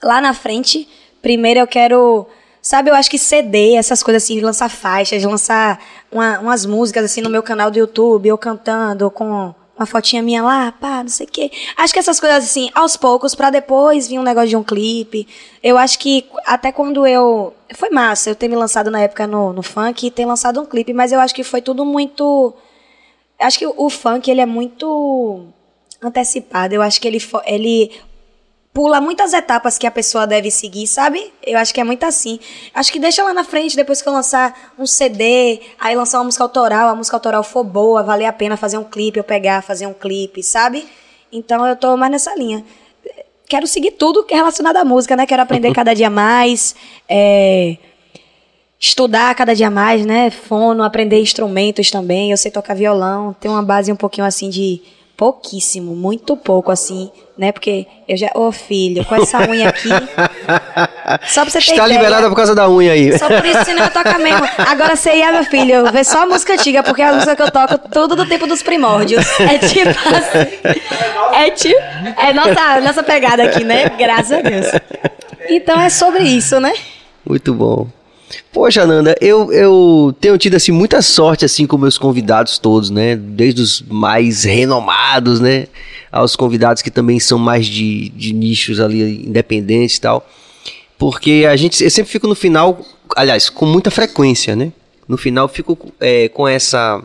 lá na frente, primeiro eu quero, sabe, eu acho que CD, essas coisas assim, lançar faixas, lançar uma- umas músicas assim no meu canal do YouTube, eu cantando com uma fotinha minha lá, pá, não sei o quê. Acho que essas coisas assim, aos poucos, pra depois vir um negócio de um clipe. Eu acho que até quando eu. Foi massa eu ter me lançado na época no, no funk e ter lançado um clipe, mas eu acho que foi tudo muito. Acho que o, funk, ele é muito antecipado. Eu acho que ele, ele pula muitas etapas que a pessoa deve seguir, sabe? Eu acho que é muito assim. Acho que deixa lá na frente, depois que eu lançar um CD, aí lançar uma música autoral, a música autoral for boa, valer a pena fazer um clipe, eu pegar, fazer um clipe, sabe? Então eu tô mais nessa linha. Quero seguir tudo que é relacionado à música, né? Quero aprender cada dia mais, é, estudar cada dia mais, né? Fono, aprender instrumentos também. Eu sei tocar violão, tenho uma base um pouquinho assim de pouquíssimo, muito pouco assim, né? Porque eu já, ô filho, com essa unha aqui, só pra você ter Está ideia. liberada por causa da unha aí. Só por isso senão eu toco mesmo. Agora você ia, meu filho, vê só a música antiga, porque é a música que eu toco tudo do tempo dos primórdios. É tipo assim. É tipo. É nossa, nossa pegada aqui, né? Graças a Deus. Então é sobre isso, né? Muito bom. Poxa, Nanda, eu, eu tenho tido assim muita sorte assim com meus convidados todos, né? Desde os mais renomados, né? Aos convidados que também são mais de, de nichos ali independentes e tal. Porque a gente, eu sempre fico no final, aliás, com muita frequência, né? No final fico é, com essa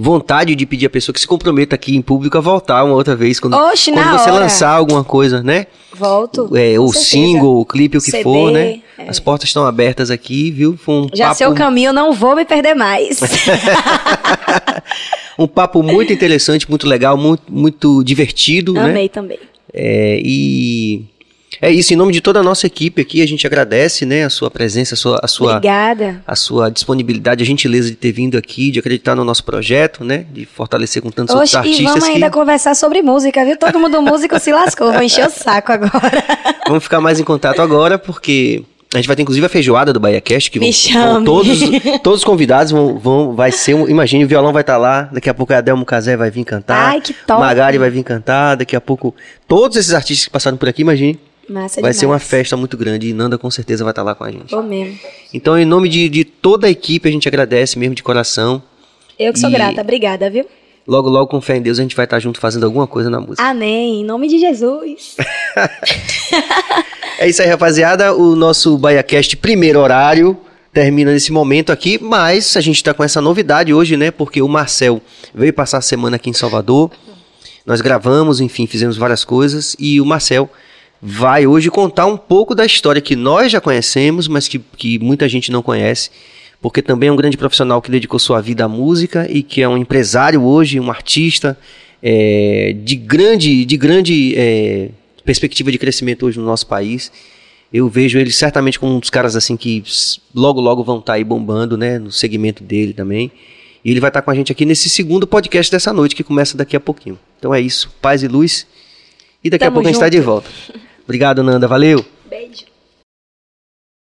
vontade de pedir a pessoa que se comprometa aqui em público a voltar uma outra vez quando, Oxe, quando você hora. lançar alguma coisa, né? Volto. É, o single, o clipe, o que CD, for, né? é. As portas estão abertas aqui, viu? Foi um Já papo, sei o caminho, não vou me perder mais. um papo muito interessante, muito legal, muito, muito divertido, né? Amei também. É, e É isso, em nome de toda a nossa equipe aqui, a gente agradece, né, a sua presença, a sua, a sua, Obrigada. a sua disponibilidade, a gentileza de ter vindo aqui, de acreditar no nosso projeto, né, de fortalecer com tantos Oxe, outros e artistas vamos que ainda conversar sobre música, viu? Todo mundo músico se lascou, vou encher o saco agora. vamos ficar mais em contato agora, porque a gente vai ter inclusive a feijoada do Bahia Cast, que vão, vão todos, todos os convidados vão, vão vai ser, um, imagine, o violão vai estar lá, daqui a pouco a Adelmo Casé vai vir cantar, Ai, que top. Magari vai vir cantar, daqui a pouco todos esses artistas que passaram por aqui, imagine, Massa vai demais. ser uma festa muito grande e Nanda com certeza vai estar lá com a gente. Vou mesmo. Então, em nome de, de toda a equipe, a gente agradece mesmo de coração. Eu que sou E- grata, obrigada, viu? Logo, logo, com fé em Deus, a gente vai estar junto fazendo alguma coisa na música. Amém. Em nome de Jesus. É isso aí, rapaziada. O nosso BaiaCast primeiro horário termina nesse momento aqui, mas a gente tá com essa novidade hoje, né? Porque o Marcel veio passar a semana aqui em Salvador. Nós gravamos, enfim, fizemos várias coisas e o Marcel vai hoje contar um pouco da história que nós já conhecemos, mas que, que muita gente não conhece, porque também é um grande profissional que dedicou sua vida à música e que é um empresário hoje, um artista é, de grande, de grande é, perspectiva de crescimento hoje no nosso país. Eu vejo ele certamente como um dos caras assim que logo logo vão estar aí bombando, né, no segmento dele também. E ele vai estar com a gente aqui nesse segundo podcast dessa noite que começa daqui a pouquinho. Então é isso, paz e luz. E daqui a Tamo pouco a gente está junto. de volta. Obrigado, Nanda. Valeu. Beijo.